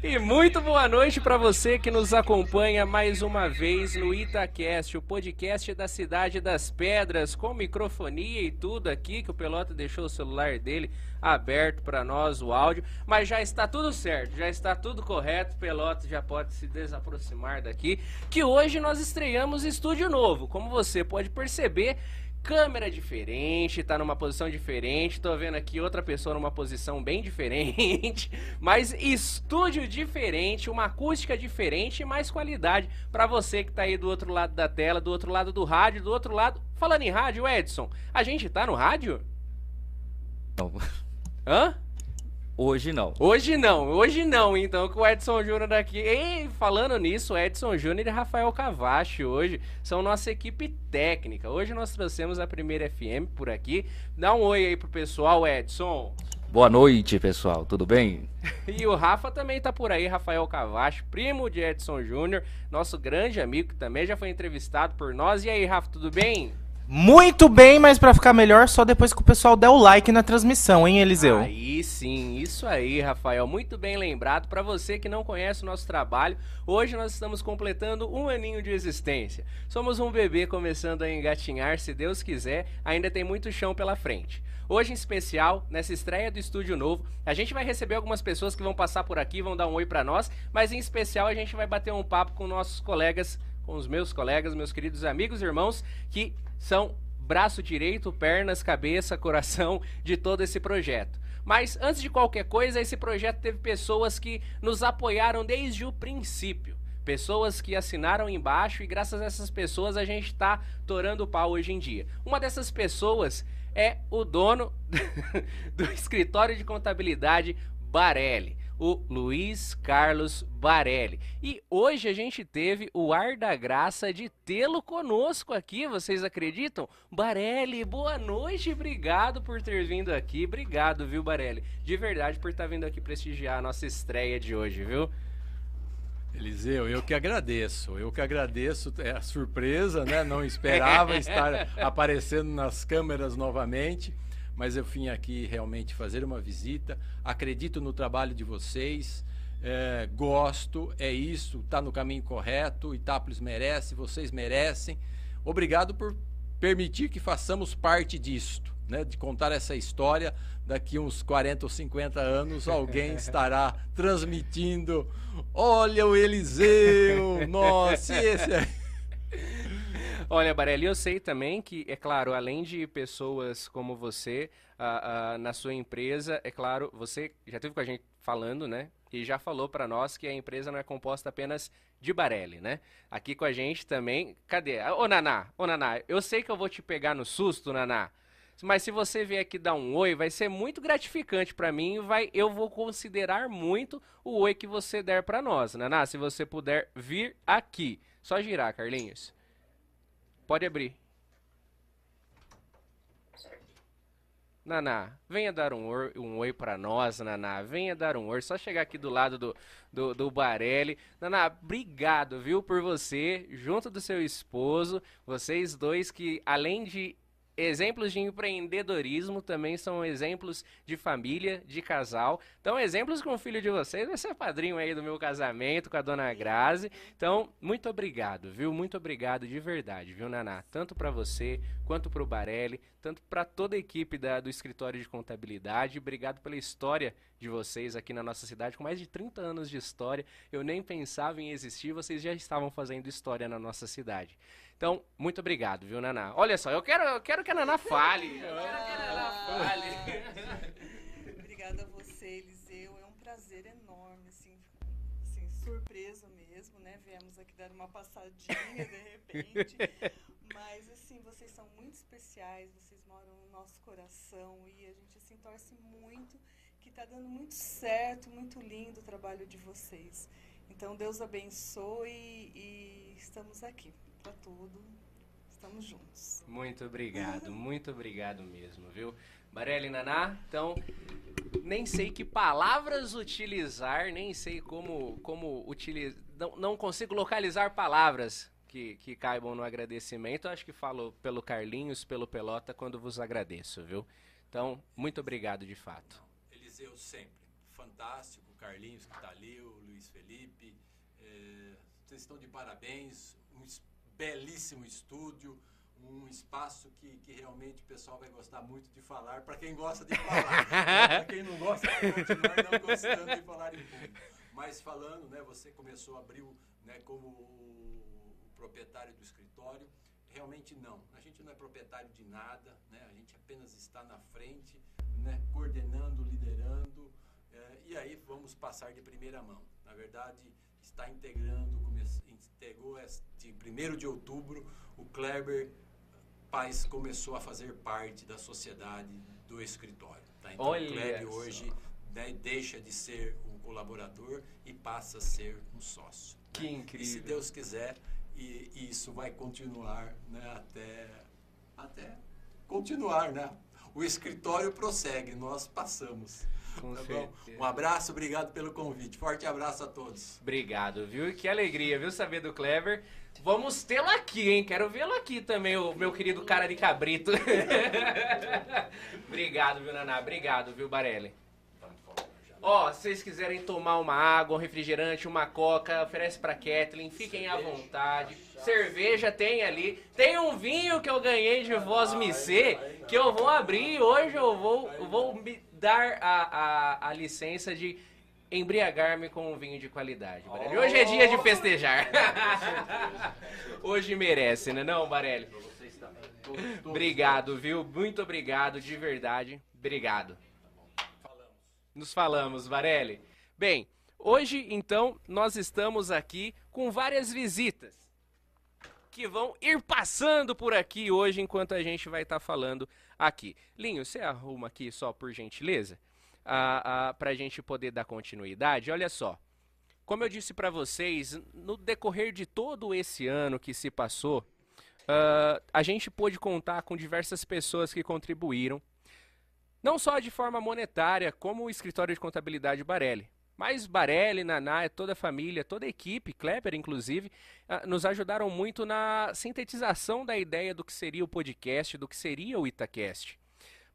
E muito boa noite para você que nos acompanha mais uma vez no Itacast, o podcast da Cidade das Pedras, com microfonia e tudo aqui, que o Pelota deixou o celular dele aberto para nós, o áudio, mas já está tudo certo, já está tudo correto, Pelota já pode se desaproximar daqui, que hoje nós estreamos estúdio novo, como você pode perceber, câmera diferente, tá numa posição diferente. Tô vendo aqui outra pessoa numa posição bem diferente, mas estúdio diferente, uma acústica diferente e mais qualidade para você que tá aí do outro lado da tela, do outro lado do rádio, do outro lado. Falando em rádio, Edson, a gente tá no rádio? Não. Hã? Hoje não. Hoje não, hoje não, então, com o Edson Júnior aqui. E falando nisso, Edson Júnior e Rafael Cavachi hoje são nossa equipe técnica. Hoje nós trouxemos a primeira FM por aqui. Dá um oi aí pro pessoal, Edson. Boa noite, pessoal. Tudo bem? e o Rafa também tá por aí, Rafael Cavachi, primo de Edson Júnior, nosso grande amigo que também já foi entrevistado por nós. E aí, Rafa, tudo bem? Muito bem, mas para ficar melhor, só depois que o pessoal der o like na transmissão, hein, Eliseu? Aí sim, isso aí, Rafael. Muito bem lembrado. Para você que não conhece o nosso trabalho, hoje nós estamos completando um aninho de existência. Somos um bebê começando a engatinhar, se Deus quiser, ainda tem muito chão pela frente. Hoje, em especial, nessa estreia do estúdio novo, a gente vai receber algumas pessoas que vão passar por aqui, vão dar um oi para nós, mas em especial a gente vai bater um papo com nossos colegas, com os meus colegas, meus queridos amigos e irmãos, que são braço direito, pernas, cabeça, coração de todo esse projeto. Mas antes de qualquer coisa, esse projeto teve pessoas que nos apoiaram desde o princípio. Pessoas que assinaram embaixo e graças a essas pessoas a gente está torando o pau hoje em dia. Uma dessas pessoas é o dono do escritório de contabilidade Barelli o Luiz Carlos Barelli. E hoje a gente teve o ar da graça de tê-lo conosco aqui, vocês acreditam? Barelli, boa noite, obrigado por ter vindo aqui, obrigado, viu, Barelli? De verdade por estar vindo aqui prestigiar a nossa estreia de hoje, viu? Eliseu, eu que agradeço. Eu que agradeço é a surpresa, né? Não esperava estar aparecendo nas câmeras novamente mas eu vim aqui realmente fazer uma visita. Acredito no trabalho de vocês, é, gosto, é isso, está no caminho correto. Itápolis merece, vocês merecem. Obrigado por permitir que façamos parte disto, né, de contar essa história. Daqui uns 40 ou 50 anos, alguém estará transmitindo. Olha o Eliseu! Nossa, esse aí. Olha, Barelli, eu sei também que, é claro, além de pessoas como você uh, uh, na sua empresa, é claro, você já teve com a gente falando, né? E já falou para nós que a empresa não é composta apenas de Barelli, né? Aqui com a gente também. Cadê? Ô, Naná, ô, Naná, eu sei que eu vou te pegar no susto, Naná. Mas se você vier aqui dar um oi, vai ser muito gratificante para mim. Vai, eu vou considerar muito o oi que você der para nós, Naná. Se você puder vir aqui, só girar, Carlinhos. Pode abrir. Naná, venha dar um, um oi para nós, Naná. Venha dar um oi. Só chegar aqui do lado do, do, do Barelli. Naná, obrigado, viu, por você, junto do seu esposo. Vocês dois que, além de exemplos de empreendedorismo também são exemplos de família, de casal. Então, exemplos com o filho de vocês vai ser padrinho aí do meu casamento com a dona Grazi. Então, muito obrigado, viu? Muito obrigado de verdade, viu, Naná? Tanto para você quanto para o Barelli, tanto para toda a equipe da, do escritório de contabilidade. Obrigado pela história de vocês aqui na nossa cidade, com mais de 30 anos de história. Eu nem pensava em existir, vocês já estavam fazendo história na nossa cidade. Então, muito obrigado, viu, Naná? Olha só, eu quero, eu quero que a Naná fale. Eu quero que a Naná fale. Obrigada a você, Eliseu. É um prazer enorme, assim, assim, surpresa mesmo, né? Viemos aqui dar uma passadinha de repente. Mas, assim, vocês são muito especiais, vocês moram no nosso coração e a gente, assim, torce muito que está dando muito certo, muito lindo o trabalho de vocês. Então, Deus abençoe e estamos aqui para tudo. Estamos juntos. Muito obrigado, muito obrigado mesmo, viu? Barelli Naná, então, nem sei que palavras utilizar, nem sei como, como utilizar, não, não consigo localizar palavras que, que caibam no agradecimento. Acho que falo pelo Carlinhos, pelo Pelota, quando vos agradeço, viu? Então, muito obrigado de fato. Eliseu sempre fantástico, o Carlinhos que está ali, o Luiz Felipe. É, vocês estão de parabéns, belíssimo estúdio, um espaço que, que realmente o pessoal vai gostar muito de falar, para quem gosta de falar. para quem não gosta, vai continuar não gostando de falar em público. Mas falando, né, você começou, abriu né, como o, o proprietário do escritório. Realmente não. A gente não é proprietário de nada, né? a gente apenas está na frente, né, coordenando, liderando, eh, e aí vamos passar de primeira mão. Na verdade, está integrando, integrou este 1 de outubro, o Kleber Paz começou a fazer parte da sociedade do escritório. Tá? Então, Olha o Kleber hoje né, deixa de ser um colaborador e passa a ser um sócio. Que né? incrível. E se Deus quiser, e, e isso vai continuar né, até, até continuar, né? O escritório prossegue, nós passamos. Com tá bom? certeza. Um abraço, obrigado pelo convite. Forte abraço a todos. Obrigado, viu? E Que alegria, viu, saber do Clever. Vamos tê-lo aqui, hein? Quero vê-lo aqui também, o meu querido cara de cabrito. Obrigado, viu, Naná? Obrigado, viu, Barelli? Ó, se vocês quiserem tomar uma água, um refrigerante, uma coca, oferece pra Kathleen, fiquem à vontade. Cerveja tem ali. Tem um vinho que eu ganhei de Voz Missê, que eu vou abrir. Hoje eu vou, eu vou me dar a, a, a licença de embriagar-me com um vinho de qualidade, Barelli. Hoje é dia de festejar. Hoje merece, né não, Barelli? Obrigado, viu? Muito obrigado, de verdade. Obrigado. Nos falamos, Varelli. Bem, hoje então nós estamos aqui com várias visitas que vão ir passando por aqui hoje enquanto a gente vai estar falando aqui. Linho, você arruma aqui só por gentileza? Ah, ah, para a gente poder dar continuidade. Olha só. Como eu disse para vocês, no decorrer de todo esse ano que se passou, ah, a gente pôde contar com diversas pessoas que contribuíram não só de forma monetária, como o escritório de contabilidade Barelli. Mas Barelli, Naná, toda a família, toda a equipe, Kleber inclusive, ah, nos ajudaram muito na sintetização da ideia do que seria o podcast, do que seria o Itacast.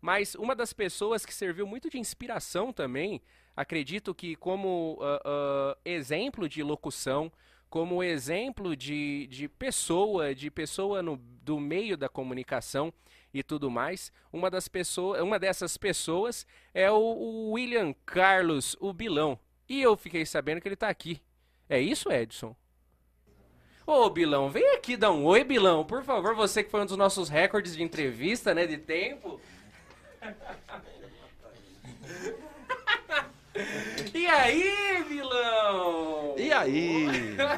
Mas uma das pessoas que serviu muito de inspiração também, acredito que como ah, ah, exemplo de locução, como exemplo de, de pessoa, de pessoa no, do meio da comunicação e tudo mais, uma das pessoas, uma dessas pessoas é o, o William Carlos, o Bilão. E eu fiquei sabendo que ele tá aqui. É isso, Edson? Ô, Bilão, vem aqui dar um oi, Bilão. Por favor, você que foi um dos nossos recordes de entrevista, né, de tempo. E aí, Bilão? E aí?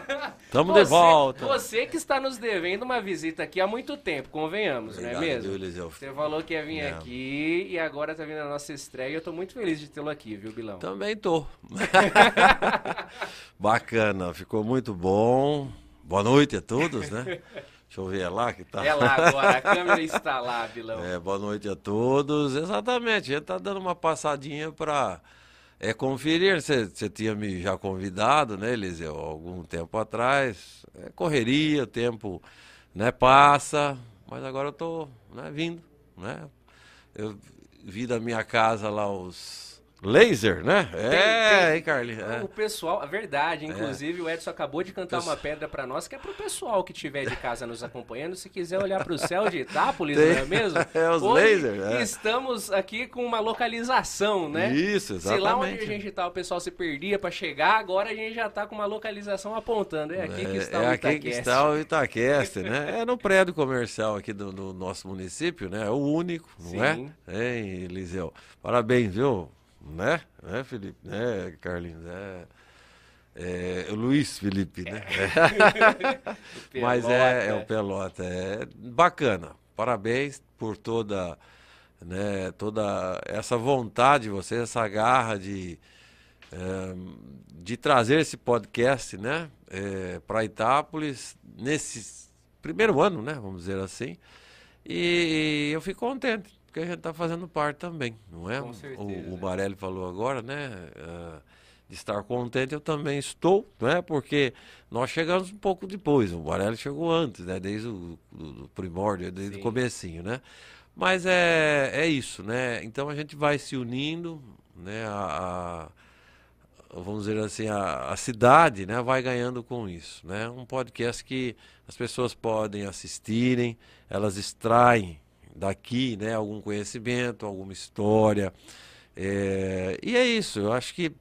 Tamo Você- de volta. Você que está nos devendo uma visita aqui há muito tempo, convenhamos, Obrigado, não é mesmo? Eliseu? Você falou que ia vir É. aqui e agora tá vindo a nossa estreia. Eu tô muito feliz de tê-lo aqui, viu, Bilão? Também tô. Bacana, ficou muito bom. Boa noite a todos, né? Deixa eu ver lá que tá. É lá agora, a câmera está lá, Bilão. É, boa noite a todos. Exatamente, a gente tá dando uma passadinha para é, conferir. Você tinha me já convidado, né, Eliseu, algum tempo atrás. É, correria, o tempo né, passa, mas agora eu tô né, vindo, né? Eu vi da minha casa lá os laser, né? é, tem. hein, Carlinhos? É. O pessoal, a verdade, inclusive o Edson acabou de cantar uma pedra pra nós, que é pro pessoal que tiver de casa nos acompanhando, se quiser olhar pro céu de Itápolis, Tem. não é mesmo? É, os Hoje lasers, é. estamos aqui com uma localização, né? Isso, Se lá onde a exatamente. gente tá, o pessoal se perdia pra chegar, agora a gente já tá com uma localização apontando. É aqui que está é o aqui que está o Itaquest, né? É no prédio comercial aqui do, do nosso município, né? É o único, não Sim. é? Hein, Eliseu? Parabéns, viu? Né? Né, Felipe? Né, Carlinhos? É, é, o Luiz Felipe, né? Mas é, é o Pelota. É bacana. Parabéns por toda, né, toda essa vontade de você, essa garra de, eh, de trazer esse podcast, né, para Itápolis nesse primeiro ano, né, vamos dizer assim. E eu fico contente porque a gente está fazendo parte também, não é? Com certeza. O, o Barelli falou agora, né? eh, de estar contente, eu também estou, né? Porque nós chegamos um pouco depois, o Barelli chegou antes, né? Desde o do, primórdio, desde Sim. o comecinho, né? Mas é, é isso, né? Então a gente vai se unindo, né? A, vamos dizer assim, a, a cidade, né, vai ganhando com isso, né? Um podcast que as pessoas podem assistirem, elas extraem daqui, né, algum conhecimento, alguma história, é, e é isso. Eu acho que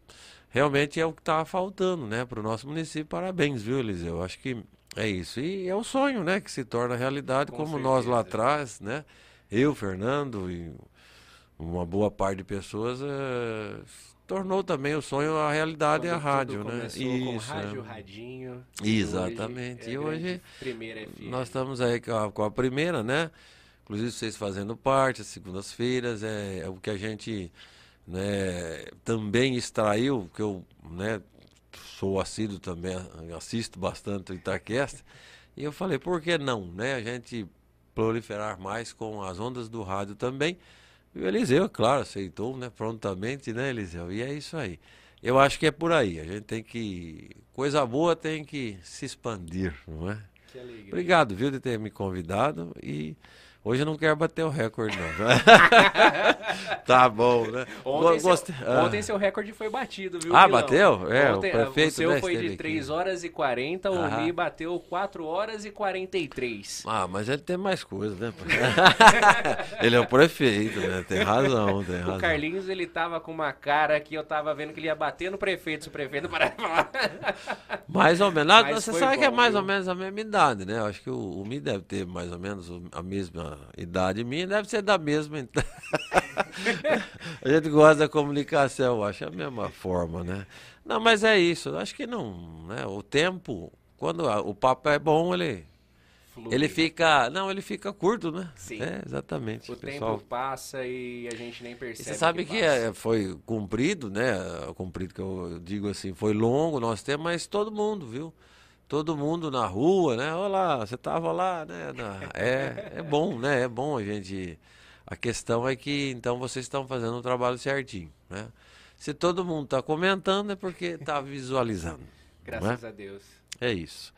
realmente é o que está faltando, né, para o nosso município. Parabéns, viu, Eliseu? Eu acho que é isso. E é o sonho, né, que se torna realidade, Com como certeza. nós lá atrás, né? Eu, Fernando e uma boa parte de pessoas eh, tornou também o sonho a realidade e a Quando rádio, né? começou com Isso, rádio, é. radinho. Exatamente. é E hoje Primeira FM. Nós estamos aí com a, com a primeira, né? Inclusive vocês fazendo parte, as segundas-feiras, é, é o que a gente né, também extraiu, que eu né, sou assíduo também, assisto bastante o Itaquesta, e eu falei, por que não, né? A gente proliferar mais com as ondas do rádio também. E o Eliseu, claro, aceitou, né? Prontamente, né, Eliseu? E é isso aí. Eu acho que é por aí. A gente tem que. Coisa boa tem que se expandir, não é? Que alegria. Obrigado, viu, de ter me convidado. E hoje eu não quero bater o recorde, não. tá bom, né? Ontem, Go- gostei- seu, ah. ontem seu recorde foi batido, viu? Ah, Milão? bateu? É, o Ontem, prefeito, o seu né, foi de aqui. 3 horas e 40, o. Mi bateu 4 horas e 43. Ah, mas ele tem mais coisa, né? ele é o prefeito, né? Tem razão, tem razão. O Carlinhos, ele tava com uma cara que eu tava vendo que ele ia bater no prefeito, se o prefeito parar de falar. Mais ou menos. Ah, Mas Você sabe que é bom, mais viu? ou menos a mesma idade, né? Eu acho que o, o Mi deve ter mais ou menos o- a mesma idade minha, deve ser da mesma. então. a gente gosta da comunicação, acho a mesma forma, né? Não, mas é isso. Acho que não, né? O tempo, quando a- o papo é bom, ele ele né? fica, não, ele fica curto, né? Sim. É, exatamente. O pessoal tempo passa e a gente nem e percebe. você sabe que, passa. é, foi cumprido, né? Cumprido que eu digo assim, foi longo nosso tempo, mas todo mundo, viu? Todo mundo na rua, né? Olá, você tava lá, né? Na- É, é bom, né? É bom a gente. A questão é que então vocês estão fazendo o trabalho certinho, né? Se todo mundo está comentando é porque está visualizando. é? Graças a Deus. É isso.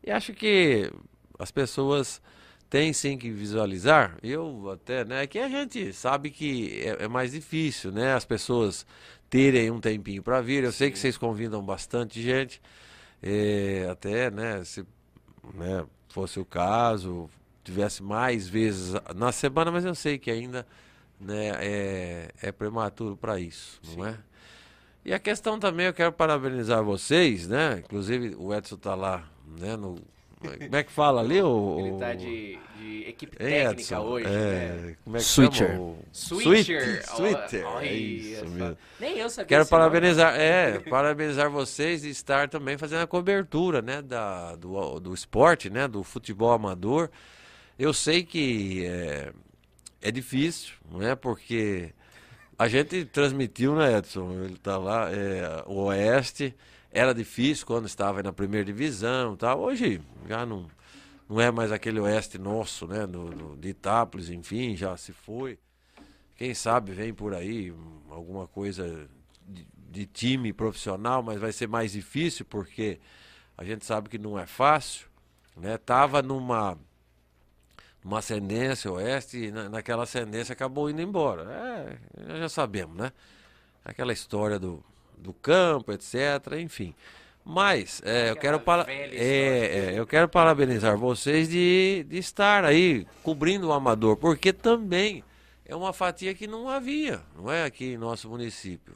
E acho que as pessoas têm sim que visualizar. Eu até, né? Que a gente sabe que é, é mais difícil, né? As pessoas terem um tempinho para vir. Eu sei que vocês convidam bastante gente. É, até, né? Se né, fosse o caso, tivesse mais vezes na semana, mas eu sei que ainda né, é, é prematuro para isso, não é? E a questão também, eu quero parabenizar vocês, né? Inclusive o Edson tá lá, né? No, como é que fala ali? O, Ele tá de, de equipe técnica Edson? hoje, é, né? Como é que Switcher. chama? O... Switcher. Switcher, Ó, é isso mesmo. Nem eu sabia Quero nome. parabenizar, é, parabenizar vocês e estar também fazendo a cobertura, né, da, do, do esporte, né, do futebol amador. Eu sei que é, é difícil, não é, porque a gente transmitiu, né, Edson, ele tá lá, é, o Oeste, era difícil quando estava na primeira divisão tal, hoje já não, não é mais aquele Oeste nosso, né, do, do- de Itápolis, enfim, já se foi. Quem sabe vem por aí alguma coisa de, de time profissional, mas vai ser mais difícil porque a gente sabe que não é fácil, né? Tava numa numa ascendência oeste e na, naquela ascendência acabou indo embora. É, já sabemos, né? Aquela história do, do campo, etc, enfim. Mas é, eu quero é, é, eu quero parabenizar vocês de, de estar aí cobrindo o amador, porque também é uma fatia que não havia, não é aqui em nosso município.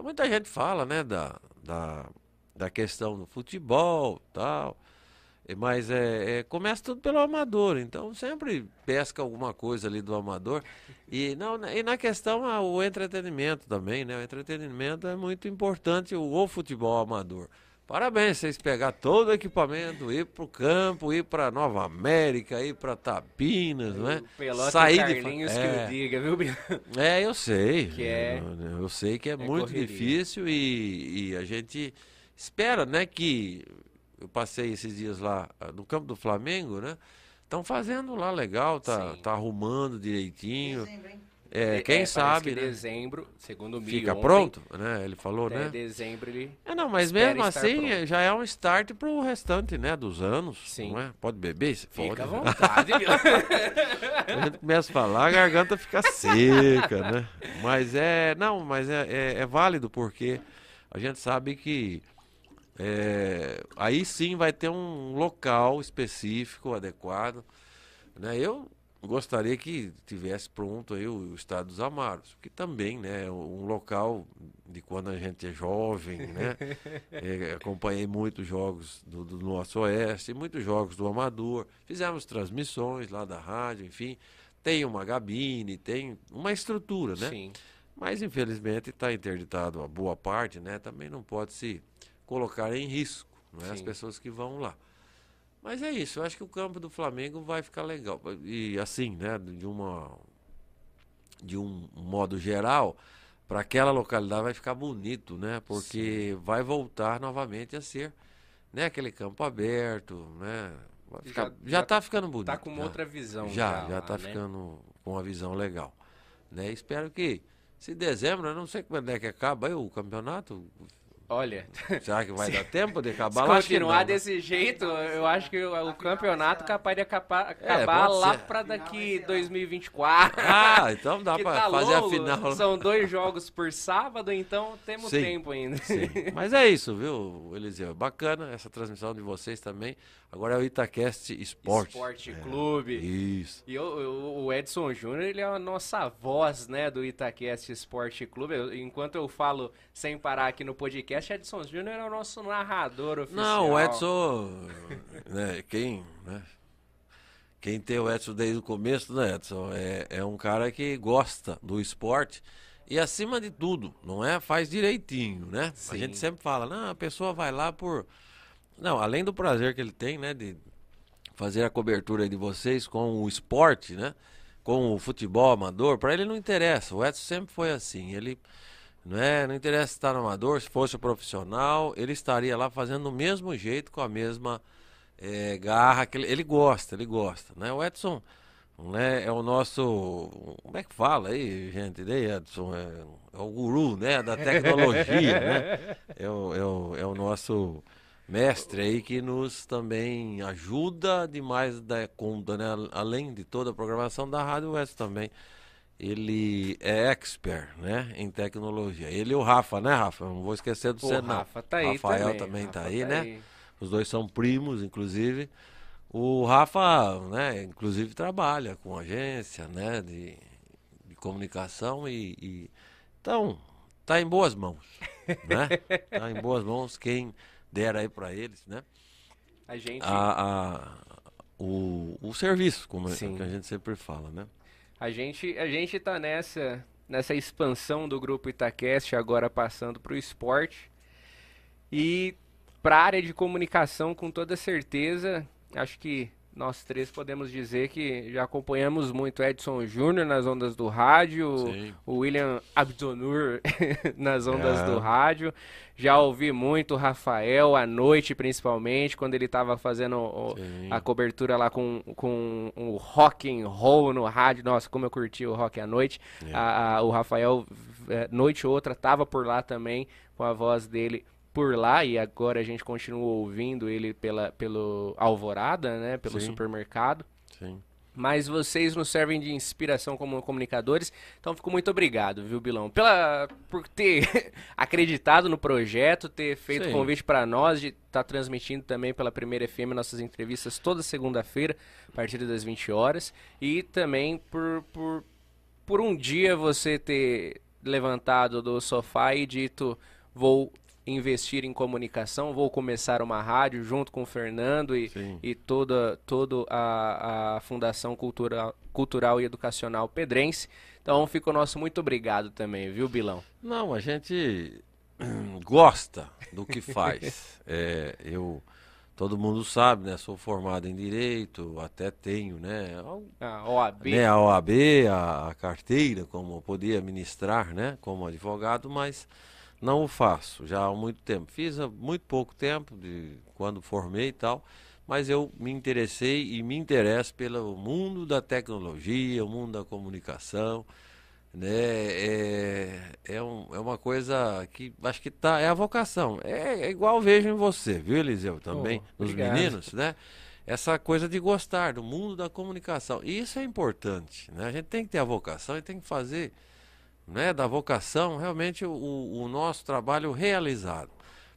Muita gente fala, né, da, da, da questão do futebol, tal, mas é, é, começa tudo pelo amador, então sempre pesca alguma coisa ali do amador. E, não, e na questão ah, o entretenimento também, né? O entretenimento é muito importante, o, o futebol amador. Parabéns, vocês pegar todo o equipamento, ir para o campo, ir para Nova América, ir para Tapinas, é? O Pelota Sair e de Carlinhos que é. o diga, viu? É, eu sei. Que é- Eu, eu sei que é, muito correria. difícil e, e a gente espera, né, que eu passei esses dias lá ah, no campo do Flamengo, né? Estão fazendo lá legal, tá, Sim. tá arrumando direitinho. Dezembro, hein? É, É, quem parece sabe, que né? dezembro, segundo o Fica ontem, pronto, né? Ele falou, é, né? dezembro ele... É, não, mas mesmo assim pronto. já é um start pro restante, né, dos anos, Sim. não é? Pode beber? Você Fica à pode. vontade. Quando a gente começa a falar, a garganta fica seca, né? Mas é. Não, mas é, é, é válido porque a gente sabe que é, aí sim vai ter um local específico, adequado. Né? Eu gostaria que tivesse pronto aí o, o Estado dos Amaros, que também né, é um local de quando a gente é jovem, né? É, acompanhei muitos jogos do, do nosso Oeste, muitos jogos do Amador, fizemos transmissões lá da rádio, enfim, tem uma gabine, tem uma estrutura, né? Sim. Mas infelizmente está interditado a boa parte, né? Também não pode se colocar em risco, né? As Sim. pessoas que vão lá. Mas é isso, eu acho que o campo do Flamengo vai ficar legal. E assim, né, de uma de um modo geral, para aquela localidade vai ficar bonito, né? Porque vai voltar novamente a ser, né, aquele campo aberto, né? Ficar- já, está ficando bonito. Tá com uma já. outra visão. Já, já está né? ficando com uma visão legal. Né? Espero que, se dezembro, eu não sei quando é que acaba aí o campeonato. Olha, Será que vai dar tempo de se acabar lá? Acho que continuar não, né? desse jeito, eu acho que o, o campeonato capaz de acabar, acabar pode lá para daqui 2024. Ah, então dá para tá fazer longo, a final. São dois jogos por sábado, então temos Sim, tempo ainda. Sim. Mas é isso, viu, Eliseu? Bacana essa transmissão de vocês também. Agora é o Itacast Esporte. Esporte É, Clube. Isso. E o, o- o Edson Júnior, ele é a nossa voz, né, do Itaquest Esporte Clube. Eu- enquanto eu falo sem parar aqui no podcast, Edson Júnior é o nosso narrador oficial. Não, o Edson, né, quem, né, quem tem o Edson desde o começo, né, Edson, é, é um cara que gosta do esporte e acima de tudo, não é, faz direitinho, né? A Sim. gente sempre fala, não, a pessoa vai lá por, não, além do prazer que ele tem, né, de fazer a cobertura de vocês com o esporte, né, com o futebol amador, para ele não interessa. O Edson sempre foi assim, ele não é, não interessa estar no amador, se fosse profissional, ele estaria lá fazendo do mesmo jeito, com a mesma eh, garra que ele, ele gosta, ele gosta, né? O Edson, né, é o nosso, como é que fala aí, gente, né, Edson, é, é o guru, né, da tecnologia, né? É o, é o, é o nosso mestre aí que nos também ajuda demais da conta, né? Além de toda a programação da rádio, Edson também ele é expert, né, em tecnologia. Ele e o Rafa, né, Rafa? Não vou esquecer do O você, não. Rafa tá aí Rafael também. também tá Rafa aí, tá né? aí. Os dois são primos, inclusive. O Rafa, né, inclusive trabalha com agência, né, de, de comunicação e, e- então tá em boas mãos, né? tá em boas mãos quem der aí para eles, né? A gente, A, a- o, o serviço, como é Sim. que a gente sempre fala, né? a gente, a gente tá nessa, nessa expansão do grupo Itacast, agora passando pro esporte. E para a área de comunicação, com toda certeza, acho que nós três podemos dizer que já acompanhamos muito Edson Júnior nas ondas do rádio, Sim. o William Abdonur nas ondas É. do rádio. Já ouvi muito o Rafael à noite, principalmente, quando ele estava fazendo o- a cobertura lá com, com o rock and roll no rádio. Nossa, como eu curti o rock à noite. É. A- a- o Rafael, eh, noite ou outra, tava por lá também, com a voz dele por lá, e agora a gente continua ouvindo ele pela, pelo Alvorada, né? Pelo Sim. supermercado. Sim. Mas vocês nos servem de inspiração como comunicadores, então fico muito obrigado, viu, Bilão? Pela, por ter acreditado no projeto, ter feito o Sim. convite para nós, de estar transmitindo também pela Primeira FM nossas entrevistas toda segunda-feira, a partir das 20 horas. E também por, por, por um dia você ter levantado do sofá e dito: vou investir em comunicação, vou começar uma rádio junto com o Fernando e, Sim. e toda, toda a, a Fundação Cultural, Cultural e Educacional Pedrense. Então fica o nosso muito obrigado também, viu, Bilão? Não, a gente gosta do que faz. É, eu, todo mundo sabe, né? Sou formado em direito, até tenho, né? A OAB. né, a OAB, a, a carteira, como eu podia ministrar, né? Como advogado, mas não o faço já há muito tempo. Fiz há muito pouco tempo, de quando formei e tal, mas eu me interessei e me interesso pelo mundo da tecnologia, o mundo da comunicação, né? É, é, um- é uma coisa que acho que tá, é a vocação. É, é igual vejo em você, viu, Eliseu? Também, Oh, nos meninos, né? Essa coisa de gostar do mundo da comunicação. E isso é importante, né? A gente tem que ter a vocação e tem que fazer né, da vocação, realmente o, o nosso trabalho realizado.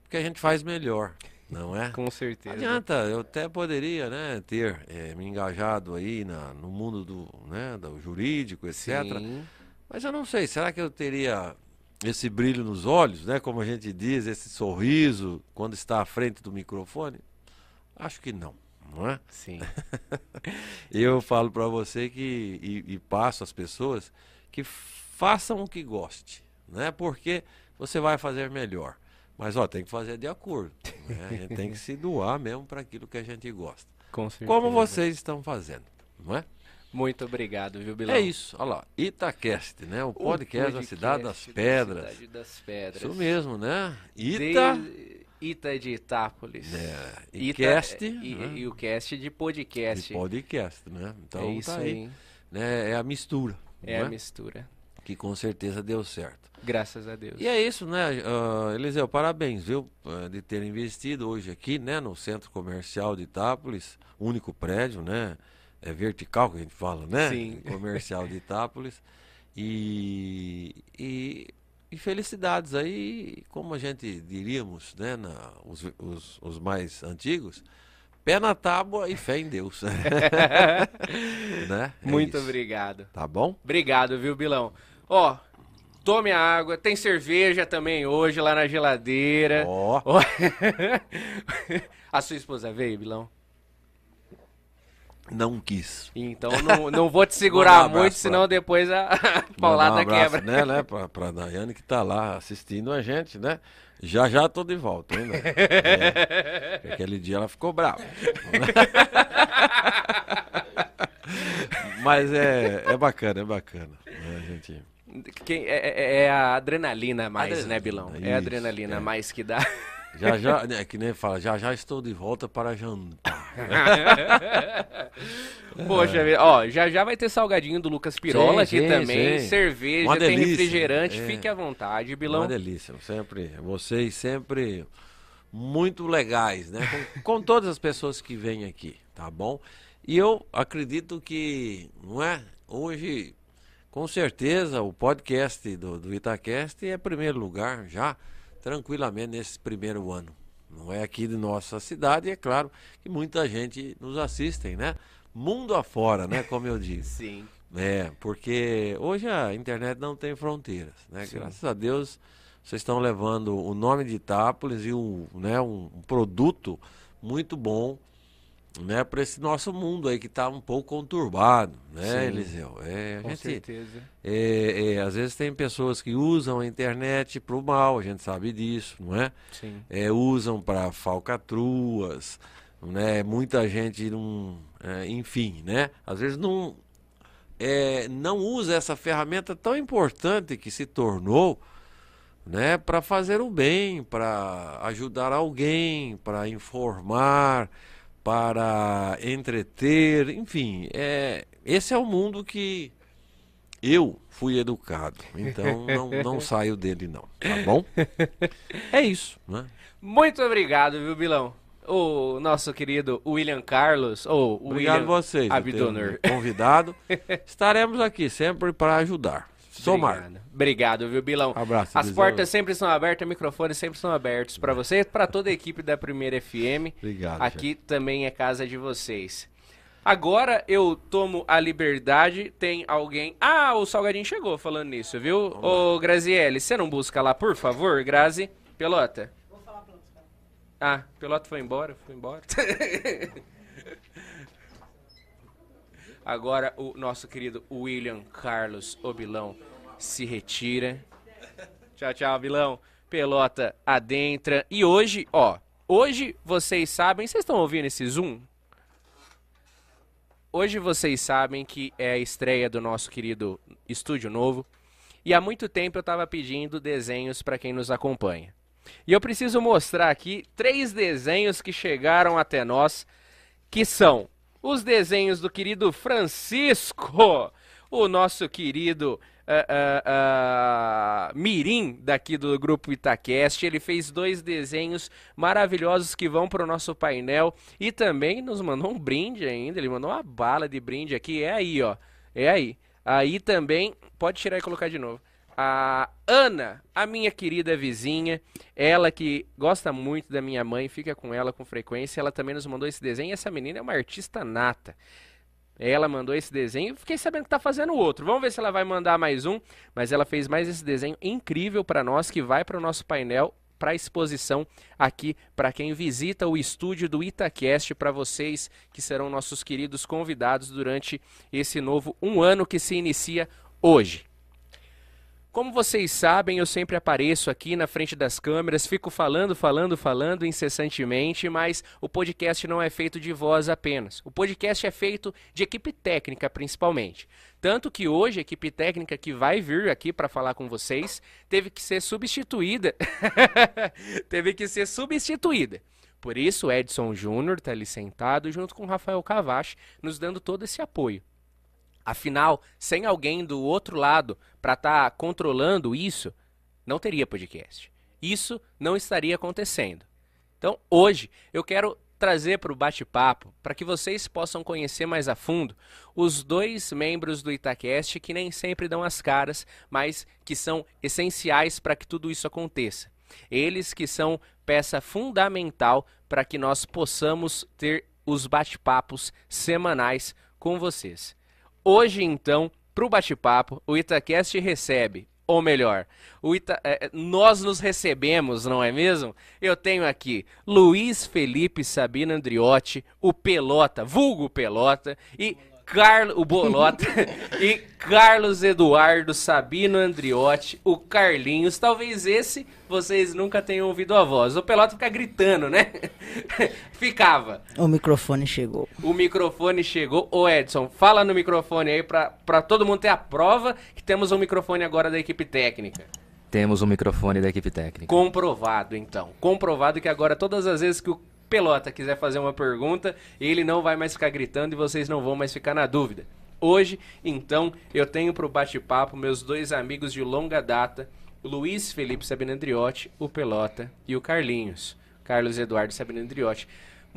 Porque a gente faz melhor, não é? Com Não certeza. adianta, eu até poderia né, ter eh, me engajado aí na, no mundo do, né, do jurídico, etc. Sim. Mas eu não sei, será que eu teria esse brilho nos olhos, né? Como a gente diz, esse sorriso quando está à frente do microfone? Acho que não, não é? Sim. Eu falo para você que e, e passo às pessoas que façam o que goste, né? Porque você vai fazer melhor. Mas ó, tem que fazer de acordo. né? A gente tem que se doar mesmo para aquilo que a gente gosta. Com certeza. Como vocês estão fazendo, não é? Muito obrigado, viu, Bilão? É isso, olha lá, Itacast, né? O O podcast da Cidade das podcast da Pedras. Cidade das Pedras. Isso mesmo, né? Ita, De... Ita de Itápolis. é, e Ita- cast, e, né? e o cast de de podcast. podcast, né? Então é isso tá aí. aí, né? É a mistura, É não a mistura. Que com certeza deu certo. Graças a Deus. E é isso, né, ah, Eliseu, parabéns, viu, ah, de ter investido hoje aqui, né, no Centro Comercial de Itápolis, único prédio, né, é vertical que a gente fala, né, Sim. comercial de Itápolis, e, e, e felicidades aí, como a gente diríamos, né, na, os, os, os mais antigos, pé na tábua e fé em Deus, né, é Muito isso. obrigado. Tá bom? Obrigado, viu, Bilão? Ó, tome a água. Tem cerveja também hoje lá na geladeira. Ó, Ó. a sua esposa veio, Bilão? não quis. Então não, não vou te segurar um muito, pra- senão depois a, paulada um abraço, quebra. Né, né, pra, pra Daiane que tá lá assistindo a gente, né? Já já tô de volta, hein, né? É, aquele dia ela ficou brava. Mas é, é bacana, é bacana. né, gente... Quem- é, é- é a adrenalina mais, Adrenalina, né, Bilão? É isso, a adrenalina é. mais que dá. Já já, né, que nem fala, já já estou de volta para jantar. Poxa, vida, ó, já já vai ter salgadinho do Lucas Pirola Sim, aqui sim, também, sim. cerveja, Uma tem delícia, refrigerante, é. fique à vontade, Uma Bilão. delícia, sempre, vocês sempre muito legais, né? Com, com todas as pessoas que vêm aqui, tá bom? E eu acredito que, não é? Hoje, com certeza, o podcast do, do Itacast é primeiro lugar já, tranquilamente, nesse primeiro ano. Não é aqui de nossa cidade, é claro que muita gente nos assistem, né? Mundo afora, né? Como eu disse. Sim. É, porque hoje a internet não tem fronteiras, né? Sim. Graças a Deus vocês estão levando o nome de Itápolis e um, né, um, um produto muito bom, né, para esse nosso mundo aí que está um pouco conturbado, né, Sim. Eliseu? É, Com gente, certeza. é, é, às vezes tem pessoas que usam a internet para o mal, a gente sabe disso, não é? Sim. é, usam para falcatruas, né? Muita gente não, é, enfim, né? Às vezes não é, não usa essa ferramenta tão importante que se tornou, né? Para fazer o bem, para ajudar alguém, para informar, para entreter, enfim, é, esse é o mundo que eu fui educado, então não, não saio dele não, tá bom? É isso, né? Muito obrigado, viu, Bilão? O nosso querido William Carlos, ou Obrigado William a vocês Abdonor. me convidado. Estaremos aqui sempre para ajudar. Somar. Obrigado. Obrigado, viu, Bilão? Abraço, As portas sempre estão abertas, microfones sempre estão abertos para você, para toda a equipe da Primeira FM. Obrigado. Aqui também é casa de vocês. Agora eu tomo a liberdade, tem alguém... Ah, o Salgadinho chegou falando nisso, viu? Ô, Graziele, você não busca lá, por favor, Grazi? Pelota? Ah, Pelota foi embora, foi embora. Agora o nosso querido William Carlos Obilão se retira. Tchau, tchau, Bilão. Pelota adentra. E hoje, ó, hoje vocês sabem, vocês estão ouvindo esse zoom? Hoje vocês sabem que é a estreia do nosso querido estúdio novo. E há muito tempo eu estava pedindo desenhos para quem nos acompanha. E eu preciso mostrar aqui três desenhos que chegaram até nós, que são os desenhos do querido Francisco, o nosso querido ah, ah, ah, Mirim daqui do grupo Itacast. Ele fez dois desenhos maravilhosos que vão para o nosso painel e também nos mandou um brinde ainda. Ele mandou uma bala de brinde aqui. É aí, ó. É aí. Aí também, pode tirar e colocar de novo. A Ana, a minha querida vizinha, ela que gosta muito da minha mãe, fica com ela com frequência, ela também nos mandou esse desenho. Essa menina é uma artista nata. Ela mandou esse desenho, fiquei sabendo que tá fazendo outro. Vamos ver se ela vai mandar mais um, mas ela fez mais esse desenho incrível para nós que vai para o nosso painel para exposição aqui para quem visita o estúdio do Itacast, para vocês que serão nossos queridos convidados durante esse novo um ano que se inicia hoje. Como vocês sabem, eu sempre apareço aqui na frente das câmeras, fico falando, falando, falando incessantemente, mas o podcast não é feito de voz apenas. O podcast é feito de equipe técnica, principalmente. Tanto que hoje a equipe técnica que vai vir aqui para falar com vocês teve que ser substituída. teve que ser substituída. Por isso, Edson Júnior está ali sentado junto com Rafael Cavache, nos dando todo esse apoio. Afinal, sem alguém do outro lado para estar tá controlando isso, não teria podcast. Isso não estaria acontecendo. Então, hoje, eu quero trazer para o bate-papo, para que vocês possam conhecer mais a fundo, os dois membros do Itacast que nem sempre dão as caras, mas que são essenciais para que tudo isso aconteça. Eles que são peça fundamental para que nós possamos ter os bate-papos semanais com vocês. Hoje, então, para o bate-papo, o Itacast recebe, ou melhor, Ita é, nós nos recebemos, não é mesmo? Eu tenho aqui Luiz Felipe Sabino Andriotti, o Pelota, vulgo Pelota, e Carlos, o Bolota e Carlos Eduardo Sabino Andriotti, o Carlinhos. Talvez esse vocês nunca tenham ouvido a voz. O Pelota fica gritando, né? Ficava. O microfone chegou. O microfone chegou. Ô Edson, fala no microfone aí pra, pra todo mundo ter a prova que temos um microfone agora da equipe técnica. Temos um microfone da equipe técnica. Comprovado, então. Comprovado que agora todas as vezes que o Pelota quiser fazer uma pergunta, ele não vai mais ficar gritando e vocês não vão mais ficar na dúvida. Hoje, então, eu tenho para o bate-papo meus dois amigos de longa data, Luiz Felipe Sabinandriotti, o Pelota e o Carlinhos, Carlos Eduardo Sabinandriotti.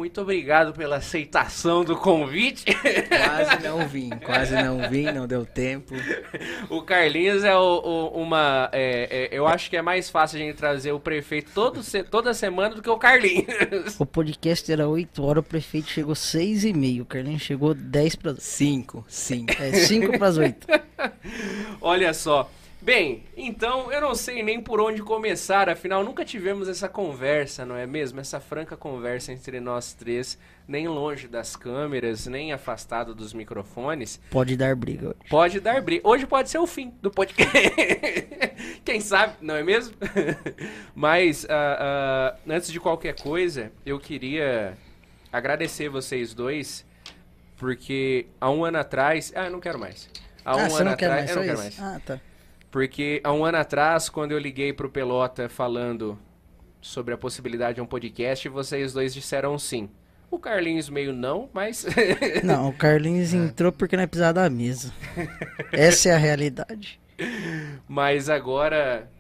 Muito obrigado pela aceitação do convite. Quase não vim, quase não vim, não deu tempo. O Carlinhos é o, o, uma. É, é, eu acho que é mais fácil a gente trazer o prefeito todo, toda semana do que o Carlinhos. O podcast era 8 horas, o prefeito chegou 6 e meio, o Carlinhos chegou 10 para 5, 5. É 5 para as 8. Olha só. Bem, então eu não sei nem por onde começar, afinal nunca tivemos essa conversa, não é mesmo? Essa franca conversa entre nós três, nem longe das câmeras, nem afastado dos microfones. Pode dar briga hoje. Pode dar briga. Hoje pode ser o fim do podcast. Quem sabe, não é mesmo? Mas uh, uh, antes de qualquer coisa, eu queria agradecer vocês dois, porque há um ano atrás. Ah, eu não quero mais. Há ah, um ano atrás. eu não quero mais. Ah, tá. Porque há um ano atrás, quando eu liguei pro Pelota falando sobre a possibilidade de um podcast, vocês dois disseram sim. O Carlinhos meio não, mas. não, o Carlinhos entrou porque não é precisar da mesa. Essa é a realidade. Mas agora,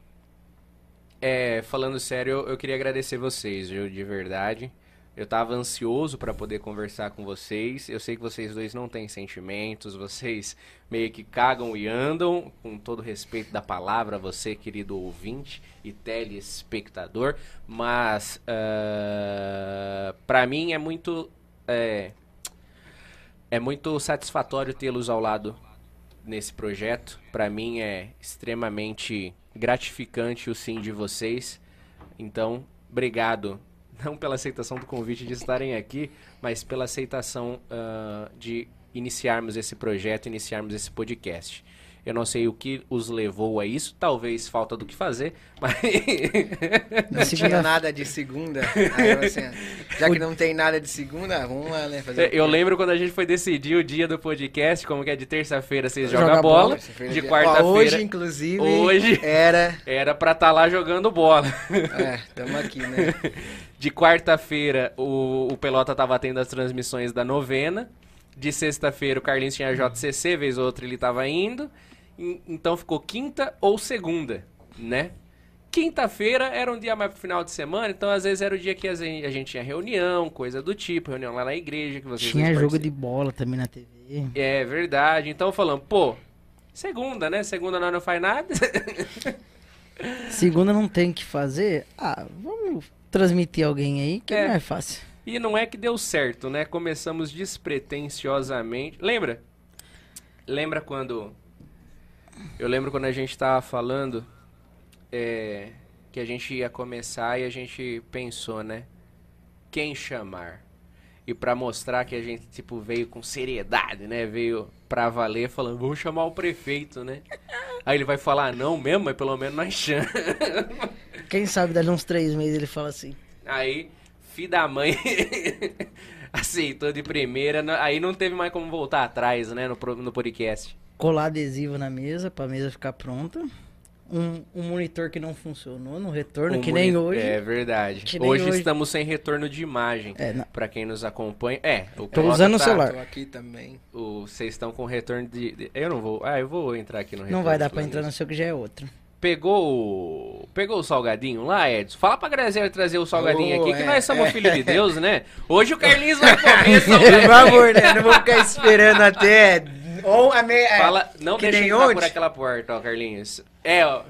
é, falando sério, eu, eu queria agradecer vocês, viu, de verdade. Eu tava ansioso para poder conversar com vocês. Eu sei que vocês dois não têm sentimentos, vocês meio que cagam e andam, com todo respeito da palavra, você, querido ouvinte e telespectador. Mas, uh, ah, para mim é muito. É, é muito satisfatório tê-los ao lado nesse projeto. Para mim é extremamente gratificante o sim de vocês. Então, obrigado não pela aceitação do convite de estarem aqui, mas pela aceitação uh, de iniciarmos esse projeto, iniciarmos esse podcast. Eu não sei o que os levou a isso, talvez falta do que fazer, mas. Não tinha nada de segunda. Aí, assim, já que não tem nada de segunda, vamos lá, né? Fazer eu lembro quando a gente foi decidir o dia do podcast, como que é de terça-feira vocês jogam Joga bola, bola. de quarta-feira. Hoje, inclusive, hoje era. Era pra estar tá lá jogando bola. É, estamos aqui, né? De quarta-feira, o, o Pelota tava tendo as transmissões da novena. De sexta-feira, o Carlinhos tinha JCC, vez ou outra ele tava indo. Então ficou quinta ou segunda, né? Quinta-feira era um dia mais pro final de semana, então às vezes era o dia que a gente tinha reunião, coisa do tipo, reunião lá na igreja. que vocês Tinha jogo de bola também na TV. É verdade. Então falando, pô, Segunda, né? Segunda nós não faz nada. Segunda não tem o que fazer. Ah, vamos transmitir alguém aí, que É. não é fácil. E não é que deu certo, né? Começamos despretensiosamente. Lembra? Lembra quando. Eu lembro quando a gente tava falando é, que a gente ia começar e a gente pensou, né? Quem chamar? E pra mostrar que a gente, tipo, veio com seriedade, né? Veio pra valer falando, vamos chamar o prefeito, né? Aí ele vai falar, não mesmo, mas pelo menos nós chamamos. Quem sabe dali uns três meses ele fala assim. Aí, filho da mãe aceitou de primeira, aí não teve mais como voltar atrás, né, no, no podcast. Colar adesivo na mesa, pra mesa ficar pronta. Um, um monitor que não funcionou no retorno, O que nem hoje. É verdade. Hoje, hoje. estamos sem retorno de imagem. É, não. Pra quem nos acompanha. É, o Tô usando o tá- celular. Tô aqui também. o- Vocês estão com retorno de, de- Eu não vou. Ah, eu vou entrar aqui no retorno. Não vai dar pra falando entrar no seu que já é outro. Pegou o. Pegou o salgadinho lá, Edson? Fala pra Graziela trazer o salgadinho Oh, aqui, que é, nós somos é. filho de Deus, né? Hoje o Carlinhos vai comer Por salgadinho. favor, né? Não vou ficar esperando até. Ou a meia. Fala, não que deixa nem entrar por ontem. aquela porta, ó, Carlinhos. É, ó.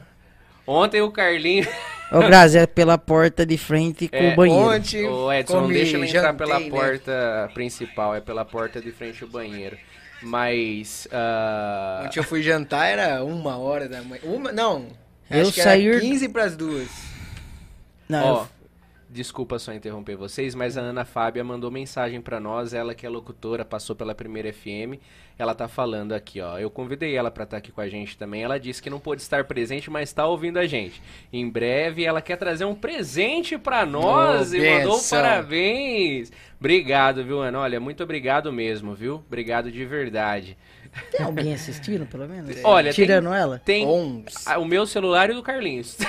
Ontem o Carlinhos. Ô, Grazi, é pela porta de frente com É, o banheiro. Ontem. Ô, Edson, não deixa ele entrar jantei, pela né? porta principal, é pela porta de frente ao banheiro. Mas. ah, Ontem eu fui jantar, era uma hora da manhã. Uma? Não. Eu acho que saí- era 15 pras duas. Não, Ó, eu- desculpa só interromper vocês, mas a Ana Fábia mandou mensagem pra nós, ela que é locutora, passou pela primeira FM, ela tá falando aqui, ó. Eu convidei ela pra estar aqui com a gente também. Ela disse que não pôde estar presente, mas tá ouvindo a gente. Em breve ela quer trazer um presente pra nós Ô, e mandou benção. parabéns. Obrigado, viu, Ana? Olha, muito obrigado mesmo, viu? Obrigado de verdade. Tem alguém assistindo, pelo menos? Olha, tem- Tirando ela? Tem Ons. ah, o meu celular e o do Carlinhos.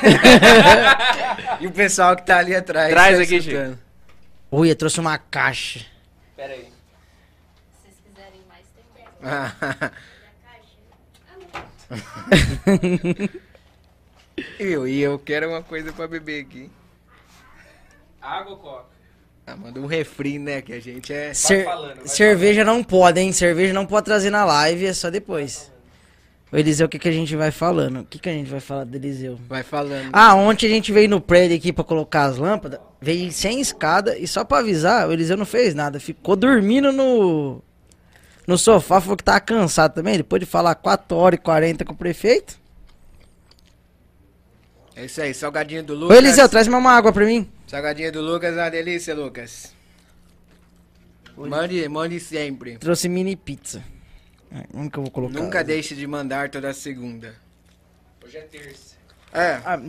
E o pessoal que tá ali atrás. Traz tá aqui, escutando. Ui, eu trouxe uma caixa. Pera aí. Se vocês quiserem mais, tem dez. eu, e eu quero uma coisa pra beber aqui. Água ou coca? Ah, manda um refri, né? Que a gente é. Cer- falando, cerveja não pode, hein? Cerveja não pode trazer na live, é só depois. O Eliseu, o que, que a gente vai falando? O que, que a gente vai falar do Eliseu? Vai falando. Ah, ontem a gente veio no prédio aqui pra colocar as lâmpadas, veio sem escada e só pra avisar, o Eliseu não fez nada, ficou dormindo no no sofá, falou que tava cansado também, depois de falar 4 horas e 40 com o prefeito. É isso aí, salgadinho do Ô Lucas. Eliseu, traz mais uma água pra mim. Salgadinho do Lucas, uma delícia, Lucas. Mande, mande sempre. Trouxe mini pizza. Que eu vou colocar? Nunca deixe de mandar toda segunda. Hoje é terça. É. Ah,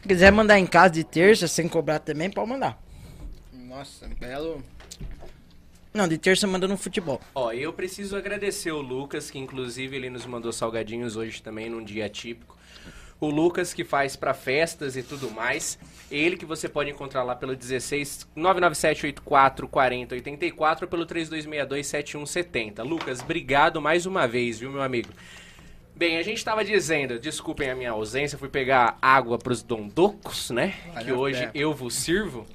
se quiser mandar em casa de terça, sem cobrar também, pode mandar. Nossa, belo. Não, de terça manda no futebol. Ó, eu preciso agradecer o Lucas, que inclusive ele nos mandou salgadinhos hoje também, num dia típico. O Lucas que faz pra festas e tudo mais. Ele que você pode encontrar lá pelo 16 997 84 40 84 ou pelo 3262 7170. Lucas, obrigado mais uma vez, viu, meu amigo? Bem, a gente estava dizendo, desculpem a minha ausência, fui pegar água pros dondocos, né? Vai que hoje fé. eu vos sirvo.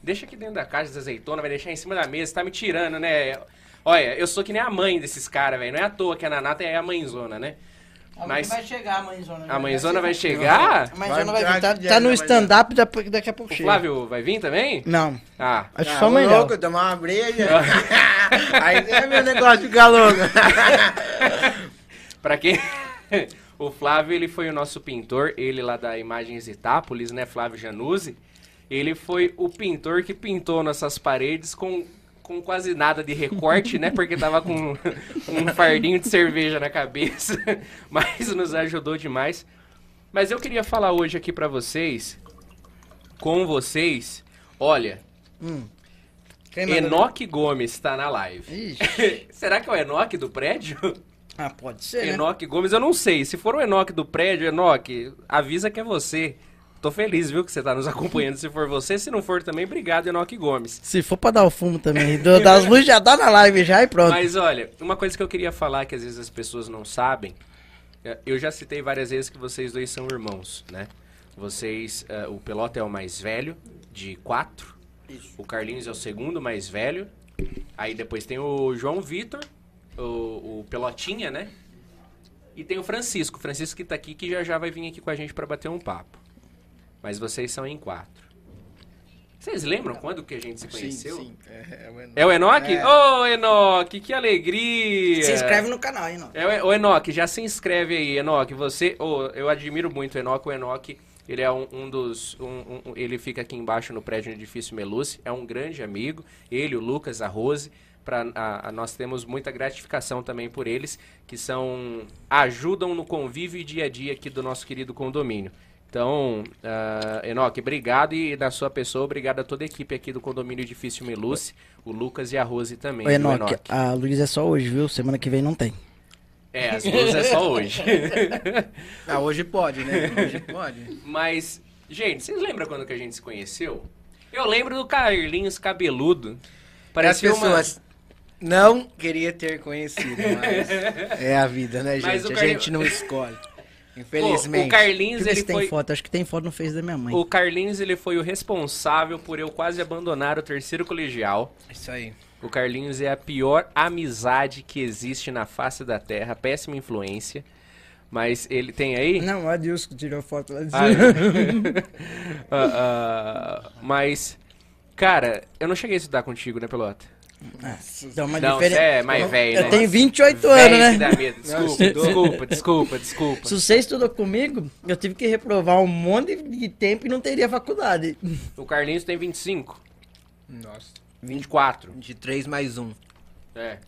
Deixa aqui dentro da caixa de azeitona, vai deixar em cima da mesa, tá me tirando, né? Olha, eu sou que nem a mãe desses caras, velho. Não é à toa que a Nanata é a mãezona, né? Mas chegar, a mãezona. a mãezona vai chegar? A mãezona vai, Vai vir. Tá, tá no vai stand-up, daqui a pouco O chega. Flávio vai vir também? Não, Ah, acho que Ah, só amanhã. louco, tomar uma breja. Aí é meu negócio ficar louco. Pra quem. o Flávio, ele foi o nosso pintor, ele lá da Imagens Itápolis, né? Flávio Januzzi. Ele foi o pintor que pintou nossas paredes com, com quase nada de recorte, né? Porque tava com um fardinho de cerveja na cabeça. Mas nos ajudou demais. Mas eu queria falar hoje aqui pra vocês, com vocês, olha, manda- Enoque Gomes tá na live. Será que é o Enoque do prédio? Ah, pode ser, né? Enoque Gomes, eu não sei. Se for o Enoque do prédio, Enoque, avisa que é você. Tô feliz, viu, que você tá nos acompanhando. Se for você, se não for também, obrigado, Enoque Gomes. Se for pra dar o fumo também, das luzes já dá na live já e pronto. Mas olha, uma coisa que eu queria falar que às vezes as pessoas não sabem, é, eu já citei várias vezes que vocês dois são irmãos, né? Vocês, é, o Pelota é o mais velho, de quatro. O Carlinhos é o segundo mais velho. Aí depois tem o João Vitor, o, o Pelotinha, né? E tem o Francisco, Francisco que tá aqui, que já já vai vir aqui com a gente para bater um papo. Mas vocês são em quatro. Vocês lembram quando que a gente se conheceu? Sim, sim. É, é o Enoque. É o Enoque? É. Ô, Enoque, que alegria! Se inscreve no canal, hein, não? É, o Enoque, já se inscreve aí, Enoque. Você, ô, eu admiro muito o Enoque. O Enoque, ele é um, um dos. um- um- ele fica aqui embaixo no prédio do edifício Meluce. É um grande amigo. Ele, o Lucas, a Rose. Pra, a- a- nós temos muita gratificação também por eles, que são. ajudam no convívio e dia a dia aqui do nosso querido condomínio. Então, ah, Enoque, obrigado e da sua pessoa, obrigado a toda a equipe aqui do condomínio Edifício Meluce, o Lucas e a Rose também. Ô, viu, Enoque, a Luiz é só hoje, viu? Semana que vem não tem. É, as duas é só hoje. Ah, hoje pode, né? Hoje pode. Mas, gente, vocês lembram quando que a gente se conheceu? Eu lembro do Carlinhos cabeludo. As Parecia uma... pessoas não queria ter conhecido, mas é a vida, né, Mas gente? o A gente não escolhe. Infelizmente. o Carlinhos, ver ele tem foi... foto. Acho que tem foto no Face da minha mãe. O Carlinhos, ele foi o responsável por eu quase abandonar o terceiro colegial. Isso aí. O Carlinhos é a pior amizade que existe na face da Terra. Péssima influência. Mas ele tem aí... Não, o Adilson que tirou foto lá de Ah, cima. ah, ah, mas, cara, eu não cheguei a estudar contigo, né, Pelota? Dá uma Não, diferença. você é mais velho, Eu né? tenho 28 Velho anos, né? Desculpa, desculpa, desculpa, desculpa. Se você estudou comigo, eu tive que reprovar um monte de tempo e não teria faculdade. O Carlinhos tem 25, Nossa. 24. 23 mais um. É.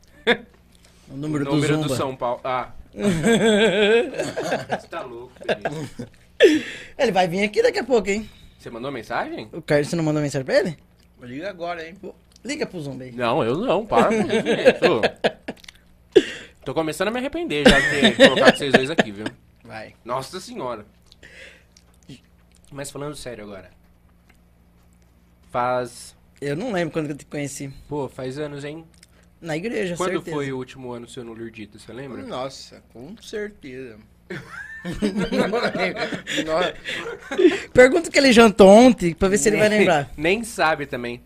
O O número, número do do. São Paulo. Ah. Você tá louco, Felipe. Ele vai vir aqui daqui a pouco, hein? Você mandou mensagem? O Carlos, você não mandou mensagem pra ele? Liga agora, hein? Liga pro Zumba aí. Não, eu não, para com isso. Tô começando a me arrepender já de ter colocado vocês dois aqui, viu? Vai. Nossa senhora. Mas falando sério agora. Faz. Eu não lembro quando que eu te conheci. Pô, faz anos, hein? Na igreja, Quando certeza. foi o último ano seu no Lurdito, você lembra? Nossa, com certeza. Pergunta o que ele jantou ontem, pra ver se ele vai lembrar. Nem sabe também.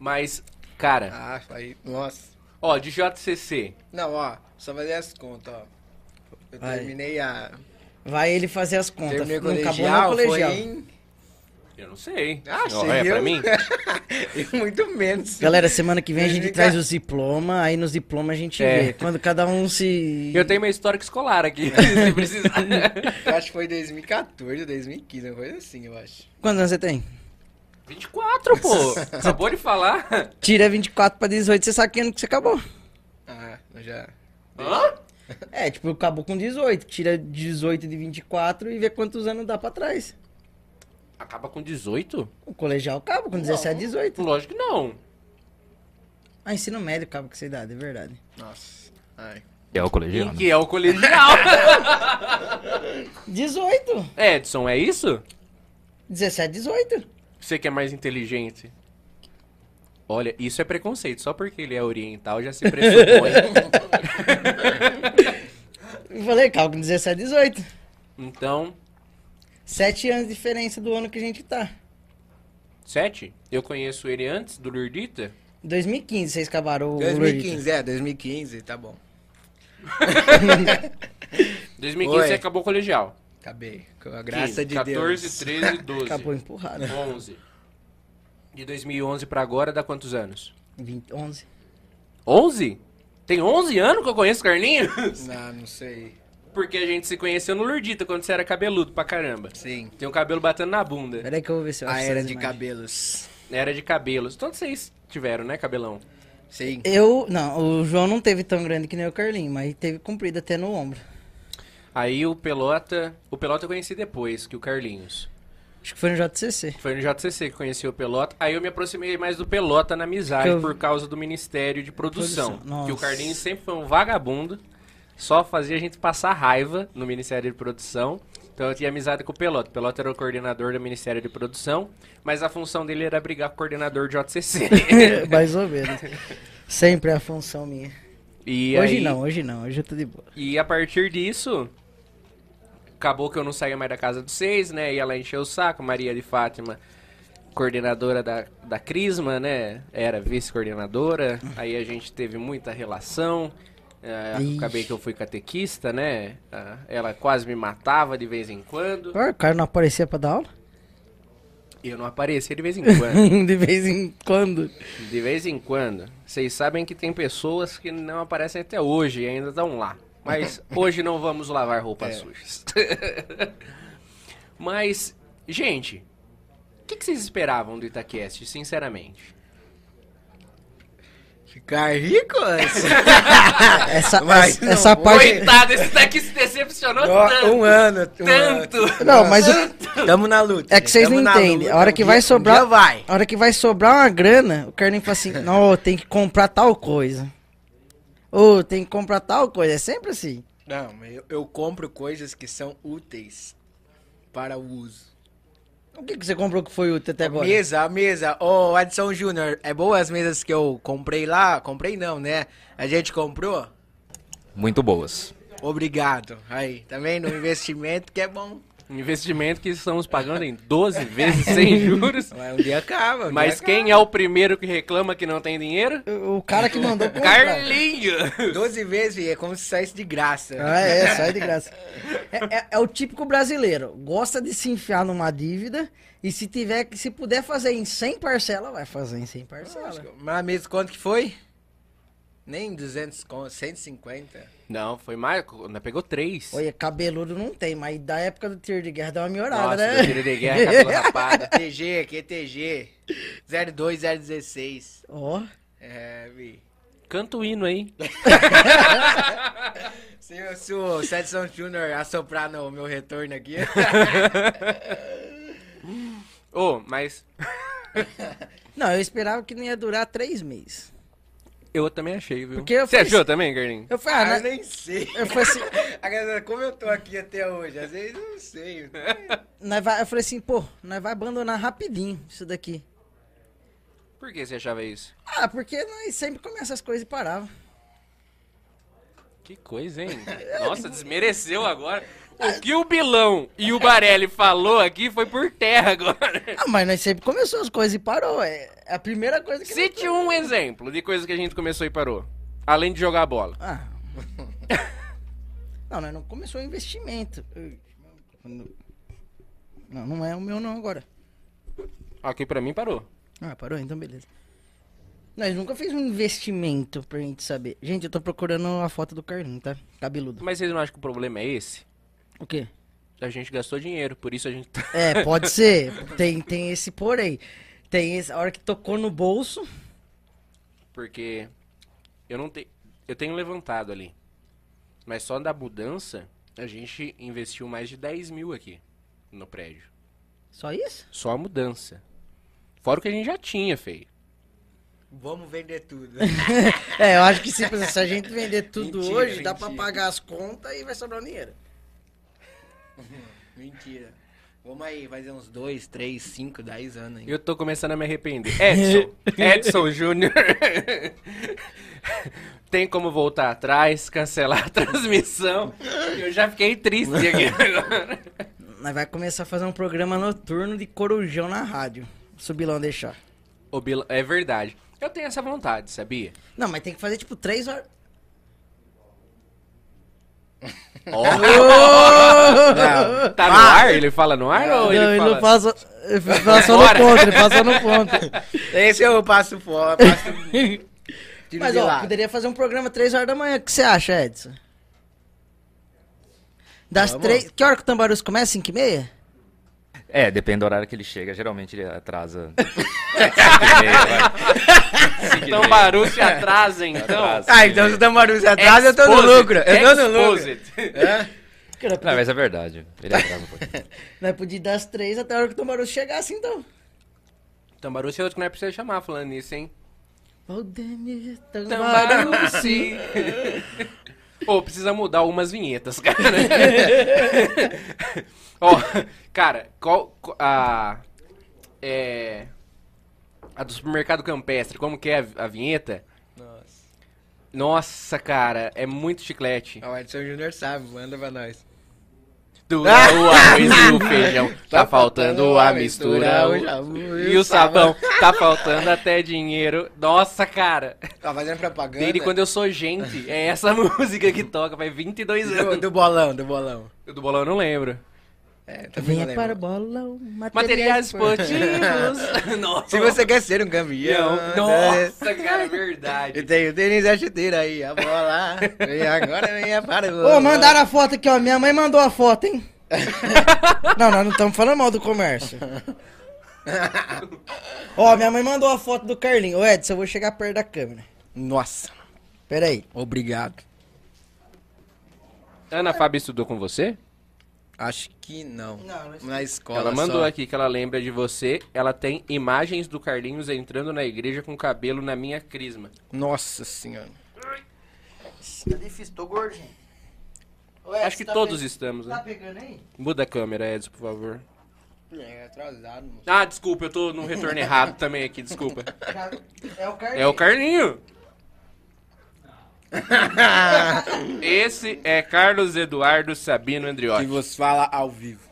Mas, cara, Ah, aí. Nossa. ó, de JCC. Não, ó, só fazer as contas, ó. Eu Vai. terminei a. Vai ele fazer as contas. Terminei o não acabou colegial, no colegial. foi em. Eu não sei. Ah, você é viu? pra mim? Muito menos. Galera, semana que vem a gente 2004. traz os diplomas, aí nos diplomas a gente É. vê. Quando cada um se. Eu tenho meu histórico escolar aqui, se precisar. Eu acho que foi 2014, 2015, uma coisa assim, eu acho. Quantos anos você tem? 24, pô. Acabou de falar. Tira 24 pra 18, você sabe que ano que você acabou. Ah, eu já. Hã? É, tipo, acabou com 18. Tira 18 de 24 e vê quantos anos dá pra trás. Acaba com 18? O colegial acaba com 17, 18. Lógico que não. Ah, ensino médio acaba com essa idade, é verdade. Nossa. Ai. É o colegial, Quem né? que é o colegial? 18. Edson, é isso? 17, 18. Você que é mais inteligente. Olha, isso é preconceito. Só porque ele é oriental já se pressupõe. Eu falei, com 17, 18. então, 7 anos de diferença do ano que a gente tá. sete. Eu conheço ele antes do Lurdita. 2015 vocês acabaram o 2015, é, 2015, tá bom. 2015 Oi. você acabou o colegial. Acabei. Com a graça 15, de 14, Deus. 13, 12. Acabou empurrado. 11. De 2011 pra agora dá quantos anos? 20, 11. 11? Tem 11 anos que eu conheço o Carlinhos? Não, não sei. Porque a gente se conheceu no Lurdita quando você era cabeludo pra caramba. Sim. Tem o cabelo batendo na bunda. Pera aí que eu vou ver se eu A acho era de imagens. cabelos. Era de cabelos. Todos vocês tiveram, né, cabelão? Sim. Eu, não, o João não teve tão grande que nem o Carlinho, mas teve comprido até no ombro. Aí o Pelota. O Pelota eu conheci depois que o Carlinhos. Acho que foi no JCC. Foi no JCC que conheci o Pelota. Aí eu me aproximei mais do Pelota na amizade eu- por causa do Ministério de Produção. Produção, Que o. Carlinhos sempre foi um vagabundo. Só fazia a gente passar raiva no Ministério de Produção. Então eu tinha amizade com o Pelota. O Pelota era o coordenador do Ministério de Produção. Mas a função dele era brigar com o coordenador de JCC. Mais ou menos. Sempre é a função minha. E hoje aí- não, hoje não, hoje eu tô de boa. E a partir disso, acabou que eu não saía mais da casa dos seis, né? Ia lá encher o saco. Maria de Fátima, coordenadora da, da Crisma, né? Era vice-coordenadora. Aí a gente teve muita relação. Ixi. acabei que eu fui catequista, né? Ah, ela quase me matava de vez em quando. O cara não aparecia pra dar aula? E eu não aparecia de vez em quando. de vez em quando. De vez em quando. Vocês sabem que tem pessoas que não aparecem até hoje e ainda estão lá. Mas hoje não vamos lavar roupas sujas. Mas, gente, o que, que vocês esperavam do Itaquest, sinceramente? Ficar rico? Essa, Mas essa, parte. Coitado, esse daqui se decepcionou tanto. um ano. Um Tanto. Ano. Não, mas o- Tamo na luta. É que vocês não entendem. luta, A hora que vai sobrar- vai. a hora que vai sobrar uma grana, o Carlinho fala assim: não, tem que comprar tal coisa. Ô, tem que comprar tal coisa. É sempre assim. Não, mas eu, eu compro coisas que são úteis para o uso. O que, que você comprou que foi útil até agora? Mesa, a mesa. Ô, Edson Júnior, é boa as mesas que eu comprei lá? Comprei não, né? A gente comprou? Muito boas. Obrigado. Aí, também no investimento que é bom. Um investimento que estamos pagando em 12 vezes sem juros. Mas um dia acaba. um Mas dia quem é o primeiro que reclama que não tem dinheiro? O o cara que mandou comprar. Carlinho! acaba. 12 vezes, filho, é como se saísse de graça. Ah, é, sai de graça. É, é- é o típico brasileiro. Gosta de se enfiar numa dívida e se tiver que, se puder fazer em 100 parcelas, vai fazer em 100 parcelas. Mas a mesa quanto que foi? Nem 200 conto, 150. Não, foi mais. Ainda pegou três. Olha, cabeludo não tem, mas da época do tiro de guerra deu uma melhorada, Nossa, né? do tiro de guerra, cabelo rapado. TG, aqui é TG. 02016. Ó, É, vi. Canta o hino aí. Se, o- se o Sedson Júnior assoprar no meu retorno aqui. Ô, mas não, eu esperava que não ia durar três meses. Eu também achei, viu? Porque eu Você falei achou assim- também, Carlinhos? Eu falei, Ah, ah, né? nem sei. Eu falei assim, Agora, como eu tô aqui até hoje, às vezes eu não sei. nós vai, eu falei assim, pô, nós vai abandonar rapidinho isso daqui. Por que você achava isso? Ah, porque nós sempre começa as coisas e parava. Que coisa, hein? Nossa, desmereceu agora. O que o Bilão e o Barelli falou aqui foi por terra agora. Ah, mas nós sempre começou as coisas e parou. É a primeira coisa que. Cite um exemplo de coisa que a gente começou e parou. Além de jogar bola. Ah. não, nós não começou o investimento. Não, não é o meu não agora. Aqui pra mim parou. Ah, parou? Então beleza. Nós nunca fez um investimento pra gente saber. Gente, eu tô procurando a foto do Carlinho, tá? Cabeludo. Mas vocês não acham que o problema é esse? O quê? A gente gastou dinheiro, por isso a gente tá... É, pode ser. Tem, tem esse porém. Tem esse, a hora que tocou no bolso. Porque eu não tenho. Eu tenho levantado ali. Mas só da mudança, a gente investiu mais de 10 mil aqui no prédio. Só isso? Só a mudança. Fora o que a gente já tinha feio. Vamos vender tudo. É, eu acho que se, se a gente vender tudo Mentira, hoje, dá pra mentira. pagar as contas e vai sobrar um dinheiro. Mentira. Vamos aí, fazer uns 2, 3, 5, 10 anos ainda. Eu tô começando a me arrepender. Edson, Edson Júnior. Tem como voltar atrás, cancelar a transmissão. Eu já fiquei triste aqui agora. Nós vai começar a fazer um programa noturno de corujão na rádio. Se o Bilão deixar. Ô, Bila, é verdade. Eu tenho essa vontade, sabia? Não, mas tem que fazer tipo três horas. Não. Tá no ar? Ele fala no ar ou não, ele ele fala... não passa. Ele passa no Fora. ponto, ele passa no ponto. Esse eu passo fora, passo Mas ó, lado. poderia fazer um programa três horas da manhã. O que você acha, Edson? Das Vamos. três. Que hora que o Tambarus começa? Cinco e meia? É, depende do horário que ele chega. Geralmente ele atrasa. Vai. Então. Baru se atrasa, então. Atrasa. Ah, então se o Tamaruz atrás, eu tô no lucro. Eu tô no lucro. É? Não, mas é verdade. Ele atrasa um pouquinho. Nós podíamos ir das três até a hora que o Tambarus chegasse, então. Tambaru, é outro que não é pra você chamar falando nisso, hein? Valdemir Tambaruci. Pô, precisa mudar algumas vinhetas, cara. Ó, cara, qual a é a do supermercado campestre, como que é a, a vinheta? Nossa. Nossa, cara, é muito chiclete. Ó, O Edson Júnior sabe, manda pra nós. Mistura o arroz e o feijão. Tá faltando a mistura. o- E o sabão. Tá faltando até dinheiro. Nossa, cara. Tá fazendo propaganda. Desde quando eu sou gente, é essa música que toca, faz 22 Do, anos. do bolão, do bolão. Do bolão eu não lembro. É, não Venha lembro. para o bolão. Materiais esportivos. Nossa. Se você quer ser um campeão. Nossa, cara, é verdade. Eu tenho o tênis e a chuteira aí, a bola. Vem agora, venha para o bolão. Ô, mandaram a foto aqui, ó. Minha mãe mandou a foto, hein? não, nós não estamos falando mal do comércio. Ó, minha mãe mandou a foto do Carlinho. Ô, Edson, eu vou chegar perto da câmera. Nossa, Pera aí. obrigado. Ana Fábio estudou com você? Acho que não. Não, Na escola Ela mandou só. aqui que ela lembra de você. Ela tem imagens do Carlinhos entrando na igreja com cabelo na minha crisma. Nossa senhora. Tá difícil, tô gordinho. Ô, Acho que tá todos pe- estamos, Tá né? pegando aí? Muda a câmera, Edson, por favor. É atrasado, moço. Ah, desculpa, eu tô no retorno errado também aqui, desculpa. É o Carlinho. É o Carlinho. Esse é Carlos Eduardo Sabino Que Andriotti. vos fala ao vivo.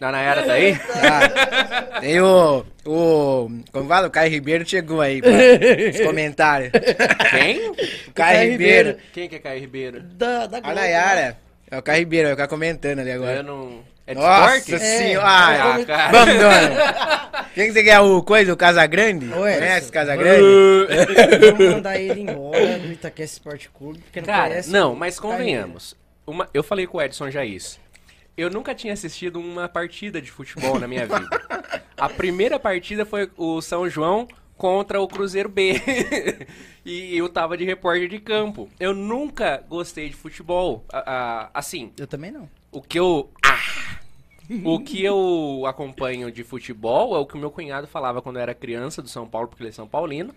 A Nayara tá aí? Ah, tem o. O. Como fala? O Caio Ribeiro chegou aí pra os comentários. Quem? O Caio Ribeiro. Quem que é Caio Ribeiro? Da, da A Globo. Né? É o Caio Ribeiro, vai ficar comentando ali agora. Eu não... É de Nossa esporte? senhora! Ah, Ah, cara. Vamos, dona. Quem que você quer? O coisa, o Casagrande? Ué. Conhece o Casagrande? Vamos mandar ele embora do Itaquera Esporte Clube, porque não Cara, conhece. não, mas o convenhamos. Uma, eu falei com o Edson já isso. Eu nunca tinha assistido uma partida de futebol na minha vida. A primeira partida foi o São João contra o Cruzeiro B. e eu tava de repórter de campo. Eu nunca gostei de futebol. A- a- assim, Eu também não. O que eu. Ah! O que eu acompanho de futebol é o que o meu cunhado falava quando eu era criança do São Paulo, porque ele é São Paulino.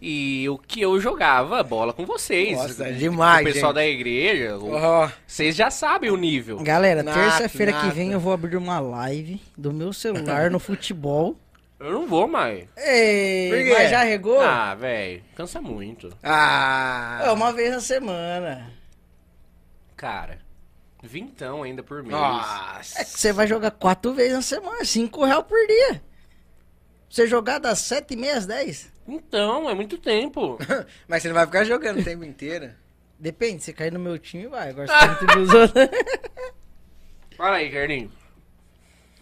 E o que eu jogava bola com vocês. Nossa, o demais, O pessoal gente. da igreja. o- Ó, Vocês já sabem o nível. Galera, terça-feira que vem eu vou abrir uma live do meu celular no futebol. Eu não vou mais. Ei, Por quê? mas já regou? Ah, velho, cansa muito. ah. É uma vez na semana. Cara, vintão ainda por mês. Nossa. É que você vai jogar quatro vezes na semana, cinco reais por dia. Você jogar das sete e meia às dez? Então, é muito tempo. Mas você não vai ficar jogando o tempo inteiro. Depende, se cair no meu time, vai. Agora se cair no time dos outros... Fala aí, Carlinhos.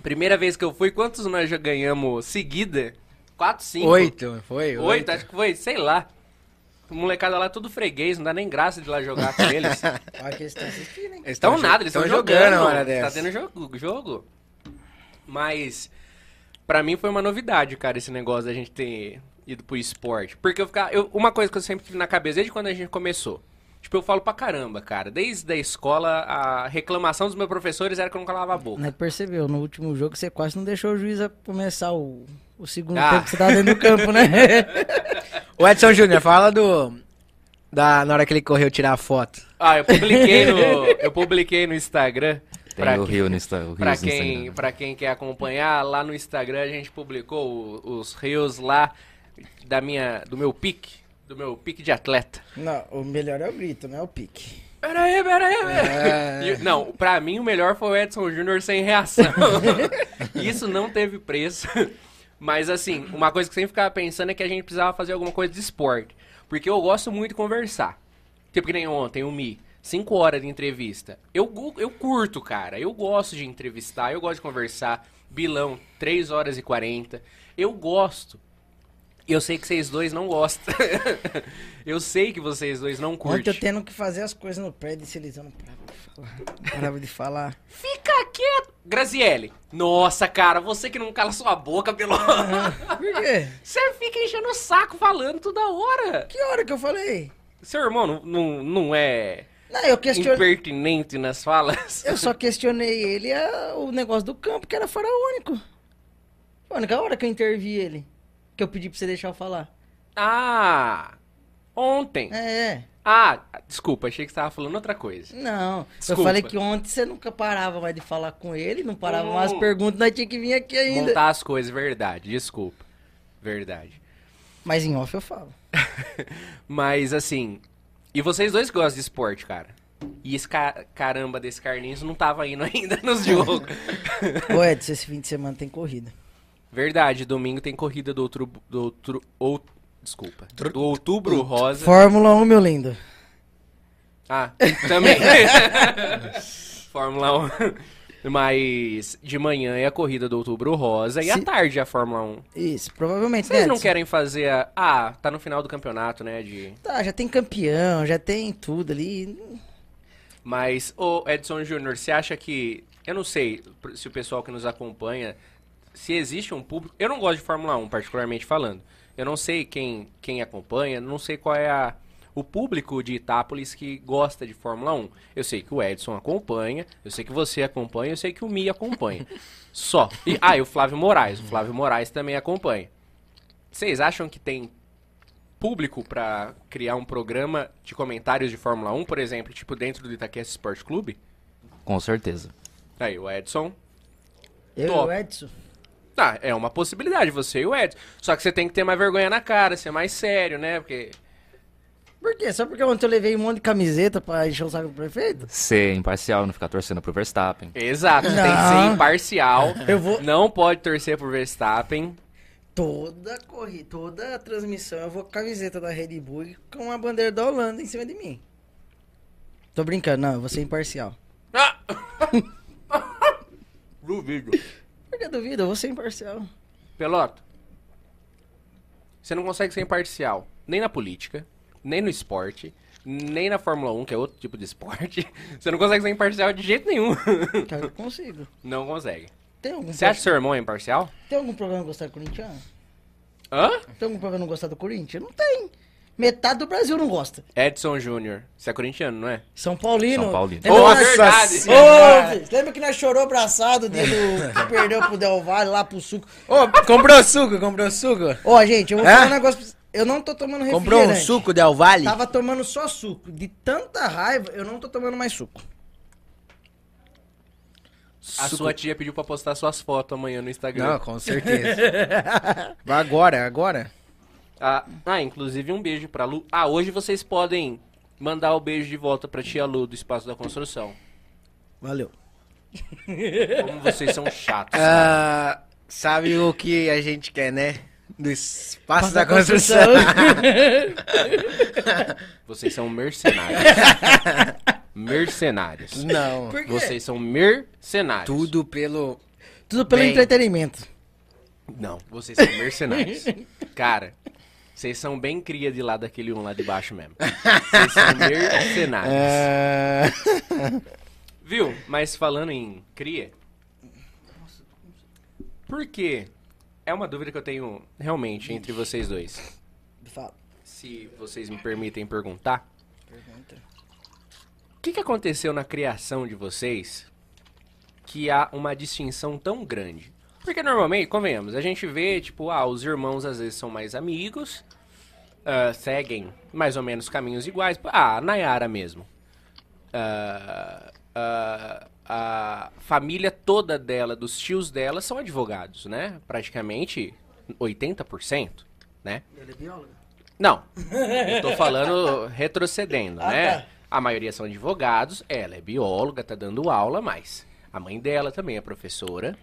Primeira vez que eu fui, quantos nós já ganhamos seguida? Quatro, cinco? Oito, foi? Oito, acho que foi, sei lá. O molecada lá é tudo freguês, não dá nem graça de ir lá jogar com eles. Olha que eles estão assistindo, hein? Eles jo- nada, eles tão estão jogando. a hora Tá dessa. tendo jogo, jogo. Mas, pra mim foi uma novidade, cara, esse negócio da gente ter ido pro esporte. Porque eu ficava. eu- uma coisa que eu sempre tive na cabeça desde quando a gente começou. Tipo, eu falo pra caramba, cara. Desde a escola, a reclamação dos meus professores era que eu não calava a boca. Não percebeu, no último jogo você quase não deixou o juiz começar o, o segundo Ah. tempo que você tava dentro do campo, né? O Edson Júnior, fala do. Da, na hora que ele correu tirar a foto. Ah, eu publiquei no, eu publiquei no Instagram. Tem pra o quem- Rio no, Insta, o Pra Rios no quem, Instagram. pra quem quer acompanhar, lá no Instagram a gente publicou os rios lá da minha, do meu pique, do meu pique de atleta. não, o melhor é o grito, não é o pique. Pera aí, pera aí, pera É. aí. Não, pra mim o melhor foi o Edson Júnior sem reação. Isso não teve preço. Mas assim, uma coisa que eu sempre ficava pensando é que a gente precisava fazer alguma coisa de esporte. Porque eu gosto muito de conversar. Tipo que nem ontem, o Mi. Cinco horas de entrevista. Eu, eu curto, cara. Eu gosto de entrevistar, eu gosto de conversar. Bilão, 3 horas e 40. Eu gosto. Eu sei que vocês dois não gostam. eu sei que vocês dois não Ontem curtem. eu tendo que fazer as coisas no prédio, se eles não paravam de falar. Não parava de falar. Fica quieto. Graziele. Nossa, cara, você que não cala sua boca, pelo... Por quê? você fica enchendo o saco falando toda hora. Que hora que eu falei? Seu irmão não, não, não é Não, eu questionei. impertinente nas falas? Eu só questionei ele a- o negócio do campo, que era faraônico. Foi a única hora que eu intervi ele. Que eu pedi pra você deixar eu falar. Ah, ontem. É, é. Ah, desculpa, achei que você tava falando outra coisa. Não. Desculpa. Eu falei que ontem você nunca parava mais de falar com ele, não parava Hum. mais as perguntas, nós tinha que vir aqui ainda. Montar as coisas, verdade, desculpa. Verdade. Mas em off eu falo. Mas assim, e vocês dois gostam de esporte, cara? E esse ca- caramba desse Carlinhos não tava indo ainda nos jogos. Ô, Edson, esse fim de semana tem corrida. Verdade, domingo tem corrida do outro. Do outro ou, desculpa. Do outubro rosa. Fórmula 1, meu lindo. Ah, também. Fórmula 1. Mas de manhã é a corrida do Outubro Rosa e à Se- tarde é a Fórmula 1. Isso, provavelmente. Vocês né, não Edson? querem fazer a. Ah, tá no final do campeonato, né? De... Tá, já tem campeão, já tem tudo ali. Mas, ô Edson Júnior, você acha que. Eu não sei se o pessoal que nos acompanha. Se existe um público. Eu não gosto de Fórmula 1, particularmente falando. Eu não sei quem, quem acompanha, não sei qual é a, o público de Itápolis que gosta de Fórmula 1. Eu sei que o Edson acompanha, eu sei que você acompanha, eu sei que o Mi acompanha. Só. E, ah, e o Flávio Moraes. O Flávio Moraes também acompanha. Vocês acham que tem público pra criar um programa de comentários de Fórmula 1, por exemplo, tipo dentro do Itaquest Sport Clube? Com certeza. Aí, o Edson. Eu Top. e o Edson. Ah, é uma possibilidade, você e o Edson. Só que você tem que ter mais vergonha na cara, ser mais sério, né? Porque. Por quê? Só porque ontem eu levei um monte de camiseta pra encher o saco do prefeito? Ser imparcial, não ficar torcendo pro Verstappen. Exato, você tem que Não. ser imparcial. Eu vou- Não pode torcer pro Verstappen. Toda corrida, toda a transmissão eu vou com a camiseta da Red Bull e com a bandeira da Holanda em cima de mim. Tô brincando, não, eu vou ser imparcial. Ah! Duvido. Que duvido? Eu vou ser imparcial. Pelota. Você não consegue ser imparcial nem na política, nem no esporte, nem na Fórmula 1, que é outro tipo de esporte. Você não consegue ser imparcial de jeito nenhum. Cara, eu consigo. Não consegue. Tem algum, Você acha que seu irmão é imparcial? tem algum problema em gostar do Corinthians? Hã? Tem algum problema em não gostar do Corinthians? Não tem. Metade do Brasil não gosta. Edson Júnior. Você é corintiano, não é? São Paulino. São Paulino. Lembra, nós- verdade. Ô, lembra que nós chorou abraçado do que perdeu pro Del Valle lá pro suco? Ô, comprou suco, comprou suco. Ó, gente, eu vou Hã? falar um negócio. pra. Eu não tô tomando refrigerante. Comprou um suco Del Valle? Tava tomando só suco. De tanta raiva, eu não tô tomando mais suco. A sua tia pediu pra postar suas fotos amanhã no Instagram. Não, com certeza. Vai agora, agora. Ah, ah, inclusive um beijo pra Lu. Ah, hoje vocês podem mandar o beijo de volta pra tia Lu do Espaço da Construção. Valeu. Como vocês são chatos. Ah, sabe o que a gente quer, né? Do espaço Passa da a construção. Vocês são mercenários. mercenários. Não. Por quê? Vocês são mercenários. Tudo pelo. Tudo pelo Bem. entretenimento. Não, vocês são mercenários. Cara, vocês são bem cria de lá daquele um lá de baixo mesmo. Vocês são mercenários. Ah, Viu? Mas falando em cria. Por quê? É uma dúvida que eu tenho realmente entre vocês dois. Fala. Se vocês me permitem perguntar. O que, que aconteceu na criação de vocês que há uma distinção tão grande? Porque normalmente, convenhamos, a gente vê, tipo, ah, os irmãos às vezes são mais amigos, ah, seguem mais ou menos caminhos iguais. Ah, a Nayara mesmo. Ah, ah, a família toda dela, dos tios dela, são advogados, né? Praticamente 80%, né? Ele é biólogo? Não. Eu tô falando retrocedendo, Ah, né? tá. A maioria são advogados, ela é bióloga, tá dando aula, mas a mãe dela também é professora.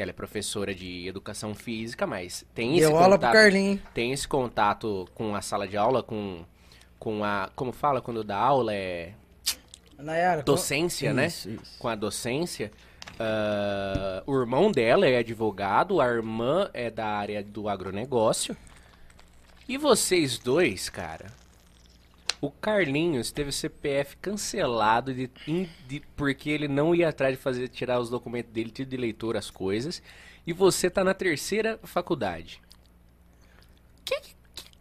Ela é professora de educação física, mas tem esse Deu aula pro contato, Carlinho. tem esse contato com a sala de aula, com com a como fala quando dá aula é Nayara. docência, né? Isso, isso. Com a docência. Ah, o irmão dela é advogado, a irmã é da área do agronegócio. E vocês dois, cara? O Carlinhos teve o CPF cancelado de, de- porque ele não ia atrás de fazer tirar os documentos dele, título de eleitor, as coisas. E você tá na terceira faculdade. Que, que-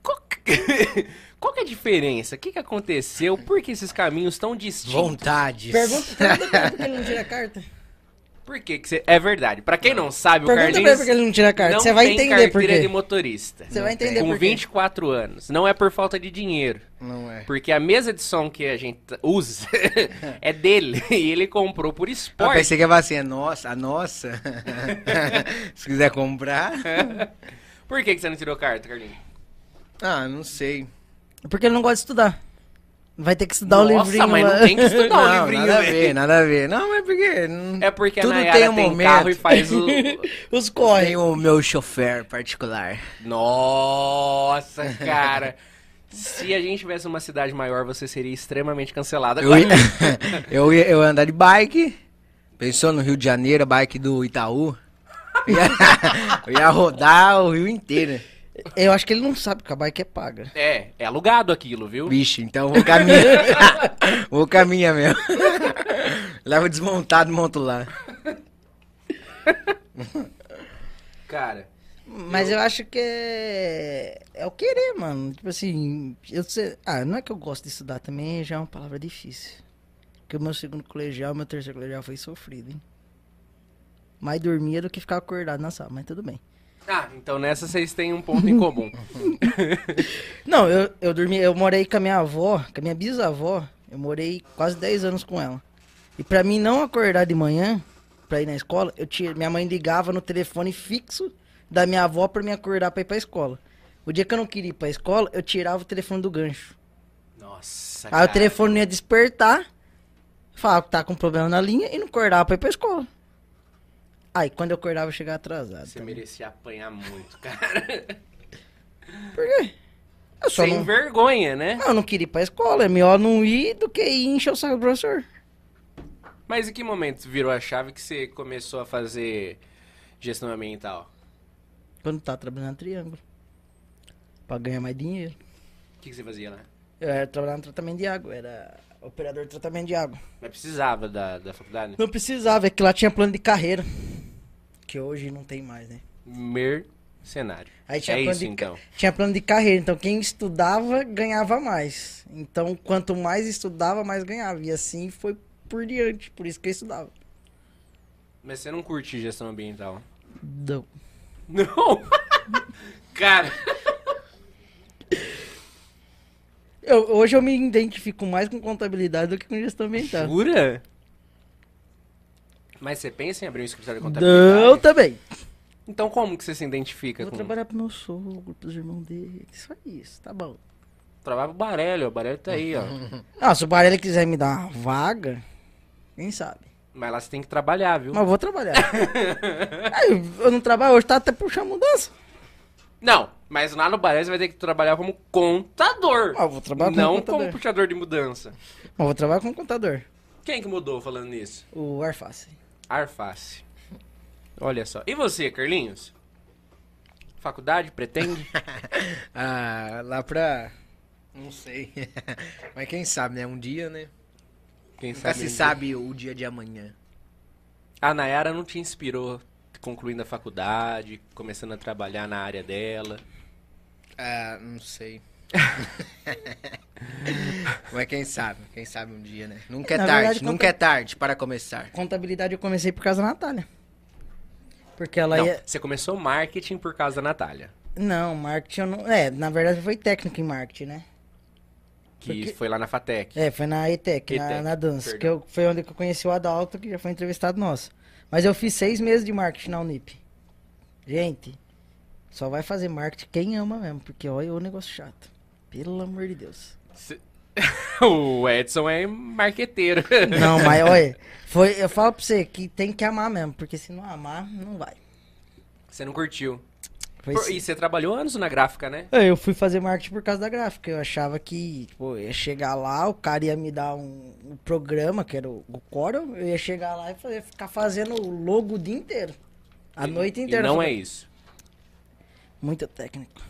qual, que- qual que é a diferença? O que, que aconteceu? Por que esses caminhos tão distintos? vontades. Pergunta pergunta pra ele por que ele não tira a carta. Por que, que você. É verdade. Pra quem não sabe, o Pergunta pra ele Carlinhos. por que ele não tira a carta. não Você vai tem entender por carteira quê. de motorista. Você vai entender Com por quê. 24 anos. Não é por falta de dinheiro. Não é. Porque a mesa de som que a gente usa é dele. E ele comprou por Eu esporte. pensei que ia falar assim, a nossa, a nossa. Se quiser comprar. Por que, que você não tirou carta, Carlinhos? Ah, não sei. Porque ele não gosta de estudar. Vai ter que estudar o Nossa, livrinho mas lá. não tem que estudar o livrinho, nada a ver, nada a ver. Não, mas porque... não- É porque Tudo a Nayara tem um tem momento. carro e faz o... Os corre. Tem o meu chofer particular. Nossa, cara. Se a gente tivesse uma cidade maior, você seria extremamente cancelado. Eu ia, eu ia, eu ia andar de bike. Pensou no Rio de Janeiro, bike do Itaú. Eu ia, eu ia rodar o Rio inteiro. Eu acho que ele não sabe que a bike é paga. É, é alugado aquilo, viu? Vixe, então eu vou caminhar. vou caminhar mesmo. Leva desmontado e monto lá. Cara, Mas eu acho que é. É o querer, mano. Tipo assim. Eu sei... Ah, não é que eu gosto de estudar também, já é uma palavra difícil. Porque o meu segundo colegial, meu terceiro colegial foi sofrido, hein? Mais dormia do que ficar acordado na sala, mas tudo bem. Ah, então nessa vocês têm um ponto em comum. Não, eu, eu dormi, eu morei com a minha avó, com a minha bisavó. Eu morei quase 10 anos com ela. E pra mim não acordar de manhã, pra ir na escola, eu tinha, minha mãe ligava no telefone fixo da minha avó pra me acordar pra ir pra escola. O dia que eu não queria ir pra escola, eu tirava o telefone do gancho. Nossa, Aí cara. o telefone não ia despertar, falava que tá com problema na linha e não acordava pra ir pra escola. Aí quando eu acordava, eu chegava atrasado. Você também. merecia apanhar muito, cara. Por quê? Eu só Sem não... vergonha, né? Eu não queria ir pra escola, é melhor não ir do que ir encher o saco do professor. Mas em que momento virou a chave que você começou a fazer gestão ambiental? Quando tá trabalhando no Triângulo. Pra ganhar mais dinheiro. O que, que você fazia lá? Eu era trabalhar no tratamento de água, era operador de tratamento de água. Mas precisava da, da faculdade? Não precisava, é que lá tinha plano de carreira. Que hoje não tem mais, né? Mercenário. Aí tinha, é plano isso, de, então. tinha plano de carreira, então quem estudava ganhava mais. Então quanto mais estudava, mais ganhava. E assim foi por diante, por isso que eu estudava. Mas você não curte gestão ambiental? Não. Não! cara, Eu- hoje eu me identifico mais com contabilidade do que com gestão ambiental. jura? Mas você pensa em abrir um escritório de contabilidade? Não, também. Então como que você se identifica Vou com... trabalhar pro meu sogro, pros irmãos dele. Só isso, tá bom. Trabalha pro Barelli, ó. O Barelli tá aí, ó. Ah, se o Barelli quiser me dar uma vaga, quem sabe? Mas lá você tem que trabalhar, viu? Mas eu vou trabalhar. Aí, eu- eu não trabalho hoje, tá até puxando mudança. Não, mas lá no Barelli você vai ter que trabalhar como contador. Ah, eu vou trabalhar como não contador. como puxador de mudança. Mas eu vou trabalhar como contador. Quem que mudou falando nisso? O Arface. Arface. Olha só. E você, Carlinhos? Faculdade, pretende? Ah, lá pra... Não sei. Mas quem sabe, né? Um dia, né? Quem Nunca se um dia? sabe o dia de amanhã. A Nayara não te inspirou concluindo a faculdade, começando a trabalhar na área dela? Ah, não sei. Mas quem sabe, quem sabe um dia, né? Nunca é Na tarde, verdade, nunca é tarde para começar. Contabilidade eu comecei por causa da Natália. Porque ela não, ia. você começou marketing por causa da Natália. Não, marketing eu não. É, na verdade foi técnico em marketing, né? Que Porque- foi lá na Fatec. É, foi na ETEC, na, ETEC, na dança. perdão. Que eu, foi onde eu conheci o Adalto, que já foi entrevistado nosso. Mas eu fiz seis meses de marketing na Unip. Gente, só vai fazer marketing quem ama mesmo, porque olha o negócio chato. Pelo amor de Deus. Cê- o Edson é marqueteiro. Não, mas olha, foi, eu falo pra você que tem que amar mesmo, porque se não amar, não vai. Você não curtiu. E você trabalhou anos na gráfica, né? É, Eu fui fazer marketing por causa da gráfica. Eu achava que, tipo, eu ia chegar lá, o cara ia me dar um, um programa, que era o, o Corel, eu ia chegar lá e fazer, ficar fazendo o logo o dia inteiro. A E- noite E inteira. não é isso. Muito técnico.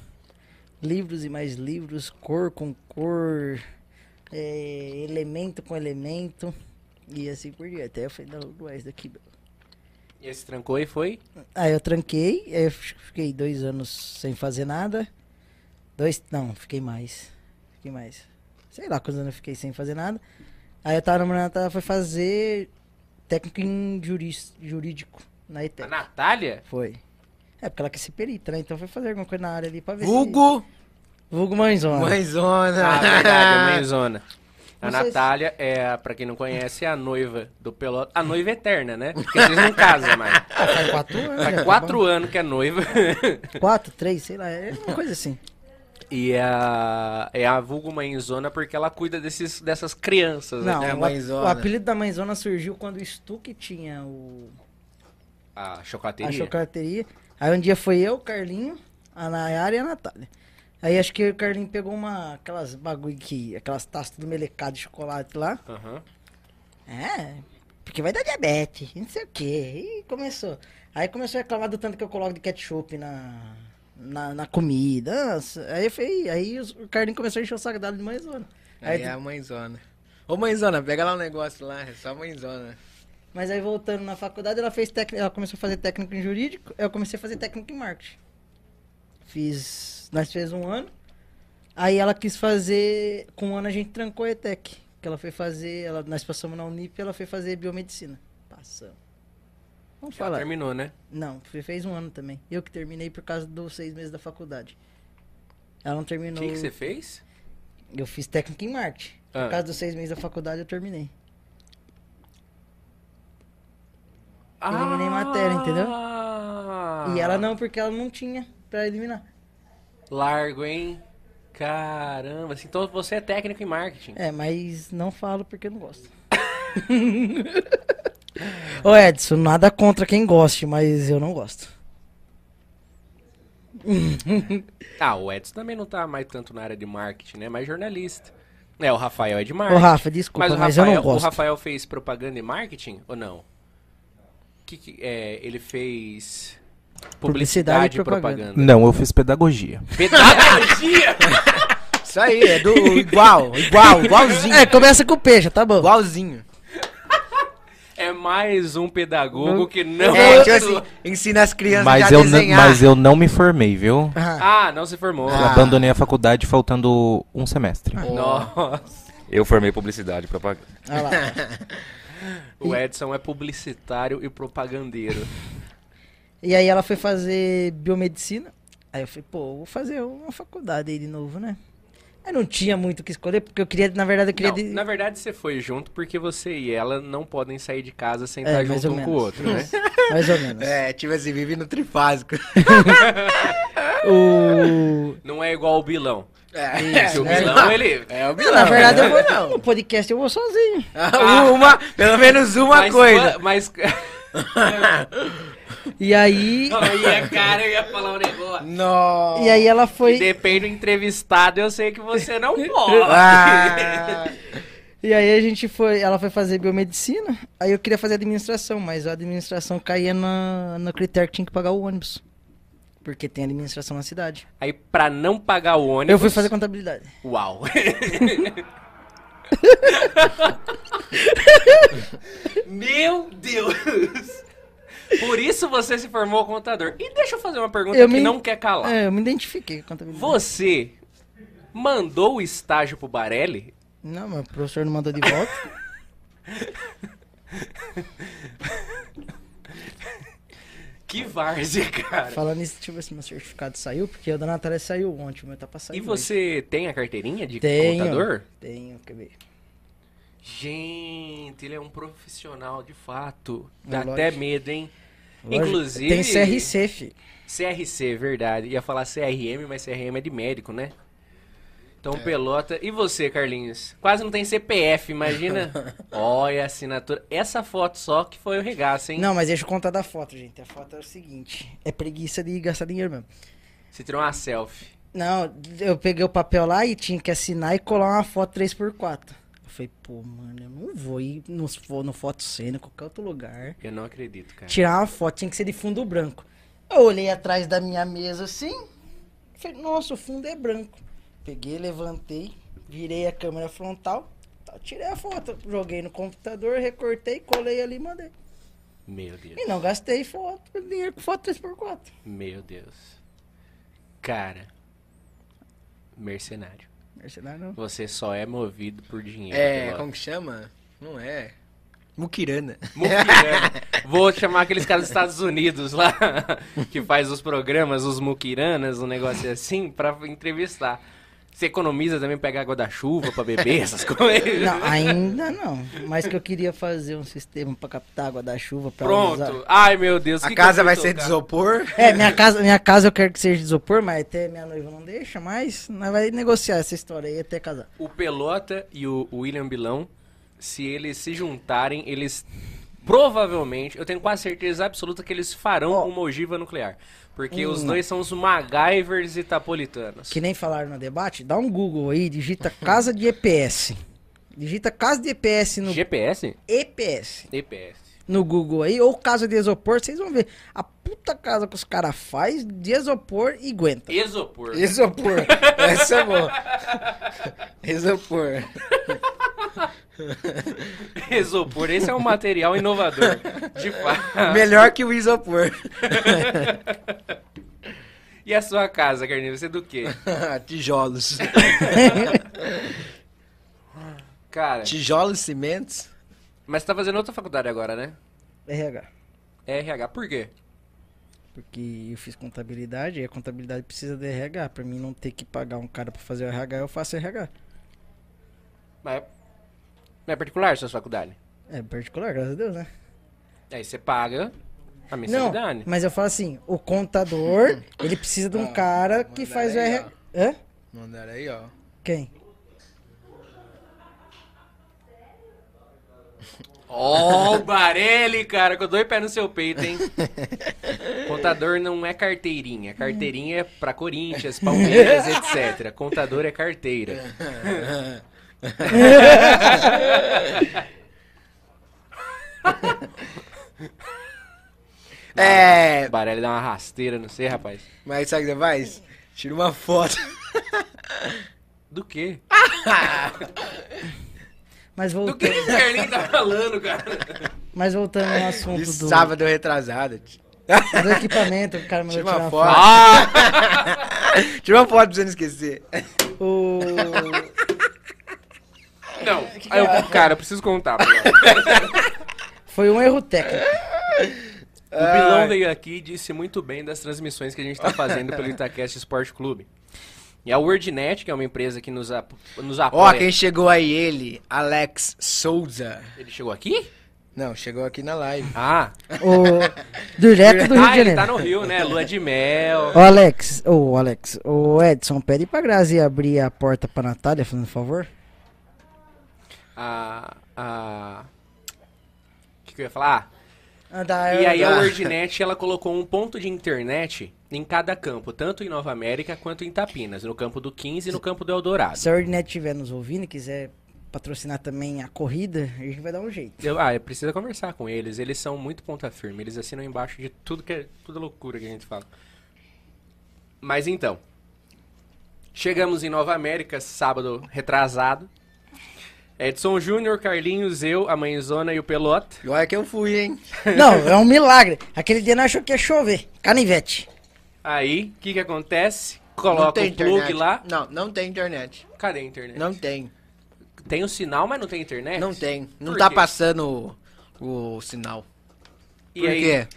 Livros e mais livros, cor com cor, é, elemento com elemento, e assim por diante. Aí eu falei, não, não é isso daqui. E esse trancou e foi? Aí eu tranquei, aí eu fi- fiquei dois anos sem fazer nada. Dois, não, fiquei mais. Fiquei mais. Sei lá quantos anos eu fiquei sem fazer nada. Aí eu tava namorando, ela foi fazer técnico em juris, jurídico na A ETEC. Natália? Foi. É, porque ela quer ser perita, né? Então foi fazer alguma coisa na área ali pra ver Vulgo, se... Vulgo mãezona. mãezona. Ah, verdade, a mãezona. A Não sei se- Natália é, pra quem não conhece, é a noiva do Pelota. A noiva eterna, né? Porque vocês não casam mais. Ah, faz quatro anos. Faz tá quatro anos que é noiva. Quatro, três, sei lá. É uma coisa assim. E a, é a vulgo mãezona porque ela cuida desses, dessas crianças, né? Não, É, o, mãezona. o apelido da mãezona surgiu quando o Stuck tinha o, A a chocolateria. chocolateria. Aí um dia foi eu, o Carlinho, a Nayara e a Natália. Aí acho que o Carlinho pegou uma, aquelas bagulho que, aquelas taças tudo melecado de chocolate lá. Aham. É, porque vai dar diabetes, não sei o quê. E começou. Aí começou a reclamar do tanto que eu coloco de ketchup na, na, na comida. Nossa, Aí, foi, aí os- o Carlinho começou a encher o saco dela de mãezona. Aí, Aí é a mãezona. Ô mãezona, pega lá um negócio lá, é só mãezona. Mas aí voltando na faculdade, ela fez técnica, ela começou a fazer técnico em jurídico, eu comecei a fazer técnico em marketing. Fiz, nós fez um ano. Aí ela quis fazer, com um ano a gente trancou a ETEC, que ela foi fazer, ela, nós passamos na Unip, ela foi fazer biomedicina. Passamos. Vamos Já falar. terminou, né? Não, fe- fez um ano também. Eu que terminei por causa dos seis meses da faculdade. Ela não O terminou. que, que você fez? Eu fiz técnico em marketing. Por Ah. causa dos seis meses da faculdade eu terminei. Eliminei matéria, entendeu? Ah. E ela não, porque ela não tinha pra eliminar. Largo, hein? Caramba, assim, então você é técnico em marketing. É, mas não falo porque eu não gosto. Ô Edson, nada contra quem goste, mas eu não gosto. Ah, o Edson também não tá mais tanto na área de marketing, né? Mais jornalista. É, o Rafael é de Ô marketing. Rafa, desculpa, Mas, mas, o eu Rafael, não o gosto. Rafael fez propaganda e marketing ou não? Que, que- é, ele fez publicidade, Publicidade e propaganda. propaganda. Não, eu fiz pedagogia. Pedagogia! Isso aí, é do igual, igual, igualzinho. É, começa com peixe, tá bom. Igualzinho. é mais um pedagogo que não É, tipo assim, ensina as crianças Mas a eu, não, desenhar. mas eu não me formei, viu? Ah, não se formou. Eu Ah. abandonei a faculdade faltando um semestre. Nossa. Eu formei publicidade e propaganda. Olha lá. O Edson é publicitário e propagandeiro. E aí ela foi fazer biomedicina. Aí eu falei, pô, vou fazer uma faculdade aí de novo, né? Eu não tinha muito o que escolher, porque eu queria, na verdade, eu queria. Não, de- na verdade, você foi junto porque você e ela não podem sair de casa sem É, estar mais junto ou um com o menos. outro, né? Mais ou menos. É, tipo assim, vive no trifásico. O... Não é igual o Bilão. É, Que o né? Bilão, ele... é o Não, Bilão. na verdade, eu vou, no podcast eu vou sozinho. uma, pelo menos uma mas, coisa. Mas... E aí. Olha, cara, eu ia falar um negócio. Nossa. E aí ela foi. Depende do entrevistado, eu sei que você não pode. Ah, E aí a gente foi. Ela foi fazer biomedicina. Aí eu queria fazer administração, mas a administração caía na, no critério que tinha que pagar o ônibus. Porque tem administração na cidade. Aí, pra não pagar o ônibus... Eu fui fazer contabilidade. Uau. Meu Deus. Por isso você se formou contador. E deixa eu fazer uma pergunta Eu que me- não quer calar. É, eu me identifiquei com contabilidade. Você mandou o estágio pro Barelli? Não, mas o professor não mandou de volta. Que várzea, cara. Falando nisso, deixa eu ver se meu certificado saiu, porque o da Natália saiu ontem, o meu tá sair E hoje. você tem a carteirinha de Tenho. contador? Tenho, quer ver? Gente, ele é um profissional de fato. Dá lógico. até medo, hein? Lógico. Inclusive. Tem CRC, fi. CRC, verdade. Ia falar CRM, mas CRM é de médico, né? Então, É. pelota. E você, Carlinhos? Quase não tem CPF, imagina. Olha a assinatura. Essa foto só que foi o regaço, hein? Não, mas deixa eu contar da foto, gente. A foto é o seguinte: é preguiça de gastar dinheiro mesmo. Você tirou uma selfie. Não, eu peguei o papel lá e tinha que assinar e colar uma foto 3x4. Falei, pô, mano, eu não vou ir no, no foto cena, qualquer outro lugar. Eu não acredito, cara. Tirar uma foto, tinha que ser de fundo branco. Eu olhei atrás da minha mesa assim, falei, nossa, o fundo é branco. Peguei, levantei, virei a câmera frontal, tá, tirei a foto, joguei no computador, recortei, colei ali e mandei. Meu Deus. E não gastei foto, dinheiro com foto 3x4. Meu Deus. Cara. Mercenário. Mercenário não. Você só é movido por dinheiro. é, como que chama? Não é. Mukirana. Mukirana. Vou chamar aqueles caras dos Estados Unidos lá, que faz os programas, os Mukiranas, um negócio assim, pra entrevistar. Você economiza também pegar água da chuva pra beber, essas coisas? Não, ainda não. Mas que eu queria fazer um sistema pra captar água da chuva pra usar. Pronto. Ai, meu Deus. A que casa que vai ser de isopor. É, minha casa, minha casa eu quero que seja de isopor, mas até minha noiva não deixa, mas nós vai negociar essa história aí até casar. O Pelota e o William Bilão, se eles se juntarem, eles provavelmente, eu tenho quase certeza absoluta que eles farão Ó. uma ogiva nuclear. Porque Hum. os dois são os MacGyvers itapolitanos. Que nem falaram no debate, dá um Google aí, digita casa de EPS. Digita casa de EPS no GPS? EPS. EPS. No Google aí, ou casa de isopor, vocês vão ver a puta casa que os caras faz de isopor e aguenta. Isopor. Isopor. Essa é boa. Isopor. Isopor, esse é um material inovador. De fato. Melhor que o isopor. E a sua casa, Carlinhos? Você é do quê? Tijolos. Cara, Tijolos, cimentos. Mas você tá fazendo outra faculdade agora, né? RH. RH, por quê? Porque eu fiz contabilidade e a contabilidade precisa de RH. Pra mim não ter que pagar um cara pra fazer o RH, eu faço RH. Mas não é particular sua faculdade? É particular, graças a Deus, né? Aí você paga a Não, mensalidade. mas eu falo assim, o contador, ele precisa de um Ah, cara que faz o aí, RH. Hã? Mandaram aí, ó. Quem? Ó, o Barelli, cara, com dois pés no seu peito, hein? Contador não é carteirinha. Carteirinha é pra Corinthians, Palmeiras, etc. Contador é carteira. É. O Barelli dá uma rasteira, não sei, rapaz. Mas sabe o que você faz? Tira uma foto. Do quê? Mas Do que voltando, o Carlinhos tá falando, cara? mas voltando no assunto De do, sábado retrasado. do equipamento, que o cara mandou Tira tirar uma uma foto. Ah! Tira uma foto pra você não esquecer. O... Não, aí eu, cara, eu preciso contar. Foi um erro técnico. O Bilão veio aqui e disse muito bem das transmissões que a gente tá fazendo pelo Itacast Esporte Clube. E a WordNet, que é uma empresa que nos, ap nos Ó, apoia... quem chegou aí, ele, Alex Souza. Ele chegou aqui? Não, chegou aqui na live. Ah, O... Direto do Rio de ah ele Janeiro. tá no Rio, né? Lua de mel. Ô Alex, ô Alex, ô Edson, pede pra Grazi abrir a porta pra Natália, fazendo favor. A... a... O que, que eu ia falar? Ah, da- E aí a WordNet, ela colocou um ponto de internet em cada campo, tanto em Nova América quanto em Tapinas, no campo do 15 e no campo do Eldorado. Se a Ordnet estiver nos ouvindo e quiser patrocinar também a corrida, a gente vai dar um jeito. Eu, ah, precisa conversar com eles, eles são muito ponta firme, eles assinam embaixo de tudo que é, tudo loucura que a gente fala. Mas então, chegamos em Nova América, sábado retrasado. Edson Júnior, Carlinhos, eu, a Mãezona e o Pelota. E olha que eu fui, hein? Não, é um milagre. Aquele dia nós achou que ia chover. Canivete. Aí, o que que acontece? não Coloca tem o plug internet. lá. Não, não tem internet. Cadê a internet? Não tem. Tem o sinal, mas não tem internet? Não tem. Não Por tá quê? passando o, o sinal. E Por aí, quê?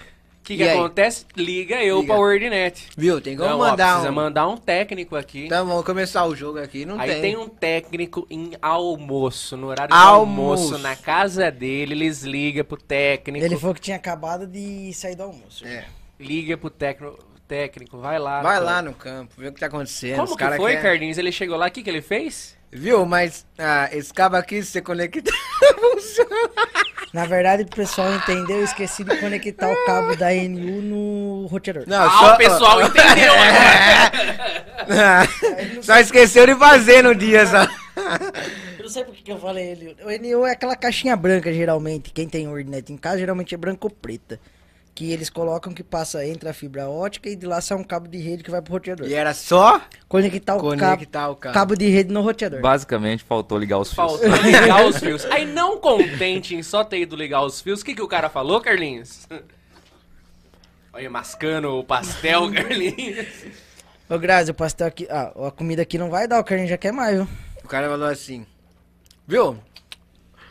O que, que acontece? Liga eu Liga. pra WordNet. Viu? Tem como Não, ó, mandar precisa um... mandar um técnico aqui. Então vamos começar o jogo aqui. Não Aí tem. tem. um técnico em almoço, no horário de Almoço. almoço, na casa dele, eles ligam pro técnico. Ele falou que tinha acabado de sair do almoço. É. Liga pro técnico, técnico, vai lá. Vai pô. lá no campo, vê o que tá acontecendo. Como Os que cara foi, quer- Carlinhos? Ele chegou lá, o que, que ele fez? Viu? Mas ah, esse cabo aqui, se você conectar, funciona. Na verdade, pro pessoal entender, eu esqueci de conectar o cabo da NU no roteador. Não, ah, só, o pessoal entendeu agora. só esqueceu de fazer no dia, só. Eu não sei por que eu falei ele. O NU é aquela caixinha branca, geralmente. Quem tem Ordnet em casa, geralmente é branca ou preta. Que eles colocam que passa entre a fibra ótica e de lá sai um cabo de rede que vai pro roteador. E era só Conectar o conectar cabo, o cabo. cabo de rede no roteador. Basicamente, faltou ligar os fios. Faltou ligar os fios. Aí, não contente em só ter ido ligar os fios, o que, que o cara falou, Carlinhos? Olha, mascando o pastel, Carlinhos. Ô, Grazi, o pastel aqui. Ah, a comida aqui não vai dar, o Carlinhos já quer mais, viu? O cara falou assim, viu?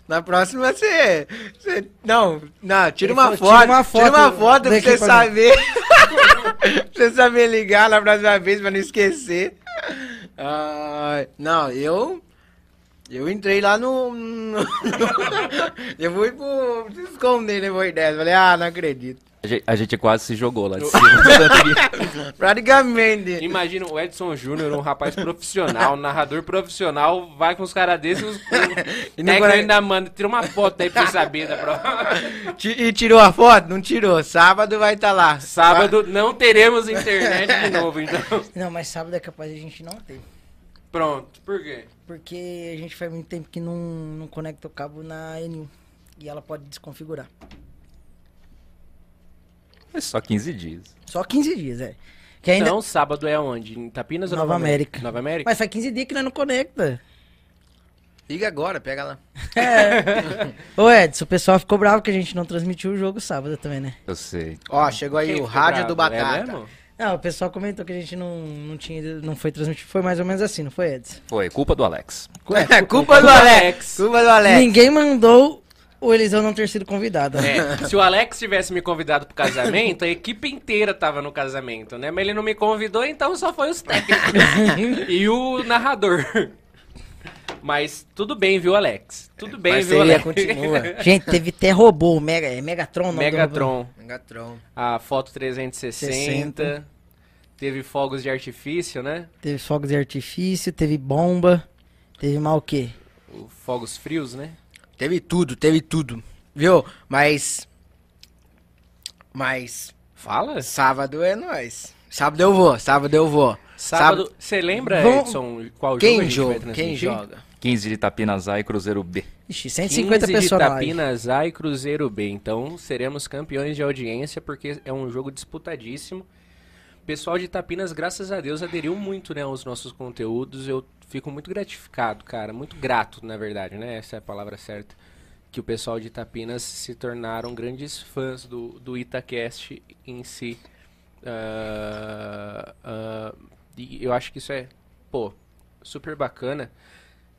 Na próxima você. você- não, não, tira uma, falou, foto, tira uma Tira uma foto foto pra você saber. pra você saber ligar na próxima vez pra não esquecer. Ah, não, eu. Eu entrei lá no. no- eu fui pro. se esconder depois dessa. Falei, ah, não acredito. A gente, a gente quase se jogou lá de cima. Praticamente. Imagina o Edson Júnior, um rapaz profissional, um narrador profissional, vai com os caras desses, os, E não conecta- ainda manda, tira uma foto aí pra você saber da prova. E tirou a foto? Não tirou. Sábado vai estar lá. Sábado não teremos internet de novo, então. Não, mas sábado é capaz de a gente não ter. Pronto, por quê? Porque a gente faz muito tempo que não, não conecta o cabo na N1. E ela pode desconfigurar. É só 15 dias. Só 15 dias, é. Que ainda... Então, sábado é onde? Em Tapinas ou Nova Nova América. Nova América? Mas faz 15 dias que nós não conecta. Liga agora, pega lá. Ô Edson, o pessoal ficou bravo que a gente não transmitiu o jogo sábado também, né? Eu sei. Ó, chegou aí Quem o rádio do bravo? É Batata. mesmo? Não, o pessoal comentou que a gente não, não tinha, não foi transmitir. Foi mais ou menos assim, não foi, Edson? Foi, culpa do Alex. É, culpa do Alex. Culpa do Alex. Ninguém mandou o Eliseu não ter sido convidado. É, se o Alex tivesse me convidado pro casamento, a equipe inteira tava no casamento, né? Mas ele não me convidou, então só foi os técnicos. e o narrador. Mas tudo bem, viu, Alex? Tudo bem, viu, Parceria Alex? continua. Gente, teve até robô, o Mega, é Megatron, o nome do robô? Megatron, Megatron. a foto 360, 60. teve fogos de artifício, né? Teve fogos de artifício, teve bomba, teve mal o quê? O fogos frios, né? Teve tudo, teve tudo. Viu? Mas. Mas. Fala? Sábado é nós. Sábado eu vou, sábado eu vou. Sábado, você lembra, Vamos- Edson, qual jogo a Quem gente vai joga? Quem joga? 15 de Tapinas A e Cruzeiro B. Ixi, 150 15 pessoas de na live. Tapinas A e Cruzeiro B. Então seremos campeões de audiência porque é um jogo disputadíssimo. Pessoal de Tapinas, graças a Deus, aderiu muito né, aos nossos conteúdos. Eu fico muito gratificado, cara. Muito grato, na verdade, né? Essa é a palavra certa. Que o pessoal de Tapinas se tornaram grandes fãs do, do Itacast em si. Ah, ah, e eu acho que isso é, pô, super bacana.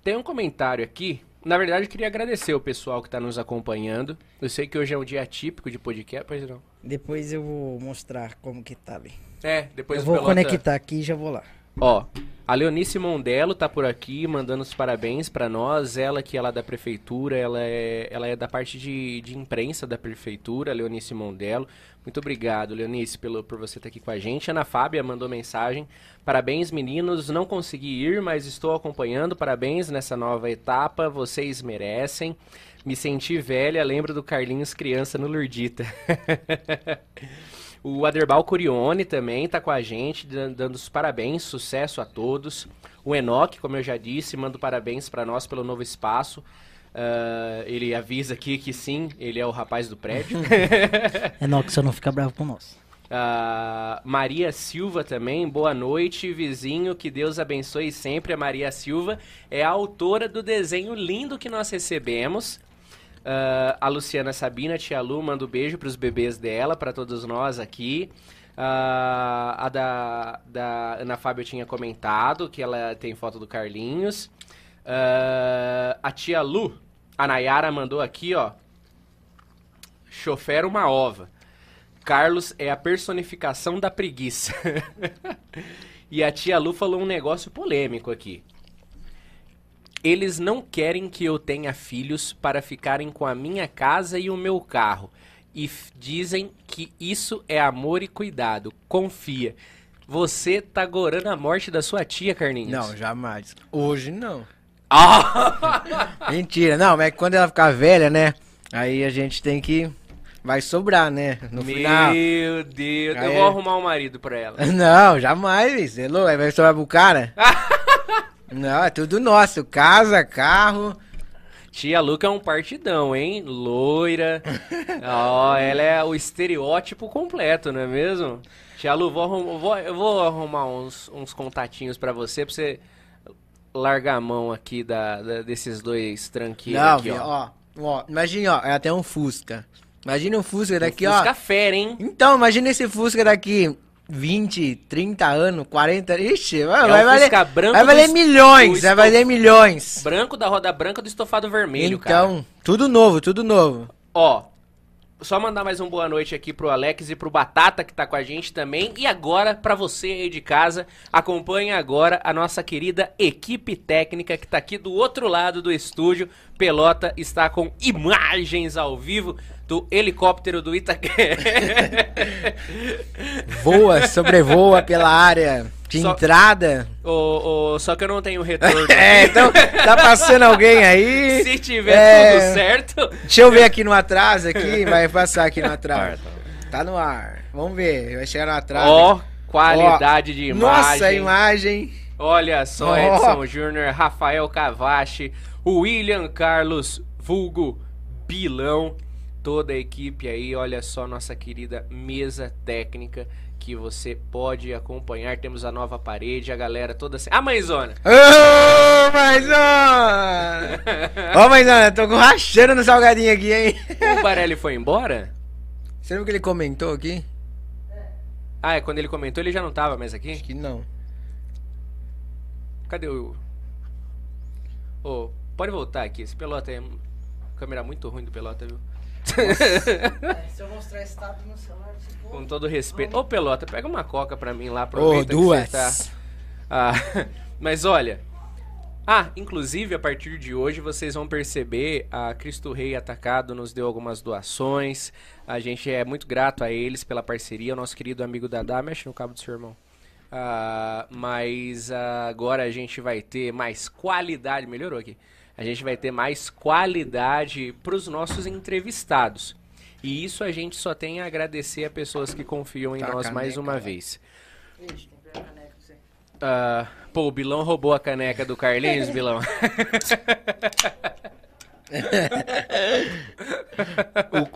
Tem um comentário aqui. Na verdade, eu queria agradecer o pessoal que está nos acompanhando. Eu sei que hoje é um dia atípico de podcast, pois não. Depois eu vou mostrar como que tá ali. É, depois eu vou Pelota- conectar aqui e já vou lá. Ó, a Leonice Mondelo tá por aqui mandando os parabéns pra nós. Ela que é da prefeitura, ela é, ela é da parte de, de imprensa da prefeitura, Leonice Mondelo. Muito obrigado, Leonice, pelo, por você estar aqui com a gente. Ana Fábia mandou mensagem. Parabéns, meninos. Não consegui ir, mas estou acompanhando. Parabéns nessa nova etapa. Vocês merecem. Me senti velha, lembro do Carlinhos criança no Lurdita. O Aderbal Curione também tá com a gente, dan- dando os parabéns, sucesso a todos. O Enoque, como eu já disse, manda parabéns para nós pelo novo espaço. Ah, ele avisa aqui que sim, ele é o rapaz do prédio. Que você não fica bravo com nós. Ah, Maria Silva também, boa noite, vizinho, que Deus abençoe sempre. A Maria Silva é a autora do desenho lindo que nós recebemos. Ah, a Luciana Sabina, tia Lu, manda um beijo para os bebês dela, para todos nós aqui. Ah, a da, da Ana Fábio tinha comentado que ela tem foto do Carlinhos. Ah, a tia Lu, a Nayara mandou aqui, ó. Chofer uma ova. Carlos é a personificação da preguiça. e a tia Lu falou um negócio polêmico aqui. Eles não querem que eu tenha filhos para ficarem com a minha casa e o meu carro. E dizem que isso é amor e cuidado. Confia. Você tá gorando a morte da sua tia, Carlinhos? Não, jamais. Hoje não. Ah! Mentira. Não, mas quando ela ficar velha, né? Aí a gente tem que. Vai sobrar, né? No Meu final. Deus. Aí Eu é- vou arrumar um marido pra ela. Não, jamais, é? Aí vai sobrar pro cara? não, é tudo nosso. Casa, carro. Tia Luca é um partidão, hein? Loira. Ó, ela é o estereótipo completo, não é mesmo? Tia Lu, vou vou- eu vou arrumar uns, uns contatinhos pra você, pra você largar a mão aqui da, da- desses dois tranquilos não, aqui, ó. ó. ó. Imagina, ó, é até um Fusca. Imagina um Fusca daqui, ó. Fusca fera, hein? Então, imagina esse Fusca daqui 20, 30 anos, 40. Ixi, vai, É vai valer, vai valer es- milhões, do vai valer milhões. Branco da roda branca do estofado vermelho, cara. Então, tudo novo, tudo novo. Ó, só mandar mais um boa noite aqui pro Alex e pro Batata que tá com a gente também. E agora, pra você aí de casa, acompanhe agora a nossa querida equipe técnica que tá aqui do outro lado do estúdio. Pelota está com imagens ao vivo do helicóptero do Itaquera. Voa, sobrevoa pela área de Só- entrada. Ô, só que eu não tenho retorno. É, então tá passando alguém aí. Se tiver É. tudo certo. Deixa eu ver aqui no atraso aqui, vai passar aqui no atraso. Tá no ar. Vamos ver, vai chegar no atraso. Ó, aqui. qualidade de imagem. Nossa, a imagem. Olha só, Ó. Edson Júnior, Rafael Cavache, o William Carlos, vulgo Bilão, toda a equipe aí, olha só nossa querida mesa técnica que você pode acompanhar. Temos a nova parede, a galera toda assim. Ah, mãezona! Ô, Maisona! Ô, Maisona, tô rachando no salgadinho aqui, hein? O Barelli foi embora? Você viu que ele comentou aqui? Ah, é quando ele comentou, ele já não tava mais aqui? Acho que não. Cadê o. Ô, pode voltar aqui. Esse pelota é. Câmera muito ruim do pelota, viu? Se eu mostrar esse tato no celular, você Com todo respeito. Ô, Pelota, pega uma coca pra mim lá, Ô, aproveita que duas. você tá... Ah, mas olha... Ah, inclusive, a partir de hoje, vocês vão perceber, a Cristo Rei Atacado nos deu algumas doações. A gente é muito grato a eles pela parceria. O nosso querido amigo Dadá, mexe no cabo do seu irmão. Ah, mas ah, agora a gente vai ter mais qualidade. Melhorou aqui. A gente vai ter mais qualidade para os nossos entrevistados. E isso a gente só tem a agradecer a pessoas que confiam em Tá, nós mais caneca, uma vai. vez. Ah, pô, o Bilão roubou a caneca do Carlinhos, Bilão.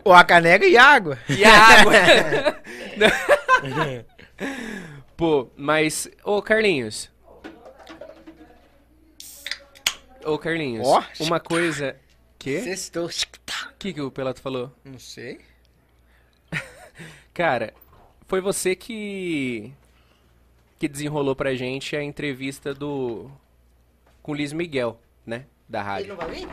O, a caneca e a água. E a água? Pô, mas. Ô, Carlinhos. Ô, Carlinhos. Ó. Uma coisa. Quê? Sextou. O que, que o Pelato falou? Não sei. Cara, foi você que. que desenrolou pra gente a entrevista do. com o Liz Miguel, né? Da rádio. vai vir?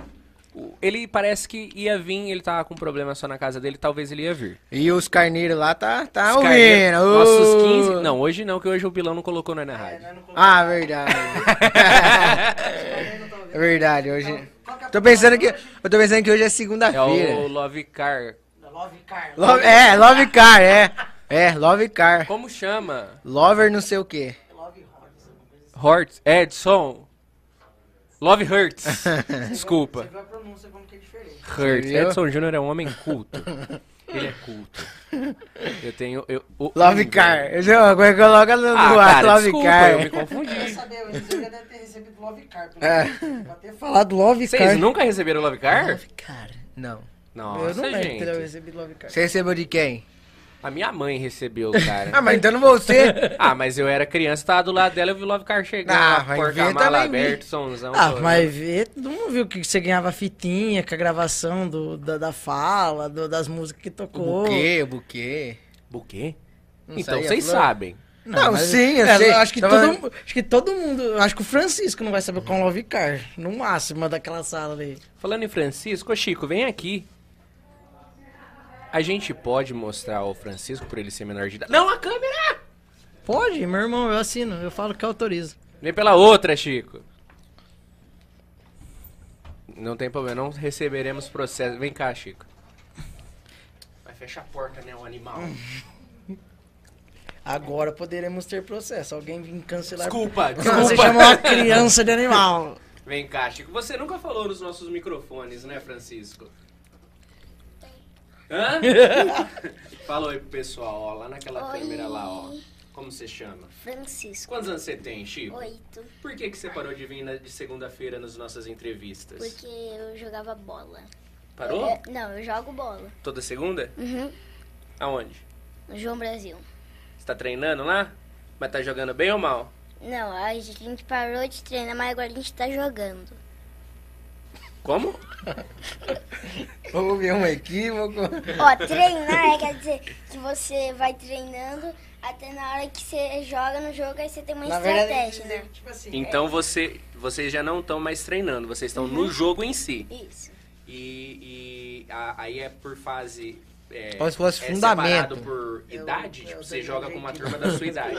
Ele parece que ia vir, ele tava com problema só na casa dele, talvez ele ia vir. E os carneiros lá tá, tá Os ouvindo. Nossos Ô. 15. Não, hoje não, que hoje o Bilão não colocou nós na rádio. Ah, verdade. é verdade, hoje. Tô pensando que. Eu tô pensando que hoje é É segunda-feira. o Love Car. Love Car. Love- é, Love Car, é. É, Love Car. Como chama? Lover não sei o quê. Hort. Edson. Love Hurts. Desculpa. viu a pronúncia como que é diferente. Hurts. Edson Júnior é um homem culto. Ele é culto. Eu tenho. Eu, o- Love Car. Eu agora coloca no Ah, ar, cara, Love desculpa, Car. eu me confundi. Saber, o Eliseu já deve ter recebido Love Car. É. Pra ter falado Love Vocês Car. nunca receberam Love Car? Love Car. Não. eu Nossa, não lembro de ter gente. recebido Love Car. Você recebeu de quem? A minha mãe recebeu, cara. Ah, mas então não você. Ah, mas eu era criança, tava do lado dela, eu vi o Love Car chegando, Ah, vai ver também, aberto, somzão. Ah, todo. mas vê, todo mundo viu que você ganhava fitinha com a gravação do, da, da fala, do- das músicas que O tocou. buquê, o buquê. Buquê? Não Então, vocês sabem. Não, mas- sim, eu É, sei. acho que, Tava- todo, acho que todo mundo. Acho que o Francisco não vai saber com Love Car. No máximo daquela sala ali. Falando em Francisco, ô Chico, vem aqui. A gente pode mostrar o Francisco por ele ser menor de idade. Não, a câmera! Pode, meu irmão, eu assino. Eu falo que autorizo. Vem pela outra, Chico. Não tem problema, não receberemos processo. Vem cá, Chico. Vai fechar a porta, né, o animal. Agora poderemos ter processo. Alguém vir cancelar. Desculpa, Não, desculpa. Você chamou uma criança de animal. Vem cá, Chico. Você nunca falou nos nossos microfones, né, Francisco? Hã? Falou aí pro pessoal, ó, lá naquela Oi. câmera lá, ó. Como você chama? Francisco. Quantos anos você tem, Chico? Oito. Por que, que você parou de vir na- de segunda-feira nas nossas entrevistas? Porque eu jogava bola. Parou? É, não, eu jogo bola. Toda segunda? Uhum. Aonde? No João Brasil. Você tá treinando lá? Mas tá jogando bem ou mal? Não, a gente parou de treinar, mas agora a gente tá jogando. Como? Houve um equívoco. Ó, treinar é, quer dizer que você vai treinando até na hora que você joga no jogo, aí você tem uma Na verdade, estratégia, dizer, né? tipo assim, Então você, vocês já não estão mais treinando, vocês estão no jogo em si. Isso. E, e a- aí é por fase é, Como se fosse é fundamento. por idade? tipo, você joga com uma turma da sua idade.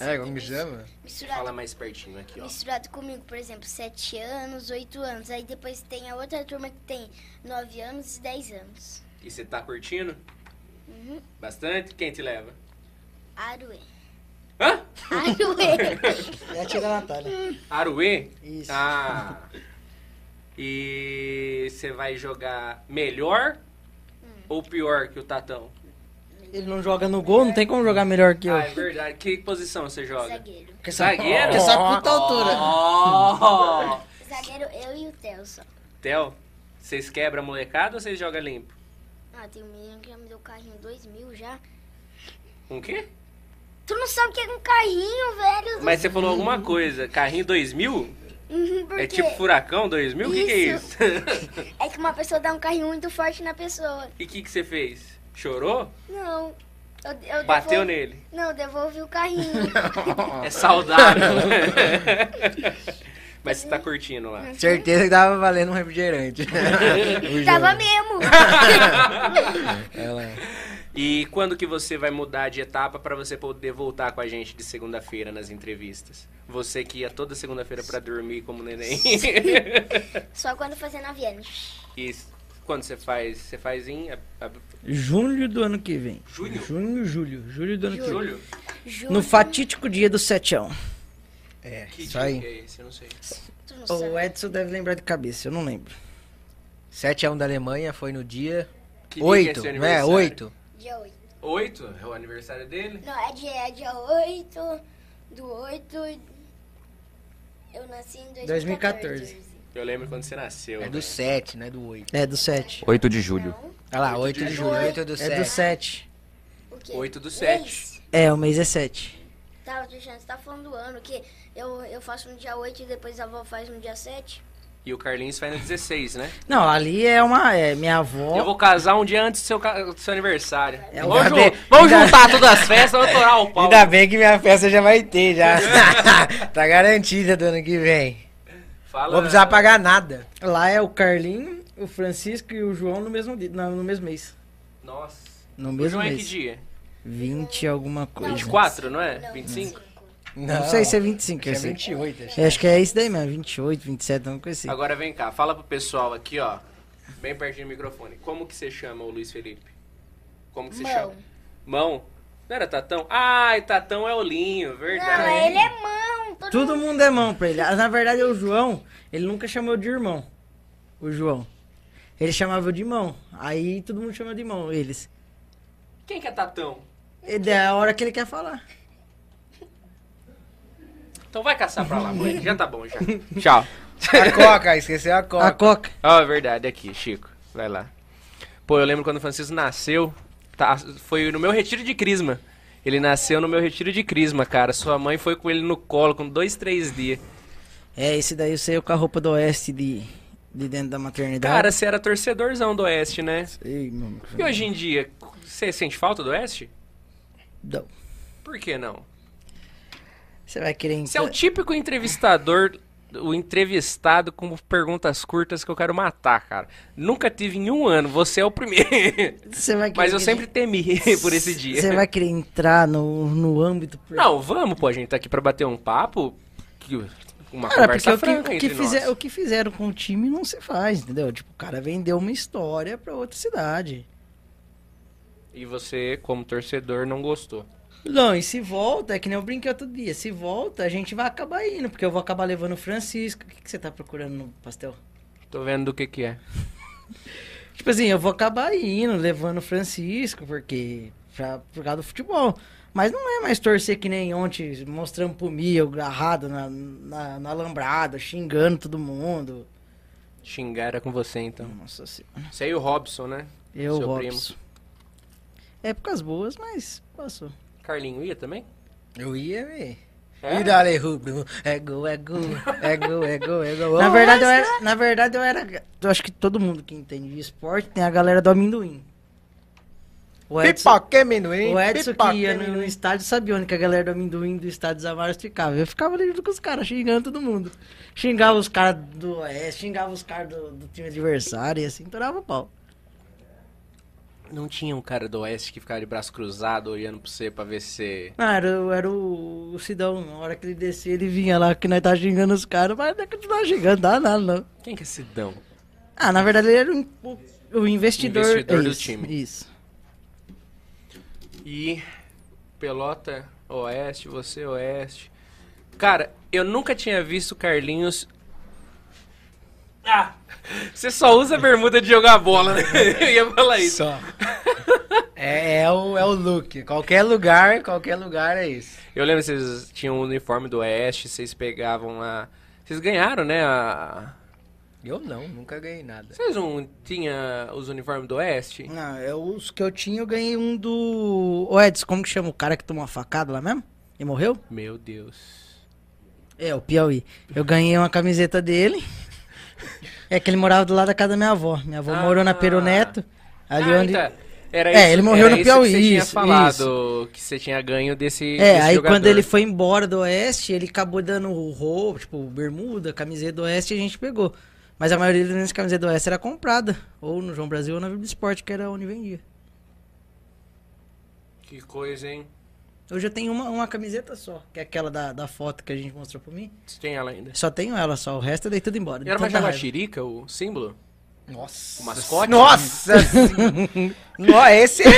É, como que tem chama? Misturado, Fala mais pertinho aqui, ó. misturado comigo, por exemplo, 7 anos, 8 anos. Aí depois tem a outra turma que tem 9 anos e 10 anos. E você tá curtindo? Uhum. Bastante? Quem te leva? Aruê. Hã? Aruê. É a tia da Natália. Aruê? Isso. Ah. E você vai jogar melhor ou pior que o Tatão? Ele não joga no gol, não tem como jogar melhor que eu. Ah, é verdade. Que posição você joga? Zagueiro. Porque Zagueiro? porque essa puta altura. Oh! Zagueiro, eu e o Theo só. Theo, vocês quebram a molecada ou vocês jogam limpo? Ah, tem um menino que já me deu carrinho 2 mil já. Um quê? Tu não sabe o que é um carrinho, velho? Mas você falou alguma coisa. Carrinho 2000? Uhum, É tipo furacão 2000? O que, que é Isso. É que uma pessoa dá um carrinho muito forte na pessoa. e o que, que você fez? Chorou? Não. Eu, eu Bateu devolvi- nele? Não, devolvi o carrinho. É saudável. Mas você tá curtindo lá. Certeza que tava valendo um refrigerante. Tava mesmo. Ela... E quando que você vai mudar de etapa pra você poder voltar com a gente de segunda-feira nas entrevistas? Você que ia toda segunda-feira pra dormir como neném. Só quando fazendo aviões. e quando você faz? Você faz em a- a- Junho do ano que vem. Junho? Junho, julho. Julho do ano que vem. julho? No fatídico dia do setião. É, Que isso dia aí. que é esse? Eu não sei. Não O sabe. Edson deve lembrar de cabeça, eu não lembro. 7x1 da Alemanha foi no dia Que dia que é 8, seu né? aniversário? 8. Dia 8. 8? É o aniversário dele? Não, é dia, é dia 8 do 8. Eu nasci em 2014. 2014. Eu lembro quando você nasceu. É do velho. 7, não é do 8. É do 7. 8 de julho. Não, Olha lá, 8 de julho, 8 do 7. É do 7. o quê? 8 do 7. Mês? É, o mês é 7. Tá, Cristiano, você tá falando do ano, que eu, eu faço no dia 8 e depois a avó faz no dia 7. E o Carlinhos faz no 16, né? Não, ali é uma. É, minha avó. Eu vou casar um dia antes do seu, do seu aniversário. É, vamos ju- bem- vamos ainda- juntar todas as festas, vamos torar o pau. Ainda bem que minha festa já vai ter, já. tá garantida do ano que vem. Fala, Vou precisar pagar nada. Lá é o Carlinho, o Francisco e o João no mesmo, dia, no, no mesmo mês. Nossa. No O mesmo João é que mês. dia? 20 alguma coisa. 24, não é? Não, 25? Não, sei se é 25, eu Acho que é sei. 28. acho. Eu acho que é isso daí mesmo, 28, 27, alguma coisa assim. Agora vem cá, fala pro pessoal aqui, ó. Bem pertinho do microfone. Como que você chama o Luiz Felipe? Como que você Mão. chama? Mão? Não era Tatão? Ai, Tatão é o Linho, Não, verdade. ele é mão. Todo Todo mundo é mão pra ele. Ah, Na verdade, o João, ele nunca chamou de irmão. O João. Ele chamava de mão. Aí todo mundo chama de mão, eles. Quem que é Tatão? Ele é a hora que ele quer falar. Então vai caçar pra lá, mãe. Já tá bom, já. Tchau. A Coca, esqueceu a Coca. A Coca. Ó, é verdade, aqui, Chico. Vai lá. Pô, eu lembro quando o Francisco nasceu, tá, foi no meu retiro de crisma. Ele nasceu no meu retiro de crisma, cara. Sua mãe foi com ele no colo com dois, três dias. É, esse daí eu sei com a roupa do Oeste de, de dentro da maternidade. Cara, você era torcedorzão do Oeste, né? Mano. E hoje em dia, você sente falta do Oeste? Não. Por que não? Você vai querer Você é o entrar... típico entrevistador, o entrevistado com perguntas curtas que eu quero matar, cara. Nunca tive em um ano, você é o primeiro. Você vai querer Mas eu sempre temi por esse dia. Você vai querer entrar no, no âmbito... Não, vamos, pô, a gente tá aqui pra bater um papo. que- Uma Cara, porque conversa o que, o, que fizer- o que fizeram com o time não se faz, entendeu? Tipo, o cara vendeu uma história pra outra cidade. E você, como torcedor, não gostou. Não, e se volta, é que nem eu brinquei outro dia, se volta, a gente vai acabar indo, porque eu vou acabar levando o Francisco. O que, que você tá procurando no pastel? Tô vendo do que que é. Tipo assim, eu vou acabar indo, levando o Francisco, porque. Pra, por causa do futebol. Mas não é mais torcer que nem ontem, mostrando pro Mia, agarrado na, na, na alambrada, xingando todo mundo. Xingar era com você, então. Nossa senhora. Você e o Robson, né? Eu, Seu Robson. Épocas boas, mas passou. Carlinho ia também? Eu ia, véi. É? E dale rubro. É gol, é gol. É gol, é gol, é gol. Na verdade, eu era, na verdade, eu era. Eu acho que todo mundo que entende de esporte tem a galera do amendoim. O Edson, Pipoca, amendoim. o Edson pipoca, que ia no, no estádio sabia onde que a galera do amendoim do estádio dos Amaros ficava. Eu ficava ali junto com os caras, xingando todo mundo. Xingava os caras do Oeste, xingava os caras do, do time adversário e assim, torava o pau. Não tinha um cara do Oeste que ficava de braço cruzado olhando pra você pra ver se você. Ah, era, o- era o, o Sidão. Na hora que ele descia, ele vinha lá que nós tá xingando os caras, mas não é continuar xingando, dá nada não. Quem que é Sidão? Ah, na verdade ele era o, o- o investidor, Investidor do isso, time. Isso. E Pelota Oeste, você Oeste. Cara, eu nunca tinha visto Carlinhos. Ah! Você só usa bermuda de jogar bola, né? Eu ia falar isso. Só. É, é o, é o look. Qualquer lugar, qualquer lugar é isso. Eu lembro que vocês tinham um uniforme do Oeste, vocês pegavam lá. Vocês ganharam, né? A... Eu não, nunca ganhei nada. Vocês não tinham os uniformes do Oeste? Não, é os que eu tinha, eu ganhei um do. Ô Edson, como que chama o cara que tomou uma facada lá mesmo? E morreu? Meu Deus. É, o Piauí. Eu ganhei uma camiseta dele. É que ele morava do lado da casa da minha avó. Minha avó Ah. morou na Peroneto. Ali Ah, onde. então, Era É, isso, ele morreu era no isso Piauí, Que você tinha isso, falado que você tinha ganho desse. É, desse aí jogador. quando ele foi embora do Oeste, ele acabou dando o roubo, tipo, bermuda, camiseta do Oeste e a gente pegou. Mas a maioria das camisetas do Oeste era comprada. Ou no João Brasil ou na Vibra Esporte, que era onde vendia. Que coisa, hein? Hoje eu tenho uma, uma camiseta só, que é aquela da, da foto que a gente mostrou pra mim. Você tem ela ainda? Só tenho ela só, o resto eu dei tudo embora. Era uma jaguatirica, o símbolo? Nossa. O mascote? Nossa senhora. No- Esse é,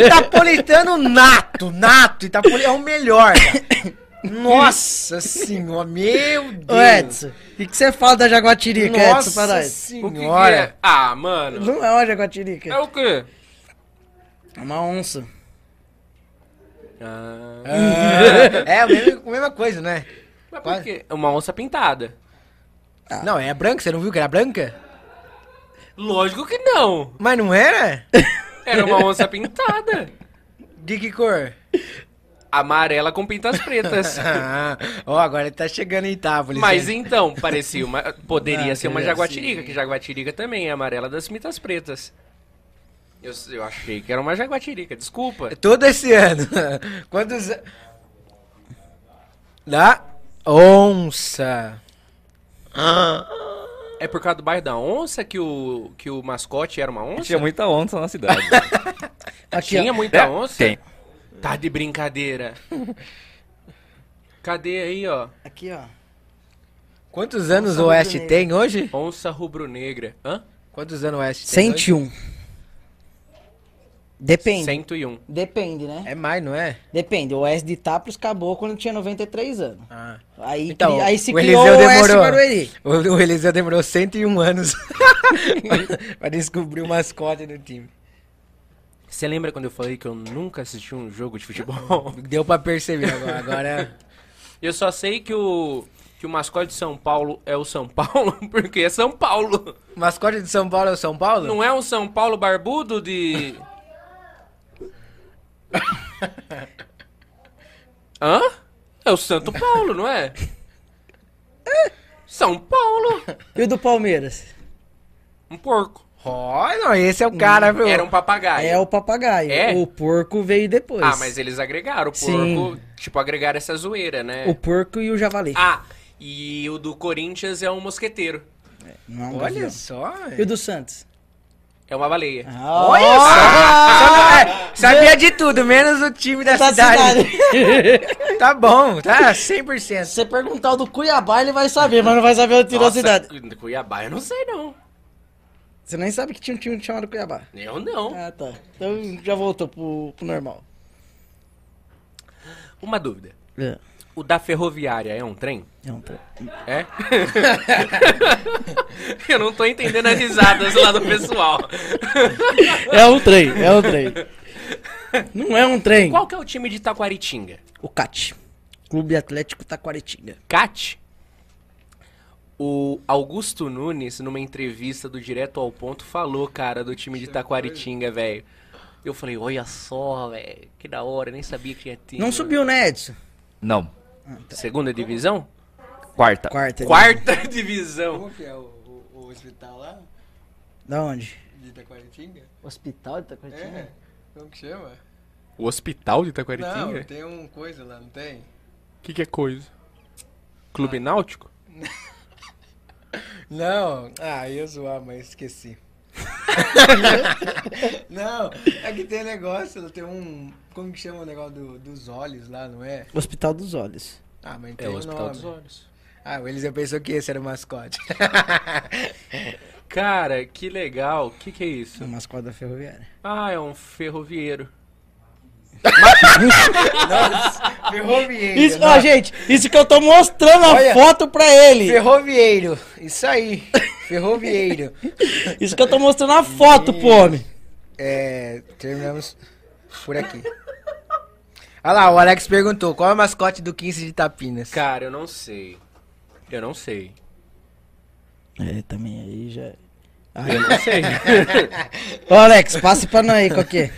é Itapolitano nato, nato. Itapoli é o melhor. cara. Nossa senhora, meu Deus. Ô Edson, o que, que você fala da jaguatirica, Edson, para Nossa? O que, que senhora. é? Ah, mano. Não é uma jaguatirica, É o quê? é uma onça. Ah, É a mesma, a mesma coisa, né? mas por quê? Uma onça pintada. Não, é branca, você não viu que era branca? Lógico que não. Mas não era? Era uma onça pintada. De que cor? Amarela com pintas pretas. Ah, Ó, agora ele tá chegando em Itápolis. Mas né? então, parecia uma. Poderia Ah, ser uma jaguatirica, que jaguatirica também é amarela das pintas pretas. Eu, eu achei que era uma jaguatirica, desculpa. Todo esse ano. Quantos. Da onça. É por causa do bairro da onça que o, que o mascote era uma onça? Tinha muita onça na cidade. Aqui, ó. Tinha muita onça? Tem. Tá de brincadeira. Cadê aí, ó? Aqui, ó. Quantos anos Onça o Oeste tem hoje? Onça rubro-negra. Hã? Quantos anos o Oeste tem? hoje? 101. Depende. 101. Depende, né? É mais, não é? Depende. O Oeste de Itápolis acabou quando tinha 93 anos. Ah. Aí, Então, cri- aí se o criou Eliseu o Oeste demorou. Barueri. O, o Eliseu demorou 101 anos pra- pra descobrir o mascote do time. Você lembra quando eu falei que eu nunca assisti um jogo de futebol? Deu pra perceber agora. Agora. Eu só sei que o, que o mascote de São Paulo é o São Paulo, porque é São Paulo. O mascote de São Paulo é o São Paulo? Não é um São Paulo barbudo de. Hã? É o Santo Paulo, não é? São Paulo. E o do Palmeiras? Um porco. Ó, não, esse é o cara, viu? Era um papagaio. É o papagaio. É? O porco veio depois. Ah, mas eles agregaram o porco. Sim. Tipo, agregaram essa zoeira, né? O porco e o javali. Ah, e o do Corinthians é um mosqueteiro. Não é um Olha gavião. só. E o do Santos? É uma baleia. Ah, Olha só! Só não- é, sabia de tudo, menos o time da da cidade. cidade. Tá bom, tá 100%. Se você perguntar o do Cuiabá, ele vai saber, mas não vai saber o time da cidade. Cuiabá, eu não sei não. Você nem sabe que tinha um time chamado Cuiabá. Eu não. Ah, tá. Então já voltou pro, pro normal. Uma dúvida. É. O da ferroviária é um trem? É um tra- É? eu não tô entendendo as risadas lá do pessoal. É um trem, é um trem. Não é um trem. Qual que é o time de Taquaritinga? O CAT. Clube Atlético Taquaritinga. CAT? O Augusto Nunes, numa entrevista do Direto ao Ponto, falou, cara, do time de Taquaritinga, velho. Eu falei, olha só, velho, que da hora, nem sabia que tinha time. Não subiu, né, Edson? Não. Segunda divisão? Quarta. Quarta. Quarta divisão. que é o, hospital lá Da onde? de Itaquaritinga? Hospital de Taquaritinga? Como que chama? O hospital de Taquaritinga? tem um coisa lá, não tem? O que, que é coisa? Clube Náutico? Não, ah, ia zoar, mas esqueci. Não, é que tem negócio, tem um. Como que chama o negócio do- dos olhos lá, não é? Hospital dos Olhos. Ah, mas É tem o um Hospital nome. dos Olhos. Ah, o Eliseu pensou que esse era o mascote. Cara, que legal. O que, que é O isso? mascote da ferroviária. Ah, é um ferrovieiro. Nossa, ferrovieiro. Isso, ó, gente, isso que eu tô mostrando a Olha. foto pra ele. Ferrovieiro, isso aí. Ferrovieiro. Isso que eu tô mostrando a foto, pô, homem. É, terminamos por aqui. Olha lá, o Alex perguntou, qual é o mascote do 15 de Tapinas? Cara, eu não sei. Eu não sei. É, também aí já. Eu não sei. Ô, Alex, passe pra nós aí qual que é.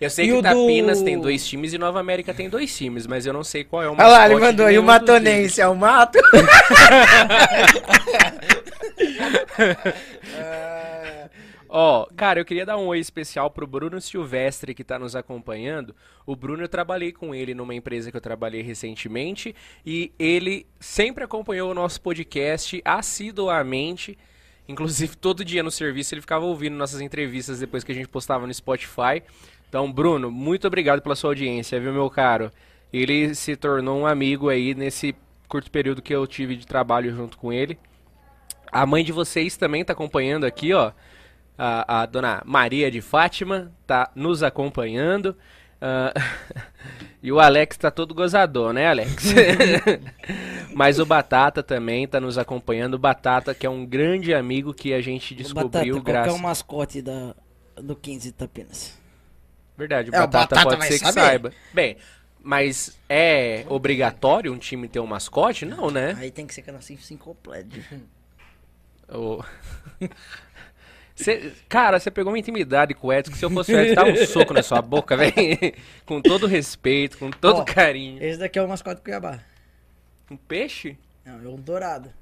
Eu sei E que o Tapinas do- tem dois times e Nova América tem dois times, mas eu não sei qual é o Olha lá, ele mandou, e o matonense é o mato? Ó, cara, eu queria dar um oi especial pro Bruno Silvestre que tá nos acompanhando. O Bruno, eu trabalhei com ele numa empresa que eu trabalhei recentemente e ele sempre acompanhou o nosso podcast assiduamente. Inclusive, todo dia no serviço ele ficava ouvindo nossas entrevistas depois que a gente postava no Spotify. Então, Bruno, muito obrigado pela sua audiência, viu, meu caro? Ele se tornou um amigo aí nesse curto período que eu tive de trabalho junto com ele. A mãe de vocês também tá acompanhando aqui, ó. A, a dona Maria de Fátima tá nos acompanhando. Ah, e o Alex tá todo gozador, né, Alex? Mas o Batata também tá nos acompanhando. O Batata, que é um grande amigo que a gente Batata, descobriu qual que é o mascote da, do 15 de Tapinas? Verdade, o É, o Batata, Batata pode ser que saber. saiba. Bem, mas é obrigatório um time ter um mascote? Não, né? Aí tem que ser canassim completo. O- Cê- cara, você pegou uma intimidade com o Edson, que se eu fosse o Edson, dava um soco na sua boca, velho. com todo respeito, com todo Ó, carinho. Esse daqui é o mascote do Cuiabá. Um peixe? Não, é um dourado.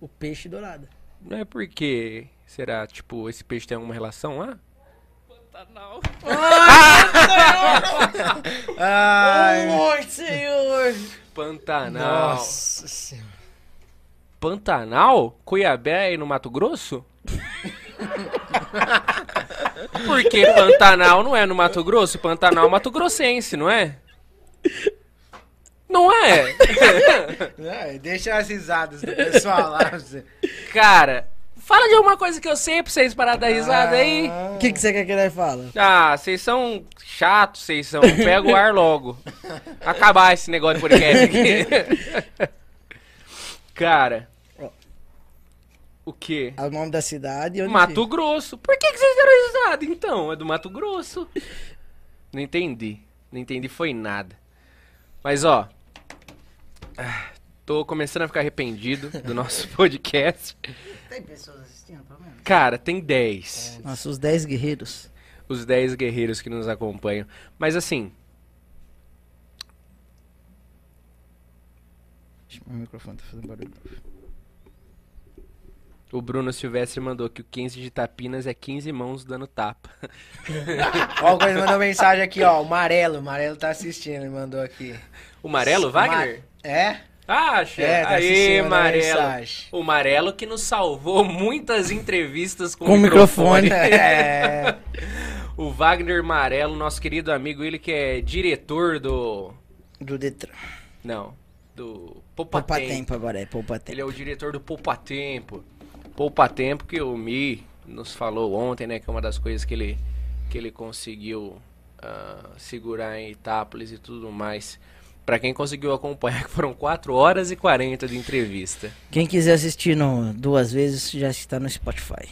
O peixe dourado. Não é porque, será, tipo, esse peixe tem alguma relação lá? Pantanal. Ai, Oi, senhor! Pantanal. nossa senhora. Pantanal? Cuiabé aí no Mato Grosso? Porque Pantanal não é no Mato Grosso, Pantanal é Mato Grossense, não é? Não é? Deixa as risadas do pessoal lá. Cara, fala de alguma coisa que eu sei pra vocês parar da risada aí. O que, que você quer que ele fale? Ah, vocês são chatos, vocês são. Pega o ar logo. Acabar esse negócio de podcast aqui. Cara. O quê? O nome da cidade e onde Mato fica. Grosso. Por que, que vocês deram risada então? É do Mato Grosso. Não entendi. Não entendi foi nada. Mas ó. Tô começando a ficar arrependido do nosso podcast. Tem pessoas assistindo, pelo menos? Cara, tem 10. Nossa, os 10 guerreiros. Os 10 guerreiros que nos acompanham. Mas assim, Meu microfone tá fazendo barulho. O Bruno Silvestre mandou que o 15 de Tapinas é 15 mãos dando tapa. Ó, o coisa mandou mensagem aqui, ó. O Marelo, o Marelo tá assistindo, ele mandou aqui. O Marelo Wagner? Ma- É? Acha? É, tá Aê, Marelo. O Marelo que nos salvou muitas entrevistas com, Com microfone. microfone. É. o Wagner Marelo, nosso querido amigo, ele que é diretor do... Do Detran. Não, do Poupa Poupa Tempo. tempo agora, é poupa tempo. Ele é o diretor do Poupa Tempo. Poupa Tempo que o Mi nos falou ontem, né? Que é uma das coisas que ele, que ele conseguiu ah, segurar em Itápolis e tudo mais. Pra quem conseguiu acompanhar, foram 4 horas e 40 de entrevista. Quem quiser assistir no, duas vezes, já está no Spotify.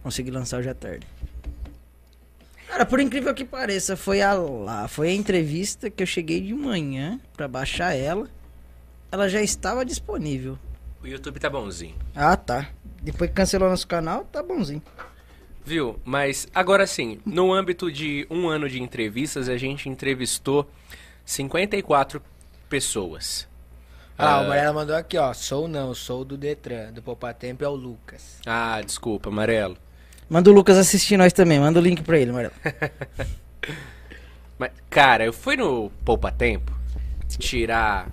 Consegui lançar hoje à tarde. Cara, por incrível que pareça, foi a lá, foi a entrevista que eu cheguei de manhã pra baixar ela. Ela já estava disponível. O YouTube tá bonzinho. Ah, tá. Depois que cancelou nosso canal, tá bonzinho. Viu? Mas agora sim, no âmbito de um ano de entrevistas, a gente entrevistou 54 pessoas. Ah, Ah. o Marelo mandou aqui, ó. Sou não, sou do Detran. Do Poupa Tempo é o Lucas. Ah, desculpa, amarelo. Manda o Lucas assistir nós também. Manda o link pra ele, Marelo. Mas, cara, eu fui no Poupa Tempo tirar.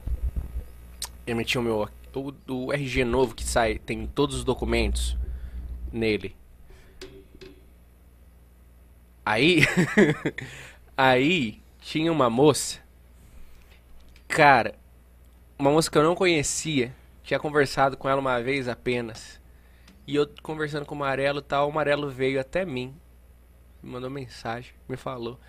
Eu meti o meu. O, RG novo que sai, tem todos os documentos. nele. Aí, aí tinha uma moça, cara, uma moça que eu não conhecia, tinha conversado com ela uma vez apenas. E eu conversando com o Amarelo tal, o Amarelo veio até mim, me mandou mensagem, me falou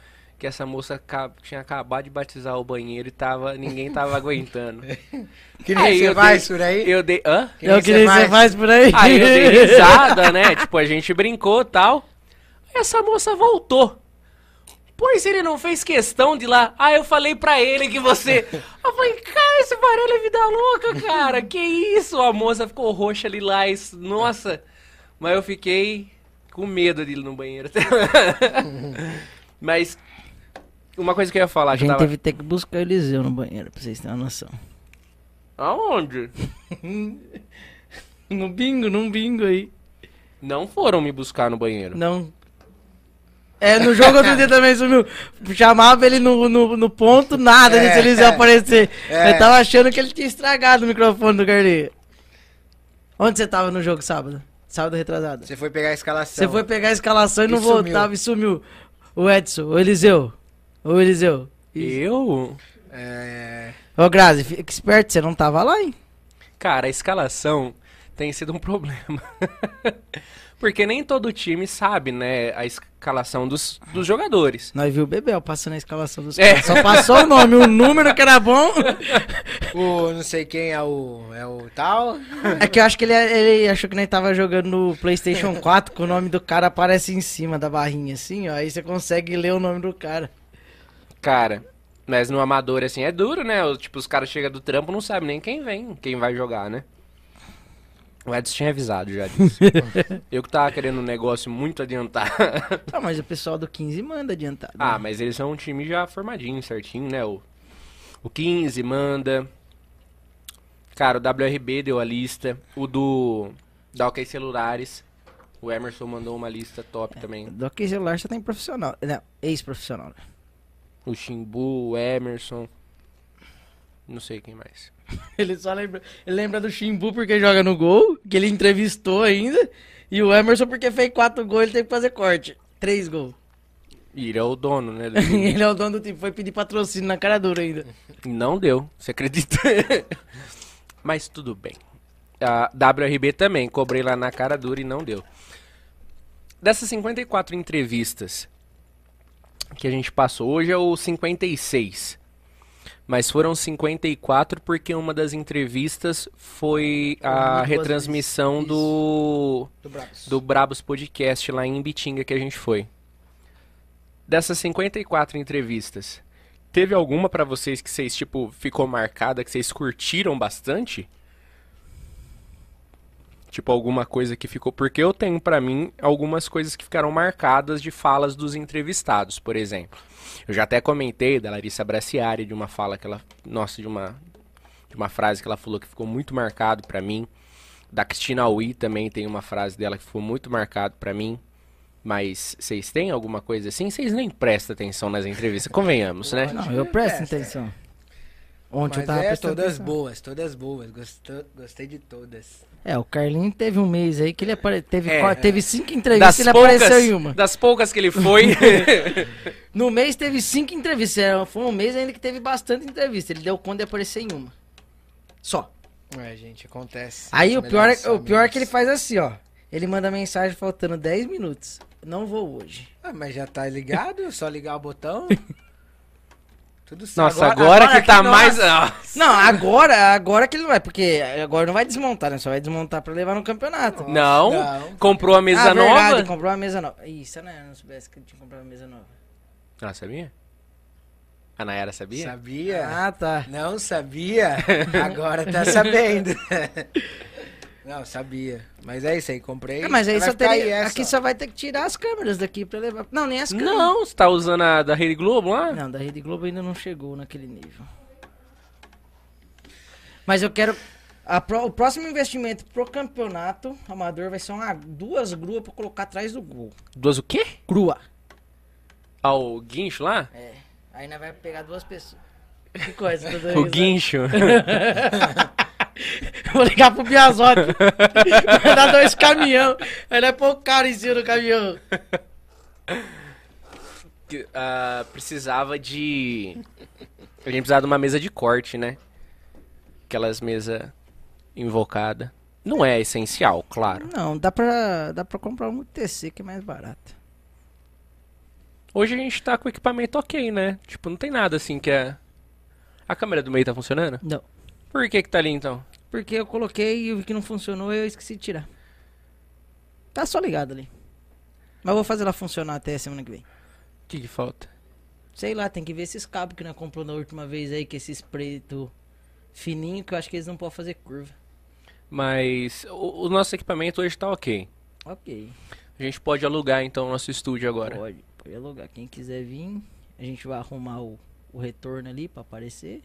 que essa moça tinha acabado de batizar o banheiro e tava, ninguém tava aguentando. Que Aí nem você eu faz dei- por aí? Eu dei, hã? Que É o nem que nem você faz por aí. Aí eu dei risada, né? Tipo, a gente brincou e tal. Essa moça voltou. Pois ele não fez questão de ir lá. Ah, eu falei pra ele que você. Eu falei, cara, esse Varela é vida louca, cara. Que isso? A moça ficou roxa ali lá. Isso... Nossa. Mas eu fiquei com medo de ir no banheiro. Mas. Uma coisa que eu ia falar A gente tava. teve que ter que buscar o Eliseu no banheiro, pra vocês terem uma noção. Aonde? No bingo, num bingo aí. Não foram me buscar no banheiro. Não. É, no jogo outro dia também sumiu. Chamava ele no, no, no ponto, nada É, de se eles iam aparecer. é. Eu tava achando que ele tinha estragado o microfone do Carlinhos. Onde você tava no jogo sábado? Sábado retrasado. Você foi pegar a escalação. Você foi pegar a escalação e E não sumiu. voltava e sumiu. O Edson, o Eliseu. O Eliseu. Eu? É... Ô Grazi, fica esperto, você não tava lá, hein? Cara, a escalação tem sido um problema. Porque nem todo time sabe, né, a escalação dos, dos jogadores. Nós viu o Bebel passando a escalação dos É. caras. Só passou o nome, o número que era bom. O não sei quem é o. É o tal. É que eu acho que ele, ele achou que nós tava jogando no PlayStation 4, que o nome do cara aparece em cima da barrinha, assim, ó. Aí você consegue ler o nome do cara. Cara, mas no amador, assim, é duro, né? O- Tipo, os caras chegam do trampo não sabem nem quem vem, quem vai jogar, né? O Edson tinha avisado já disso. Eu que tava querendo um negócio muito adiantado. Ah, mas o pessoal do 15 manda adiantado. ah, né? mas eles são um time já formadinho, certinho, né? O, o 15 manda. Cara, o WRB deu a lista. O do. Da OK Celulares. O Emerson mandou uma lista top também. Do OK celular você tem profissional. Não, ex-profissional. O Ximbu, o Emerson. Não sei quem mais. Ele só lembra. Ele lembra do Ximbu porque joga no gol, que ele entrevistou ainda. E o Emerson porque fez quatro gols, ele teve que fazer corte. Três gols. E ele é o dono, né? ele é o dono do time, foi pedir patrocínio na cara dura ainda. Não deu, você acredita? Mas tudo bem. A WRB também, cobrei lá na cara dura e não deu. Dessas 54 entrevistas que a gente passou, hoje é o 56. Mas foram 54 porque uma das entrevistas foi a retransmissão vezes. do Do Bravos. do Brabos Podcast lá em Bitinga que a gente foi. Dessas 54 entrevistas, teve alguma pra vocês que vocês tipo ficou marcada, que vocês curtiram bastante? Tipo alguma coisa que ficou, porque eu tenho pra mim algumas coisas que ficaram marcadas de falas dos entrevistados, por exemplo. Eu já até comentei da Larissa Braciari de uma fala que ela, nossa, de uma de uma frase que ela falou que ficou muito marcado pra mim. Da Cristina Aui também tem uma frase dela que ficou muito marcado pra mim. Mas vocês têm alguma coisa assim? Vocês nem prestam atenção nas entrevistas, convenhamos, né? Não, eu presto atenção. Ontem Mas eu tava é, todas atenção. boas, todas boas. Gostou, gostei de todas. É, o Carlinho teve um mês aí que ele apare... teve, É. teve cinco entrevistas e ele poucas, apareceu em uma. das poucas que ele foi. No mês teve cinco entrevistas. Era- Foi um mês ainda que teve bastante entrevista. Ele deu conta de aparecer em uma. Só. É, gente, acontece. Aí o pior, é, o pior é que ele faz assim, ó. Ele manda mensagem faltando 10 minutos. Não vou hoje. Ah, mas já tá ligado? Só ligar o botão? Tudo certo. Nossa, agora, que tá mais. nós- Nossa. Não, agora, agora que ele não vai, porque agora não vai desmontar, né? Só vai desmontar pra levar no campeonato. Não, Não. comprou a mesa ah, verdade, nova. comprou uma mesa nova. Isso, né? Eu não soubesse que ele tinha comprado uma mesa nova. Ah, sabia? A Nayara sabia? Sabia? Ah, tá. Não sabia? Agora tá sabendo. Não, sabia. Mas é isso aí, comprei. Ah, mas aí só teria, essa, aqui só vai ter que tirar as câmeras daqui pra levar. Não, nem as câmeras. Não, você tá usando a da Rede Globo lá? Não, da Rede Globo ainda não chegou naquele nível. Mas eu quero. a pró- o próximo investimento pro campeonato amador vai ser uma, duas gruas pra colocar atrás do gol. Duas o quê? Grua. Ah, o guincho lá? É. Aí nós vai pegar duas pessoas. Que coisa, O guincho. Vou ligar pro Biazotti. Vai dar dois caminhão. Ele é pôr o cara em cima do caminhão. Ah, precisava de. A gente precisava de uma mesa de corte, né? Aquelas mesas invocadas. Não é essencial, claro. Não, dá pra, dá pra comprar um TC que é mais barato. Hoje a gente tá com o equipamento ok, né? Tipo, não tem nada assim que é. A câmera do meio tá funcionando? Não. Por que que tá ali então? Porque eu coloquei e vi que não funcionou e eu esqueci de tirar. Tá só ligado ali. Mas eu vou fazer ela funcionar até semana que vem. O que que falta? Sei lá, tem que ver esses cabos que nós comprou na última vez aí, que esses preto fininho, que eu acho que eles não podem fazer curva. Mas o, o nosso equipamento hoje tá ok. Ok. A gente pode alugar então o nosso estúdio agora. Pode, pode alugar. Quem quiser vir, a gente vai arrumar o, o retorno ali pra aparecer.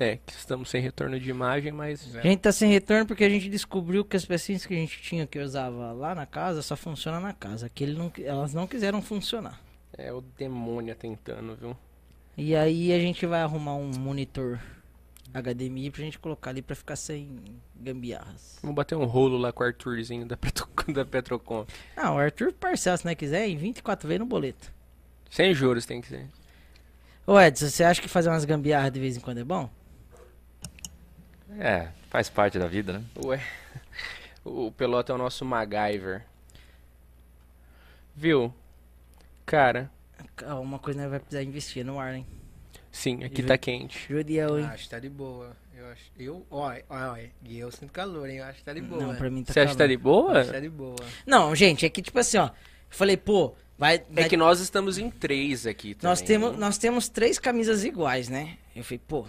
É, que estamos sem retorno de imagem, mas. A gente tá sem retorno porque a gente descobriu que as pecinhas que a gente tinha que usava lá na casa só funciona na casa. Ele não, elas não quiseram funcionar. É o demônio tentando, viu? E aí a gente vai arrumar um monitor HDMI pra gente colocar ali pra ficar sem gambiarras. Vamos bater um rolo lá com o Arthurzinho da, Petro, da Petrocom. Ah, o Arthur parcela se não quiser em 24 vezes no boleto. Sem juros tem que ser. Ô Edson, você acha que fazer umas gambiarras de vez em quando é bom? É, faz parte da vida, né? Ué, o Pelota é o nosso MacGyver. Viu? Cara, Ah, Uma coisa nós vai precisar investir no ar, hein? sim, aqui Ju- tá quente. Judiel, hein? Acho que tá de boa. Eu acho. Eu, olha, olha, olha. E eu sinto calor, hein? Eu acho que tá de boa. Não, pra mim tá Você acha que tá calor. de boa? Acho que tá de boa. Não, gente, é que tipo assim, ó. Eu falei, pô, vai. É vai- que nós estamos em três aqui também. nós, temos, nós temos três camisas iguais, né? Eu falei, pô,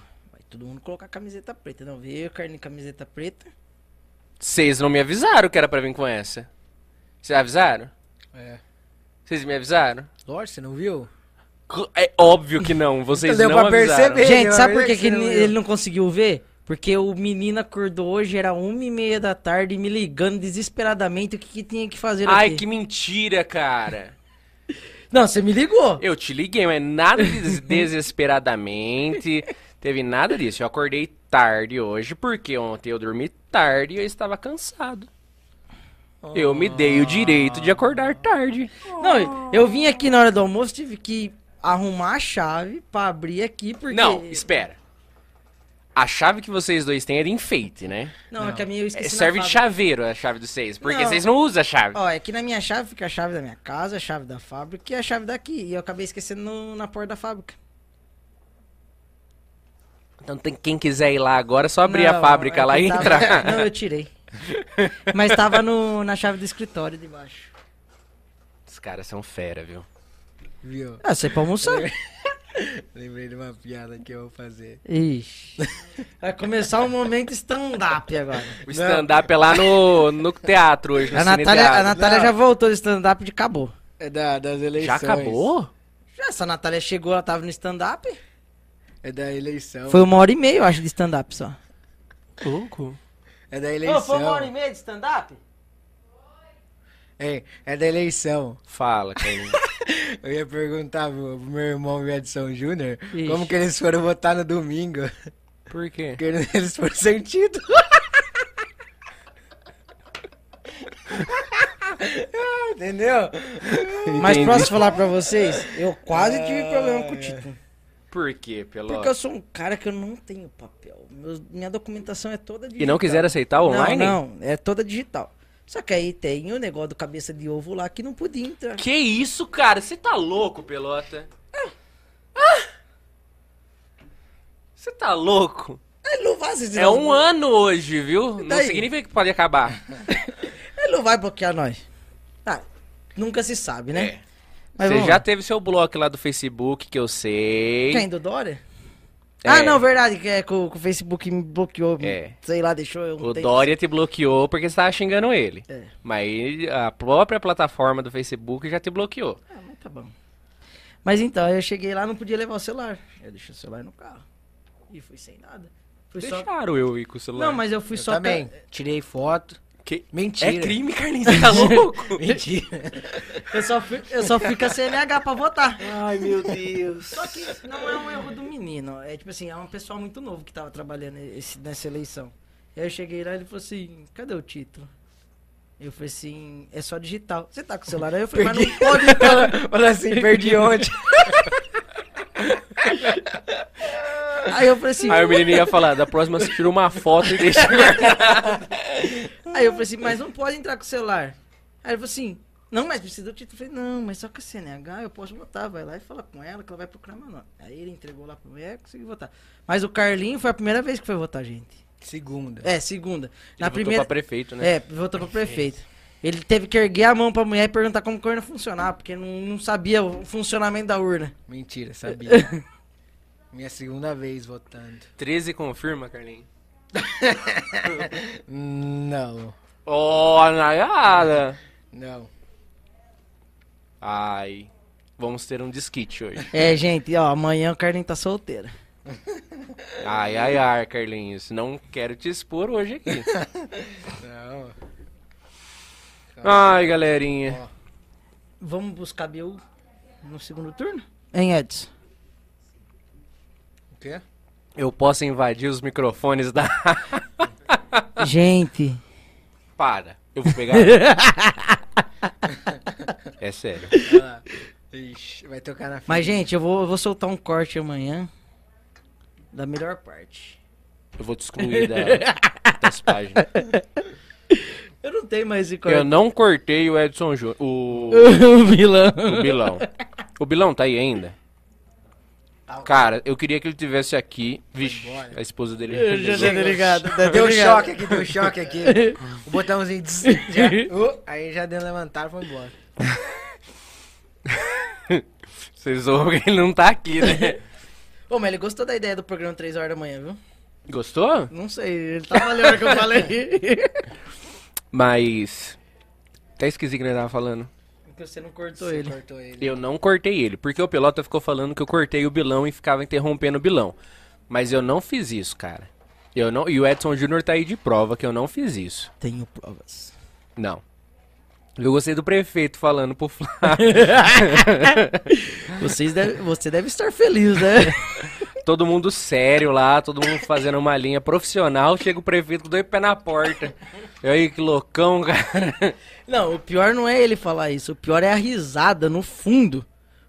todo mundo colocar camiseta preta. Não, veio eu, carne camiseta preta. Vocês não me avisaram que era pra vir com essa. Vocês avisaram? É. Vocês me avisaram? Lógico, você não viu? É óbvio que não, vocês Então deu não pra avisaram. perceber. Gente, sabe por que, que ele, ele não conseguiu ver? Porque o menino acordou hoje, era uma e meia da tarde, me ligando desesperadamente o que, que tinha que fazer Ai, aqui. que mentira, cara. Não, você me ligou. Eu te liguei, mas nada de desesperadamente. Teve nada disso. Eu acordei tarde hoje, porque ontem eu dormi tarde e eu estava cansado. Eu me dei o direito de acordar tarde. Não, eu vim aqui na hora do almoço, tive que arrumar a chave pra abrir aqui, porque... Não, espera. A chave que vocês dois têm é de enfeite, né? Não, é que a minha eu É, esqueci serve de chaveiro a chave dos seis, porque Não. vocês não usam a chave. Ó, é que na minha chave fica a chave da minha casa, a chave da fábrica e a chave daqui. E eu acabei esquecendo no- na porta da fábrica. Então tem, quem quiser ir lá agora, é só abrir a Não, fábrica é lá e tava- entrar. Não, eu tirei. Mas tava no, na chave do escritório de baixo. Os caras são fera, viu? Viu? Ah, você pra almoçar. Lembrei de uma piada que eu vou fazer. Ixi. Vai começar um momento stand-up agora. O stand-up é lá no, no teatro hoje, no A Natália, a. Natália Não. já voltou do stand-up e acabou. É da, das Já eleições. acabou? Já, essa Natália chegou, ela tava no stand-up. É da eleição. Foi uma hora e meia, eu acho, de stand-up só. Louco. É da eleição. foi uma hora e meia de stand-up? É, é da eleição. Fala, Carlinhos. Eu ia perguntar pro, meu irmão e o Edson Júnior como que eles foram votar no domingo. Por quê? Porque eles foram sentido. Entendeu? Mas Entendi. posso falar pra vocês? Eu quase tive problema com o título. Por quê, Pelota? Porque eu sou um cara que eu não tenho papel. Meus- minha documentação é toda digital. E não quiseram aceitar online? Não, não, é toda digital. Só que aí tem o negócio do cabeça de ovo lá que não podia entrar. Que isso, cara? Você tá louco, Pelota? Ah! Você tá louco? Ele não vai, É um ano hoje, viu? Não significa que pode acabar. Ele não vai bloquear nós. Ah, nunca se sabe, né? É. Mas Você já lá. teve seu bloco lá do Facebook, que eu sei. Quem, do Dória? É. Ah, não, verdade, que é que o, que o Facebook me bloqueou. É. Sei lá, deixou eu um O tempo Dória te bloqueou porque você tava xingando ele. É. Mas a própria plataforma do Facebook já te bloqueou. Ah, mas tá bom. Mas então, eu cheguei lá, não podia levar o celular. Eu deixei o celular no carro. E fui sem nada. Fui só... Deixaram eu ir com o celular. Não, mas eu fui Eu só... também. ca- Tirei foto. Que... Mentira. É crime, Carlinhos, você tá louco? Mentira. Eu só fui, eu só fui com a CNH pra votar. Ai, meu Deus. Só que não é um erro do menino. É tipo assim, é um pessoal muito novo que tava trabalhando esse, nessa eleição. E aí eu cheguei lá e ele falou assim, cadê o título? Eu falei assim, é só digital. Você tá com o celular aí? Eu falei, mas não pode então. Falou assim, perdi ontem. Aí eu falei assim, Aí o menino ia falar, da próxima você tira uma foto e deixa guardado. Aí eu falei assim, mas não pode entrar com o celular. Aí ele falou assim, não, mas precisa do título. Eu falei, não, mas só com a CNH eu posso votar. Vai lá e fala com ela que ela vai procurar meu nome. Aí ele entregou lá pro mulher e consegui votar. Mas o Carlinho foi a primeira vez que foi votar, gente. Segunda. É, segunda. Ele Na votou primeira. pra prefeito, né? É, votou pra prefeito. Ele teve que erguer a mão pra mulher e perguntar como que a urna funcionava, porque não, não sabia o funcionamento da urna. Mentira, sabia. Minha segunda vez votando. 13 confirma, Carlinhos. Não, Ó, Nayara! não. Ai, vamos ter um desquite hoje. É, gente, ó, amanhã o Carlinho tá solteiro. Ai, ai, ai, Carlinhos. Não quero te expor hoje aqui. Não. Ai, galerinha. Vamos buscar Bill no segundo turno? Hein, Edson? O quê? Eu posso invadir os microfones da. Gente, Para. Eu vou pegar. é sério. Ah, Ixi, vai tocar na mas gente, eu vou, eu vou soltar um corte amanhã da melhor parte. Eu vou te excluir da, das páginas. Eu não tenho mais esse corte. Eu não cortei o Edson Júnior. O, o vilão. o Bilão. O Bilão tá aí ainda? Cara, eu queria que ele tivesse aqui. Vixe, a esposa dele. Eu já tô ligado. Deu ligado. choque aqui, deu choque aqui. O botãozinho. tss, já, uh, aí já deu levantar e foi embora. Vocês ouvem que ele não tá aqui, né? Ô, mas ele gostou da ideia do programa 3 horas da manhã, viu? Gostou? Não sei, ele tava lendo o que eu falei. Mas. Até esqueci que ele tava falando. Porque você não cortou Você ele. cortou ele. Eu não cortei ele, porque o Pelota ficou falando que eu cortei o Bilão e ficava interrompendo o Bilão. Mas eu não fiz isso, cara. Eu não, e o Edson Júnior tá aí de prova que eu não fiz isso. Tenho provas. Não. Eu gostei do prefeito falando pro Flávio. Vocês deve, você deve estar feliz, né? todo mundo sério lá, todo mundo fazendo uma linha profissional. Chega o prefeito com dois pés na porta. Eu aí, que loucão, cara. Não, o pior não é ele falar isso. O pior é a risada no fundo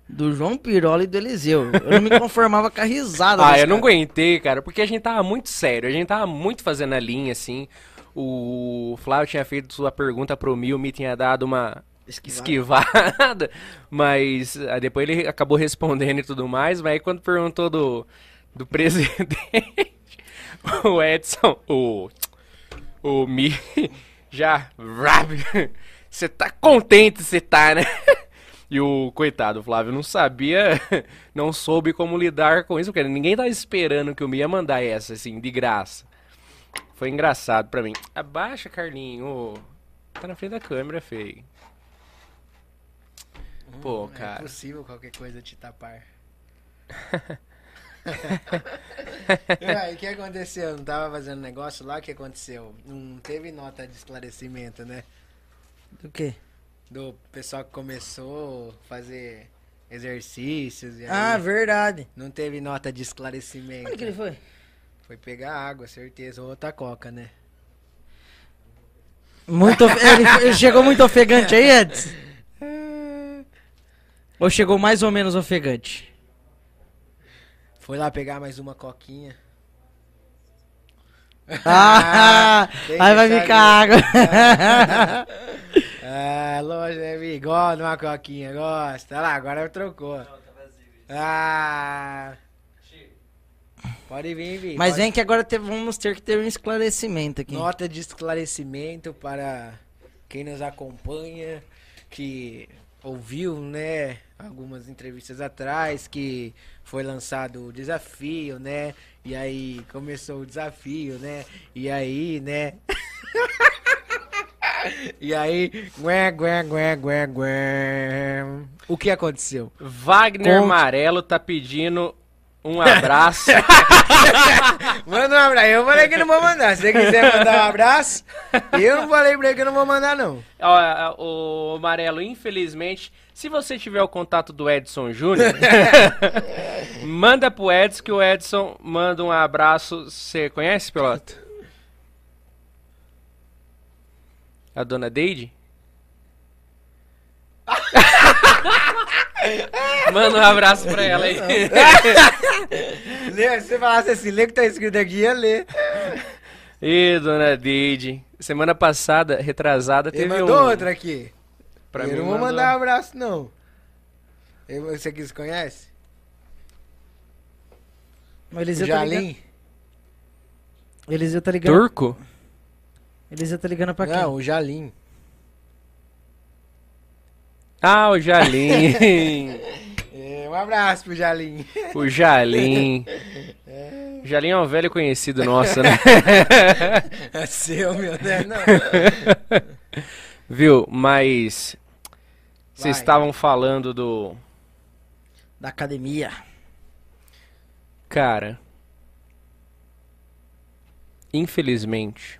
do João Pirola e do Eliseu. Eu não me conformava com a risada. Ah, eu não caras. aguentei, cara, porque a gente tava muito sério, a gente tava muito fazendo a linha, assim. O Flávio tinha feito sua pergunta pro Mil, o Mi tinha dado uma esquivada, mas aí depois ele acabou respondendo e tudo mais, mas aí quando perguntou do, do presidente, o Edson, o, o Mi, já, você tá contente, você tá, né? E o coitado, o Flávio não sabia, não soube como lidar com isso, porque ninguém tava esperando que o Mi ia mandar essa, assim, de graça. Foi engraçado pra mim. Abaixa, Carlinho. Tá na frente da câmera, feio. Pô, É cara. possível qualquer coisa te tapar. e aí, o que aconteceu? Não tava fazendo negócio lá? O que aconteceu? Não teve nota de esclarecimento, né? Do quê? Do pessoal que começou a fazer exercícios e aí Ah, verdade. não teve nota de esclarecimento. Onde que ele foi? Foi pegar água, certeza. Ou outra coca, né? Muito ofe- ele, ele chegou muito ofegante aí, Edson? Ou chegou mais ou menos ofegante? Foi lá pegar mais uma coquinha. Ah, aí vai ficar água. Ah, lógico, né, Vi? Gosta de uma coquinha, gosta. Olha lá, agora trocou. Ah. Pode vir, Vi. Mas pode- vem que agora te- vamos ter que ter um esclarecimento aqui. Nota de esclarecimento para quem nos acompanha, que ouviu, né, algumas entrevistas atrás, que foi lançado o desafio, né, e aí começou o desafio, né, e aí, né... E aí, gué, gué, gué, gué, gué. O que aconteceu? Wagner Conte. Amarelo tá pedindo um abraço. Manda um abraço. Eu falei que não vou mandar. Se você quiser mandar um abraço, eu não falei pra ele que eu não vou mandar, não. Ó, o Amarelo, infelizmente, se você tiver o contato do Edson Júnior, manda pro Edson que o Edson manda um abraço. Você conhece, Pelota? A dona Deide? Manda um abraço pra ela aí. Lê, se você falasse assim, lê o que tá escrito aqui, ia ler. Ih, dona Deide. Semana passada, retrasada, Ele teve mandou um... outra aqui. Pra eu mim não vou mandou. mandar um abraço, não. Eu- Você aqui se conhece? O Eliseu tá ligando. Jalim? O Eliseu tá ligando. Turco? Eliseu tá ligando pra quem? Não, o Jalim. Ah, o Jalim. É, um abraço pro Jalim. o Jalim. O Jalim é um velho conhecido nosso, né? É seu, meu Deus, não. Viu? Mas... Vocês estavam falando do... Da academia. Cara... Infelizmente...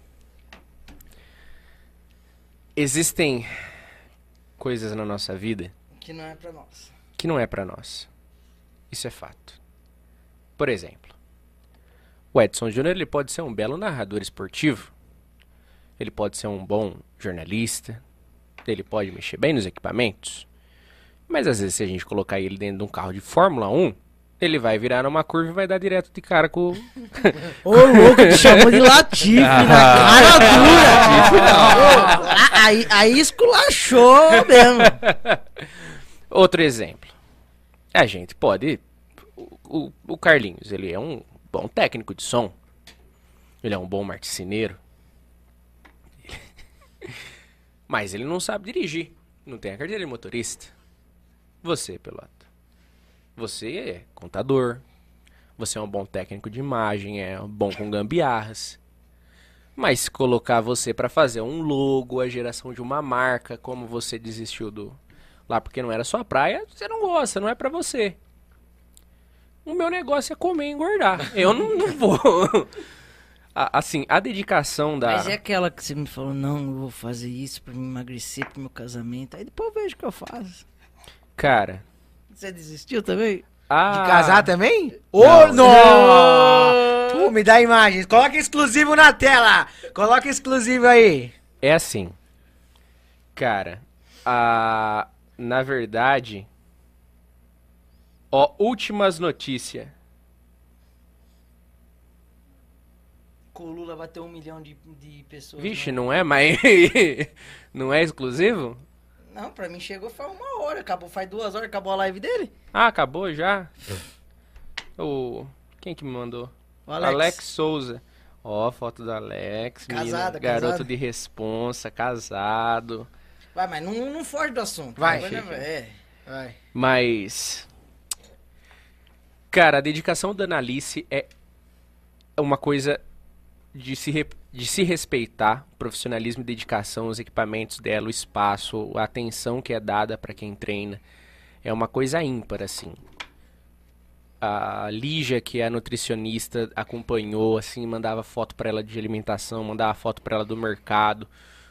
Existem coisas na nossa vida Que não é pra nós. que não é pra nós. Isso é fato. Por exemplo, o Edson Júnior ele pode ser um belo narrador esportivo. Ele pode ser um bom jornalista. Ele pode mexer bem nos equipamentos. Mas às vezes se a gente colocar ele dentro de um carro de Fórmula 1, ele vai virar numa curva e vai dar direto de cara com o Ô, louco, te chamou de Latife Ah. na cara dura. Aí, aí esculachou mesmo. Outro exemplo. A gente pode. O, o- o Carlinhos, ele é um bom técnico de som. Ele é um bom marticineiro. Mas ele não sabe dirigir. Não tem a carteira de motorista. Você, Pelota. Você é contador. Você é um bom técnico de imagem, é bom com gambiarras. Mas colocar você pra fazer um logo, a geração de uma marca, como você desistiu do lá porque não era sua praia, você não gosta, não é pra você. O meu negócio é comer e engordar. Eu não, não vou. A- assim, a dedicação da Mas é aquela que você me falou, não, eu vou fazer isso pra me emagrecer pro meu casamento. Aí depois eu vejo o que eu faço. cara, Você desistiu também? a De casar também? Ô, Não. nossa! Pô, me dá imagens. Coloca exclusivo na tela. Coloca exclusivo aí. É assim. Cara, a na verdade, ó, últimas notícias. Com o Lula bateu um milhão de, de pessoas. Vixe, né? não é mais não é exclusivo? Não, pra mim chegou faz uma hora. Acabou, faz duas horas, acabou a live dele. Ah, acabou já? O quem que me mandou? O Alex. Souza. Ó, foto do Alex, menino, Casado, garoto casado. de responsa, casado. Vai, mas não, não foge do assunto. Vai. Vai, É. Vai. Mas cara, a dedicação da Analice é uma coisa de se, re- de se respeitar, profissionalismo e dedicação, os equipamentos dela, o espaço, a atenção que é dada para quem treina. É uma coisa ímpar, assim. A Lígia, que é a nutricionista, acompanhou, assim, mandava foto para ela de alimentação, mandava foto para ela do mercado.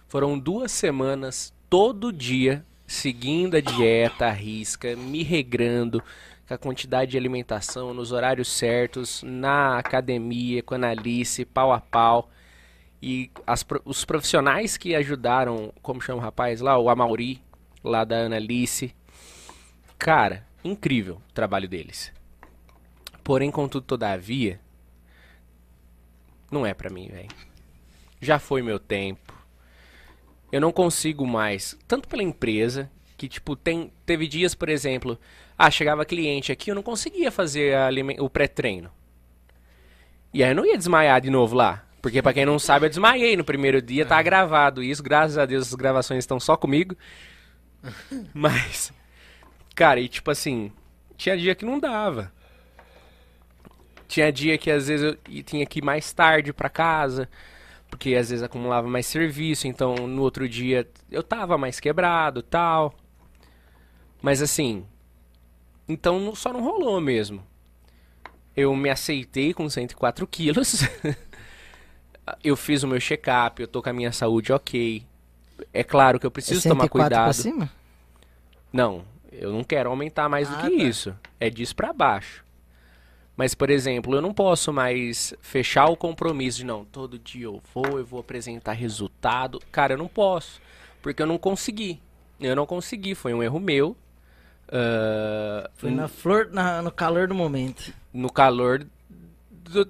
Foram duas semanas, todo dia, seguindo a dieta, a risca, me regrando com a quantidade de alimentação, nos horários certos, na academia, com a Analice, pau a pau. E as os profissionais que ajudaram, como chama o rapaz lá? O Amauri, lá da Analice. Cara, incrível o trabalho deles. Porém, contudo, todavia, não é pra mim, velho. Já foi meu tempo. Eu não consigo mais, tanto pela empresa, que tipo, tem, teve dias, por exemplo, ah, chegava cliente aqui, eu não conseguia fazer a o pré-treino. E aí eu não ia desmaiar de novo lá. Porque pra quem não sabe, eu desmaiei no primeiro dia, tá gravado isso, graças a Deus as gravações estão só comigo. Mas, cara, e tipo assim, tinha dia que não dava. Tinha dia que às vezes eu tinha que ir mais tarde pra casa, porque às vezes acumulava mais serviço, então no outro dia eu tava mais quebrado, tal. Mas assim, então só não rolou mesmo. Eu me aceitei com 104 quilos. eu fiz o meu check-up, eu tô com a minha saúde ok. É claro que eu preciso tomar 64 pra cuidado. cima? Não, eu não quero aumentar mais do Ah, que tá. isso. É disso pra baixo. Mas, por exemplo, eu não posso mais fechar o compromisso de não, todo dia eu vou, eu vou apresentar resultado. Cara, eu não posso, porque eu não consegui. Eu não consegui, foi um erro meu. Ah, Foi na flor, na- no calor do momento. no calor do-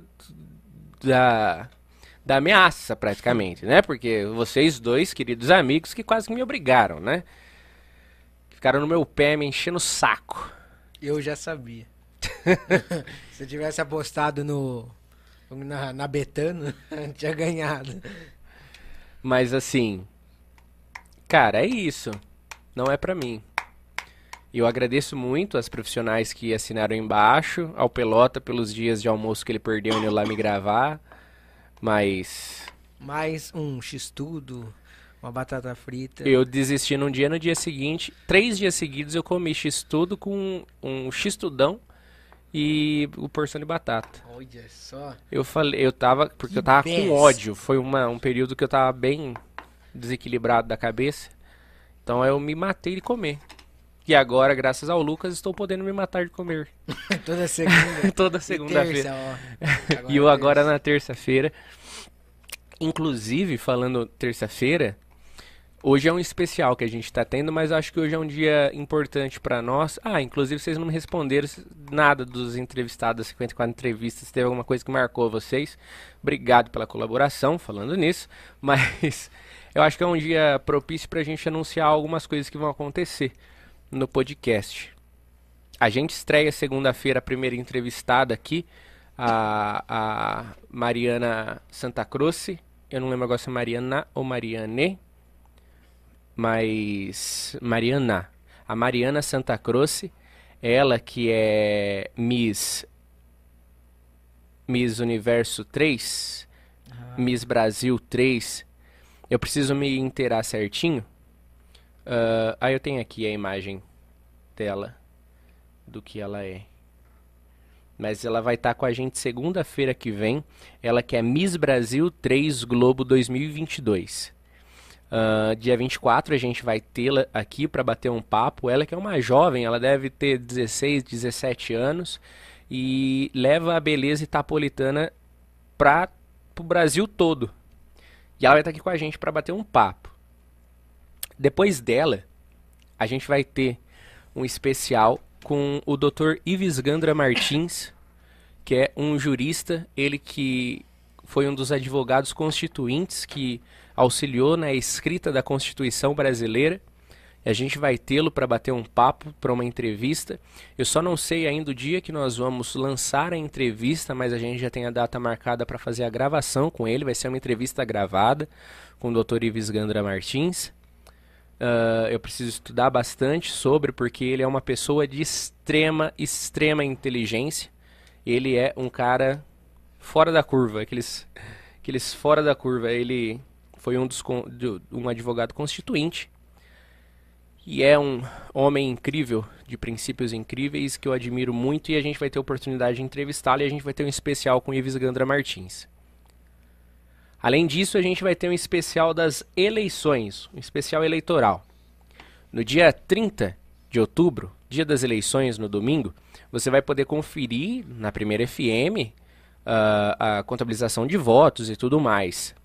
da, da ameaça, praticamente, né? Porque vocês dois, queridos amigos, que quase que me obrigaram, né? Ficaram no meu pé me enchendo o saco. Eu já sabia. Se eu tivesse apostado no. Na, na Betano, tinha ganhado. Mas assim, cara, é isso. Não é pra mim. Eu agradeço muito as profissionais que assinaram embaixo, ao Pelota pelos dias de almoço que ele perdeu indo lá me gravar. Mas Mais um x-tudo, uma batata frita. eu desisti num dia, no dia seguinte, três dias seguidos eu comi x-tudo com um x-tudão e o porção de batata. Olha só. Eu falei, eu tava, porque eu Que tava besta. com ódio. Foi uma, um período que eu tava bem desequilibrado da cabeça. Então eu me matei de comer. E agora, graças ao Lucas, estou podendo me matar de comer. Toda segunda. Toda segunda-feira. E eu agora na terça-feira. Inclusive, falando terça-feira, hoje é um especial que a gente tá tendo, mas acho que hoje é um dia importante pra nós. Ah, inclusive vocês não me responderam nada dos entrevistados, 54 entrevistas, se teve alguma coisa que marcou vocês. Obrigado pela colaboração, falando nisso, mas eu acho que é um dia propício pra gente anunciar algumas coisas que vão acontecer no podcast. A gente estreia segunda-feira a primeira entrevistada aqui, a, a Mariana Santa Croce. Eu não lembro agora se é Mariana ou Mariane, mas Mariana. A Mariana Santa Croce, ela que é Miss Miss Universo 3, Miss Brasil 3. Eu preciso me inteirar certinho. Ah, aí eu tenho aqui a imagem dela do que ela é. Mas ela vai estar com a gente segunda-feira que vem. Ela que é Miss Brasil 3 Globo 2022. Ah, dia 24 a gente vai tê-la aqui para bater um papo. Ela que é uma jovem, ela deve ter 16, 17 anos e leva a beleza itapolitana para o Brasil todo. E ela vai estar aqui com a gente para bater um papo. Depois dela, a gente vai ter um especial com o Dr. Ives Gandra Martins, que é um jurista, ele que foi um dos advogados constituintes que auxiliou na escrita da Constituição brasileira. A gente vai tê-lo para bater um papo, para uma entrevista. Eu só não sei ainda o dia que nós vamos lançar a entrevista, mas a gente já tem a data marcada para fazer a gravação com ele. Vai ser uma entrevista gravada com o Dr. Ives Gandra Martins. Ah, eu preciso estudar bastante sobre, porque ele é uma pessoa de extrema, extrema inteligência. Ele é um cara fora da curva, aqueles, aqueles fora da curva. Ele foi um dos um advogado constituinte e é um homem incrível, de princípios incríveis, que eu admiro muito e a gente vai ter oportunidade de entrevistá-lo e a gente vai ter um especial com Ives Gandra Martins. Além disso, a gente vai ter um especial das eleições, um especial eleitoral. No dia 30 de outubro, dia das eleições, no domingo, você vai poder conferir na primeira FM ah, a contabilização de votos e tudo mais.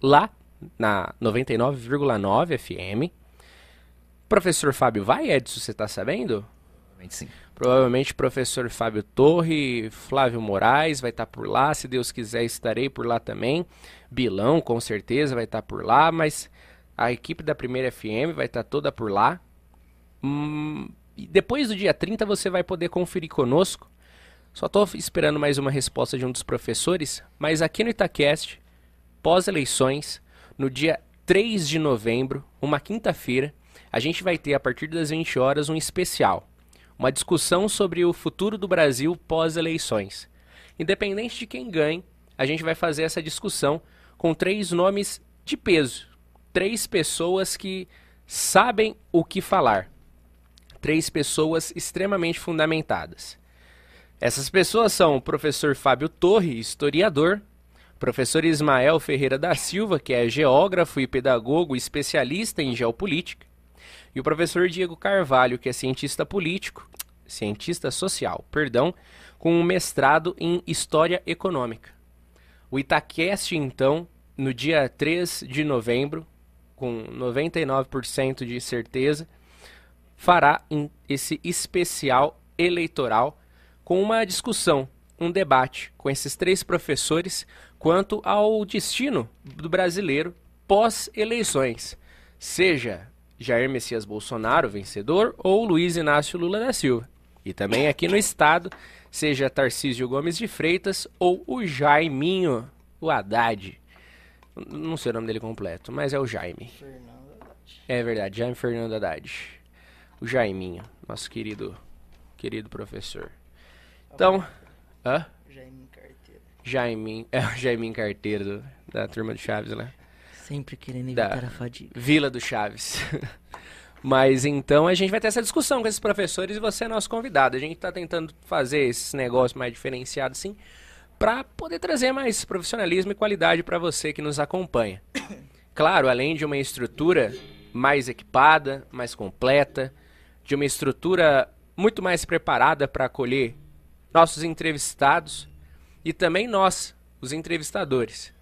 Lá na 99,9 FM. Professor Fábio vai, Edson, você está sabendo? Provavelmente sim. Provavelmente professor Fábio Torre, Flávio Moraes vai estar por lá, se Deus quiser estarei por lá também. Bilão com certeza vai estar por lá, mas a equipe da primeira FM vai estar toda por lá. Hum, depois do dia 30 você vai poder conferir conosco. Só estou esperando mais uma resposta de um dos professores, mas aqui no Itacast, pós-eleições, no dia 3 de novembro, uma quinta-feira, a gente vai ter a partir das 20 horas um especial uma discussão sobre o futuro do Brasil pós-eleições. Independente de quem ganhe, a gente vai fazer essa discussão com três nomes de peso. Três pessoas que sabem o que falar. Três pessoas extremamente fundamentadas. Essas pessoas são o professor Fábio Torre, historiador, professor Ismael Ferreira da Silva, que é geógrafo e pedagogo especialista em geopolítica, e o professor Diego Carvalho, que é cientista político, cientista social, perdão, com um mestrado em História Econômica. O Itacast, então, no dia 3 de novembro, com 99% de certeza, fará esse especial eleitoral com uma discussão, um debate com esses três professores quanto ao destino do brasileiro pós-eleições, seja Jair Messias Bolsonaro vencedor ou Luiz Inácio Lula da Silva. E também aqui no estado, seja Tarcísio Gomes de Freitas ou o Jaiminho, o Haddad. Não sei o nome dele completo, mas é o Jaime. É verdade, Jaime Fernando Haddad. O Jaiminho, nosso querido querido professor. Então, hã? Jaime Carteira. Jaiminho, é o Jaiminho Carteiro do- da turma do Chaves lá. Sempre querendo Da- evitar a fadiga. Vila do Chaves. Mas então a gente vai ter essa discussão com esses professores e você é nosso convidado. A gente está tentando fazer esse negócio mais diferenciado assim, para poder trazer mais profissionalismo e qualidade para você que nos acompanha. Claro, além de uma estrutura mais equipada, mais completa, de uma estrutura muito mais preparada para acolher nossos entrevistados e também nós, os entrevistadores,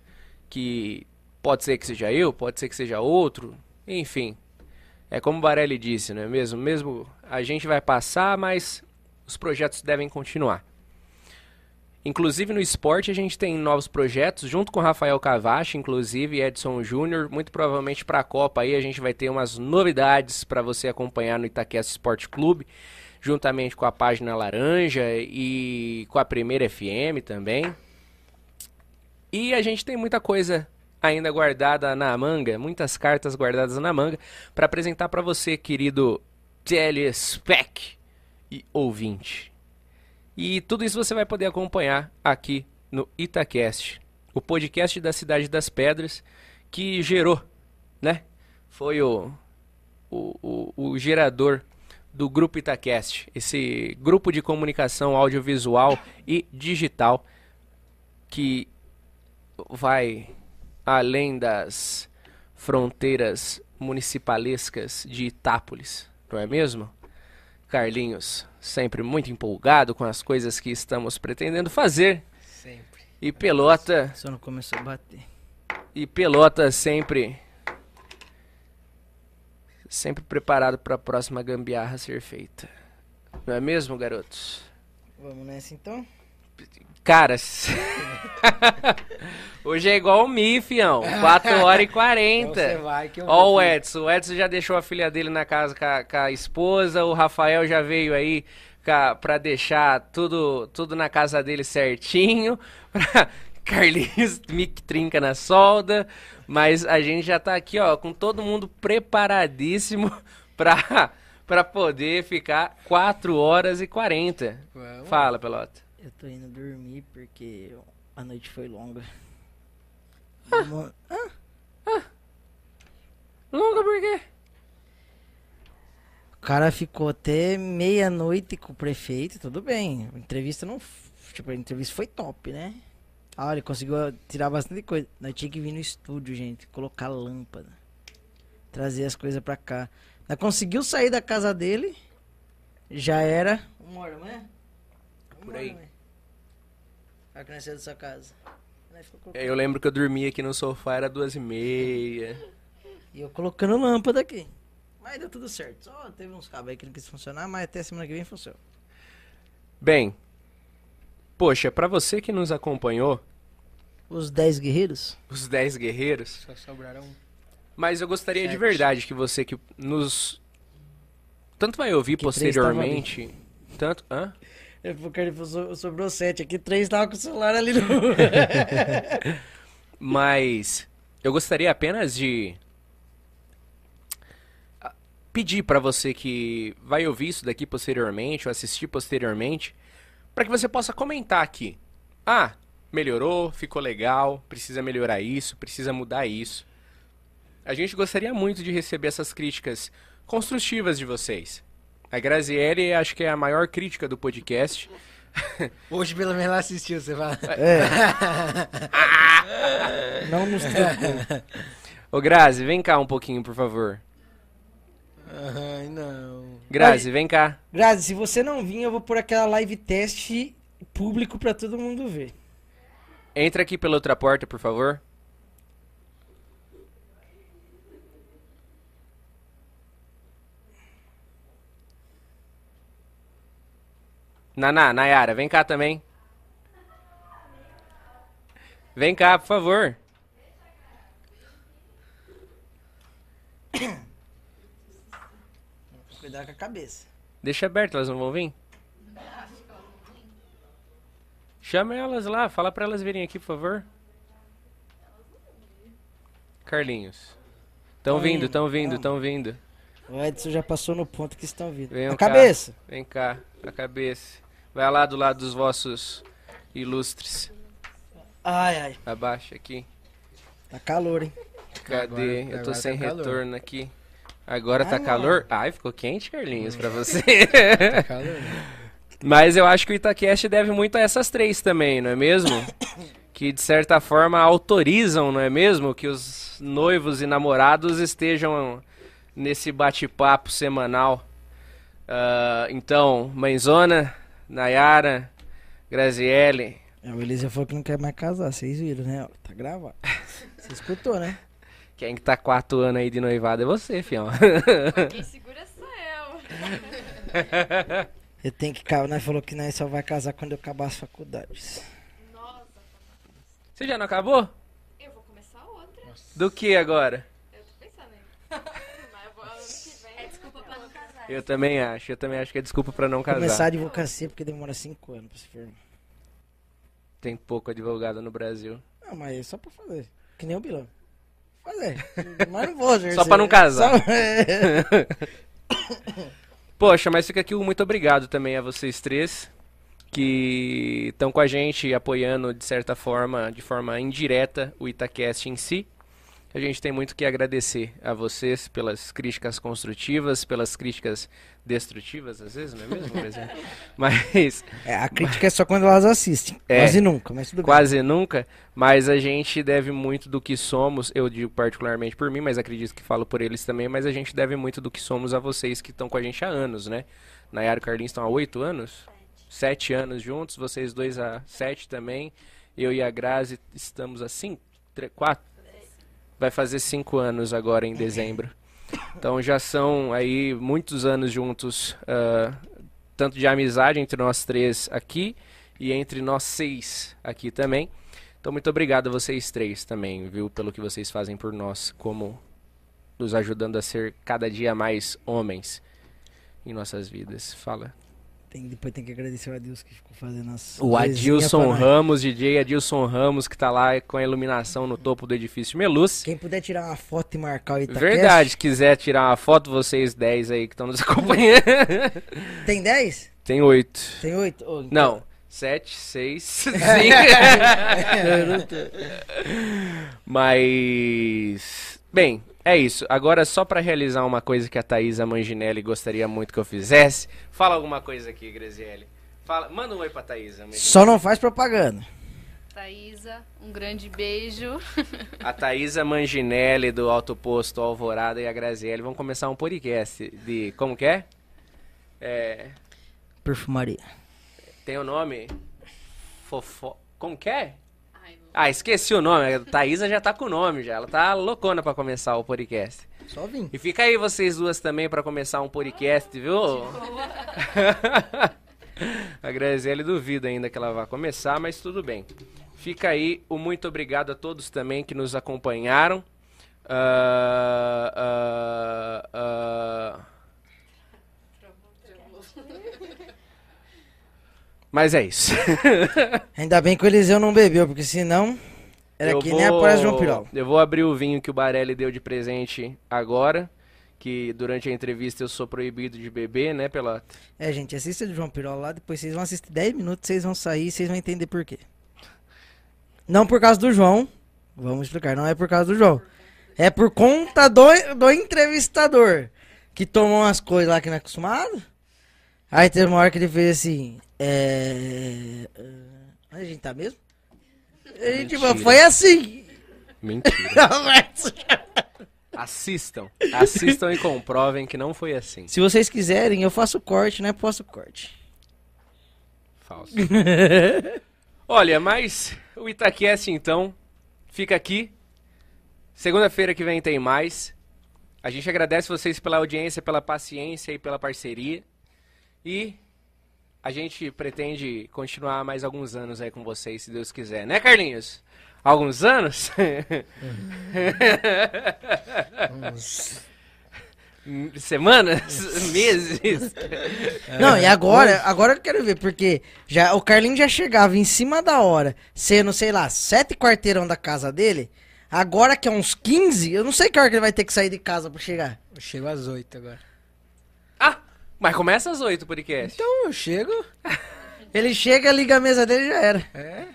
que pode ser que seja eu, pode ser que seja outro, enfim. É como o disse, não é mesmo? Mesmo a gente vai passar, mas os projetos devem continuar. Inclusive no esporte a gente tem novos projetos, junto com Rafael Cavachi, inclusive Edson Júnior. Muito provavelmente para a Copa aí a gente vai ter umas novidades para você acompanhar no Itaquest Esporte Clube, juntamente com a página Laranja e com a Primeira FM também. E a gente tem muita coisa ainda guardada na manga, muitas cartas guardadas na manga, para apresentar para você, querido telespec e ouvinte. E tudo isso você vai poder acompanhar aqui no Itacast, o podcast da Cidade das Pedras, que gerou, né? Foi o, o, o, o gerador do Grupo Itacast, esse grupo de comunicação audiovisual e digital que vai além das fronteiras municipalescas de Itápolis, não é mesmo? Carlinhos, sempre muito empolgado com as coisas que estamos pretendendo fazer. Sempre. E Pelota, Só não começou a bater. e Pelota sempre sempre preparado para a próxima gambiarra ser feita. Não é mesmo, garotos? Vamos nessa então? Caras. Hoje é igual o Mi, fião. 4 horas e Então 40. você vai que eu Ó o Edson. O Edson já deixou a filha dele na casa com a, com a esposa. O Rafael já veio aí pra deixar tudo, tudo na casa dele certinho. Carlinhos me trinca na solda. Mas a gente já tá aqui, ó, com todo mundo preparadíssimo pra, pra poder ficar 4 horas e 40. Vamos. Fala, Pelota. Eu tô indo dormir porque a noite foi longa. Vamos- Longa por quê? O cara ficou até meia-noite com o prefeito, tudo bem. A entrevista não. Tipo, a entrevista foi top, né? Ah, ele conseguiu ah, tirar bastante coisa. Nós tinha que vir no estúdio, gente, colocar lâmpada. Trazer as coisas pra cá. Nós conseguiu sair da casa dele. Já era. Uma hora, não é? Uma Por hora, aí. É? A saímos da sua casa. Colocando- Eu lembro que eu dormi aqui no sofá, era duas e meia. E eu colocando lâmpada aqui. Mas deu tudo certo. Só teve uns cabos aí que não quis funcionar, mas até semana que vem funciona. Bem, poxa, pra você que nos acompanhou, Os 10 guerreiros? os 10 guerreiros, Só sobraram um. mas eu gostaria de Sete. verdade que você que nos tanto vai ouvir Que posteriormente, tanto, hã? Ele so- sobrou 7 aqui, 3 tava com o celular ali no. Mas eu gostaria apenas de ah, pedir pra você que vai ouvir isso daqui posteriormente ou assistir posteriormente, para que você possa comentar aqui. Ah, melhorou, ficou legal, precisa melhorar isso, precisa mudar isso. A gente gostaria muito de receber essas críticas construtivas de vocês. A Graziele acho que é a maior crítica do podcast. Hoje pelo menos ela assistiu, você fala. não nos trocou. Ô Grazi, vem cá um pouquinho, por favor. Ai, não. Grazi, vem cá. Grazi, se você não vir, eu vou pôr aquela live teste público pra todo mundo ver. Entra aqui pela outra porta, por favor. Naná, Nayara, vem cá também. Vem cá, por favor. Cuidar com a cabeça. Deixa aberto, elas não vão vir? Chama elas lá, fala pra elas virem aqui, por favor. Carlinhos. Tão Tão vindo, indo, tão vindo, vamos. tão vindo. O Edson já passou no ponto que estão vindo. Venham a cá. cabeça. Vem cá, a cabeça. Vai lá do lado dos vossos ilustres. Ai, ai. Abaixa aqui. Tá calor, hein? Cadê? Agora- Eu tô sem tá calor. retorno aqui. Agora tá Ai, calor? Ai, ficou quente, Carlinhos, pra você. Tá calor. Mas eu acho que o Itacast deve muito a essas três também, não é mesmo? que de certa forma autorizam, não é mesmo? Que os noivos e namorados estejam nesse bate-papo semanal. Ah, então, Mãezona, Nayara, Graziele, É, o Eliseu falou que não quer mais casar, vocês viram, né? Tá gravado. Você escutou, né? quem que tá quatro anos aí de noivado é você, fião. Quem segura sou eu. Eu tenho que casar. Nós falou que nós só vai casar quando eu acabar as faculdades. Nossa, você já não acabou? eu vou começar outra. Do que agora? Eu tô pensando ainda. Mas eu vou ano que vem. É desculpa pra não casar. Eu também acho, eu também acho que é desculpa pra não casar. Começar a advocacia porque demora cinco anos pra se formar. Tem pouco advogado no Brasil. Não, mas é só pra fazer. Que nem o Bilão. Fazer. Mas não vou exercer. Só pra não casar. Só-. Poxa, mas fica aqui o muito obrigado também a vocês três que estão com a gente apoiando de certa forma, de forma indireta, o Itacast em si. A gente tem muito que agradecer a vocês pelas críticas construtivas, pelas críticas destrutivas, às vezes, não é mesmo, por exemplo? Mas É, a crítica é só quando elas assistem. É. Quase nunca, mas tudo bem. quase nunca, mas a gente deve muito do que somos, eu digo particularmente por mim, mas acredito que falo por eles também, mas a gente deve muito do que somos a vocês que estão com a gente há anos, né? Nayara e Carlinhos estão há oito anos? Sete anos juntos, vocês dois há sete também. Eu e a Grazi estamos há cinco, tre- quatro, vai fazer cinco anos agora em dezembro. Então já são aí muitos anos juntos, ah, tanto de amizade entre nós três aqui e entre nós seis aqui também. Então muito obrigado a vocês três também, viu, pelo que vocês fazem por nós, como nos ajudando a ser cada dia mais homens em nossas vidas. Fala. Tem, depois tem que agradecer o Adilson que ficou fazendo as. O Adilson. Ramos, DJ Adilson Ramos, que tá lá com a iluminação no topo do edifício Melus. Quem puder tirar uma foto e marcar o Itacast. Verdade, quiser tirar uma foto, vocês 10 aí que estão nos acompanhando. Tem 10? Tem oito. Tem 8? Oh, então- Não, sete, seis, cinco. Mas. Bem, é isso. Agora, só pra realizar uma coisa que a Thaisa Manginelli gostaria muito que eu fizesse. Fala alguma coisa aqui, Graziele. Fala, manda um oi pra Thaisa. Manginelli. Só não faz propaganda. Thaísa, um grande beijo. A Thaisa Manginelli do Alto Posto Alvorada e a Graziele vão começar um podcast de. Como que é? É. Perfumaria. Tem o nome? Fofo. Como que é? Ah, esqueci o nome. A Thaisa já tá com o nome já. Ela tá loucona pra começar o podcast. Só vim. E fica aí vocês duas também pra começar um podcast, viu? a Graziele duvida ainda que ela vai começar, mas tudo bem. Fica aí o muito obrigado a todos também que nos acompanharam. Ah, ah, ah. Mas é isso. Ainda bem que o Eliseu não bebeu, porque senão. Era Eu que nem a Praia João Pirol. Eu vou abrir o vinho que o Barelli deu de presente agora. Que durante a entrevista eu sou proibido de beber, né, Pelota? É, gente, assista de João Pirol lá, depois vocês vão assistir 10 minutos, vocês vão sair e vocês vão entender por quê. Não por causa do João. Vamos explicar, não é por causa do João. É por conta do, do entrevistador. Que tomou umas coisas lá que não é acostumado. Aí teve uma hora que ele fez assim. É. é, Onde a gente tá mesmo? E, tipo, Mentira. foi assim. Mentira. Assistam. Assistam e comprovem que não foi assim. Se vocês quiserem, eu faço corte, né? Posso corte. falso. Olha, mas o Itaquest então fica aqui. Segunda-feira que vem tem mais. A gente agradece vocês pela audiência, pela paciência e pela parceria. E a gente pretende continuar mais alguns anos aí com vocês, se Deus quiser. Né, Carlinhos? Alguns anos? Semanas? Meses? Não, e agora, agora eu quero ver, porque já, o Carlinho já chegava em cima da hora, sendo, sei lá, sete quarteirão da casa dele. Agora que é uns 15, eu não sei que hora que ele vai ter que sair de casa pra chegar. Eu chego às 8 agora. Mas começa às 8 o podcast. Então eu chego. Ele chega, liga a mesa dele e já era. É.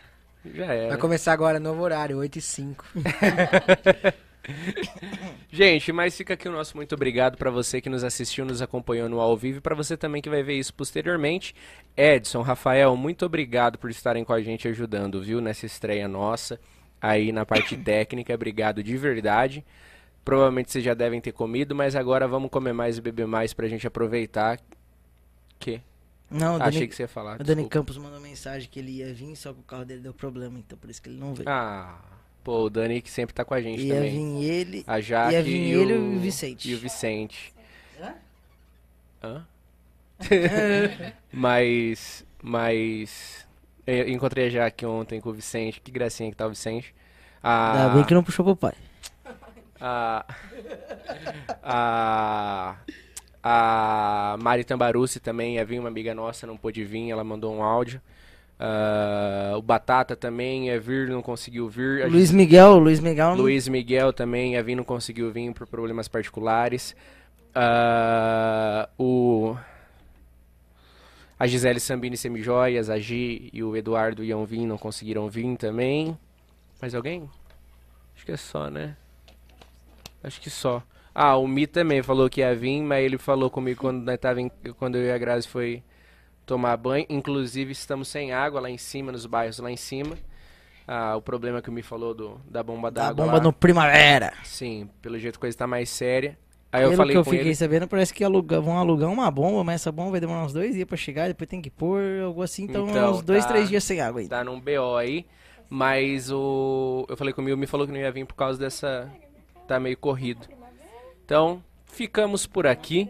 Já é. Vai começar agora novo horário, 8 e 5. Gente, mas fica aqui o nosso muito obrigado para você que nos assistiu, nos acompanhou no ao vivo e para você também que vai ver isso posteriormente. Edson, Rafael, muito obrigado por estarem com a gente ajudando, viu, nessa estreia nossa aí na parte técnica. Obrigado de verdade. Provavelmente vocês já devem ter comido, mas agora vamos comer mais e beber mais pra gente aproveitar. Que? Não, Achei Dani, que você ia falar. o Dani desculpa. Campos mandou mensagem que ele ia vir, só que o carro dele deu problema, então por isso que ele não veio. Ah, pô, o Dani que sempre tá com a gente ia também. vir ele, A Jaque ia vir e, ele o... e o Vicente. E o Vicente. Hã? mas. Mas. Eu encontrei a Jaque ontem com o Vicente. Que gracinha que tá o Vicente. A, Ainda bem que não puxou pro pai. A, a, a Mari Tambarucci também ia vir, uma amiga nossa, não pôde vir, ela mandou um áudio. Ah, o Batata também ia vir, não conseguiu vir. A Luiz Miguel, Luiz Miguel não- Luiz Miguel também ia vir, não conseguiu vir por problemas particulares. Ah, o a Gisele Sambini Semijoias, a Gi e o Eduardo iam vir, não conseguiram vir também. Mais alguém? Acho que é só, né? Acho que só. Ah, o Mi também falou que ia vir, mas ele falou comigo quando, nós tava em- quando eu e a Grazi foi tomar banho. Inclusive, estamos sem água lá em cima, nos bairros lá em cima. Ah, o problema que o Mi falou do, da bomba Da d'água. bomba lá. no Primavera. Sim, pelo jeito a coisa tá mais séria. Aí eu Pelo falei que eu fiquei ele. sabendo, parece que aluga- vão alugar uma bomba, mas essa bomba vai demorar uns dois dias pra chegar, depois tem que pôr, algo assim, então, Então, uns dois, tá- três dias sem água ainda. Tá num BO aí. Mas o. Eu falei com o Mil, me falou que não ia vir por causa dessa. Tá meio corrido. Então, ficamos por aqui.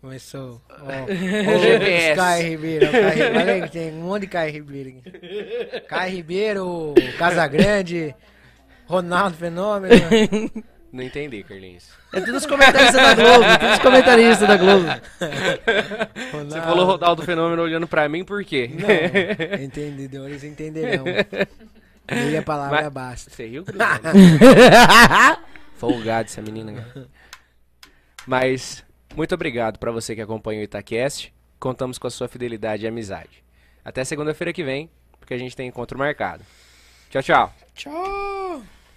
Começou. Ó, O o GPS. Caio Ribeiro. ó, Caio Ribeiro. Olha aí que tem um monte de Caio Ribeiro aqui. Caio Ribeiro, Casagrande, Ronaldo Fenômeno. Não entendi, Carlinhos. É tudo os comentaristas da Globo, tudo os comentaristas da Globo. Você falou Ronaldo Fenômeno olhando pra mim, por quê? Não, entendedores entenderão. Meia palavra Mas- basta. Você riu? Folgado essa menina, cara. Mas, muito obrigado pra você que acompanha o Itacast. Contamos com a sua fidelidade e amizade. Até segunda-feira que vem, porque a gente tem encontro marcado. Tchau, tchau. Tchau.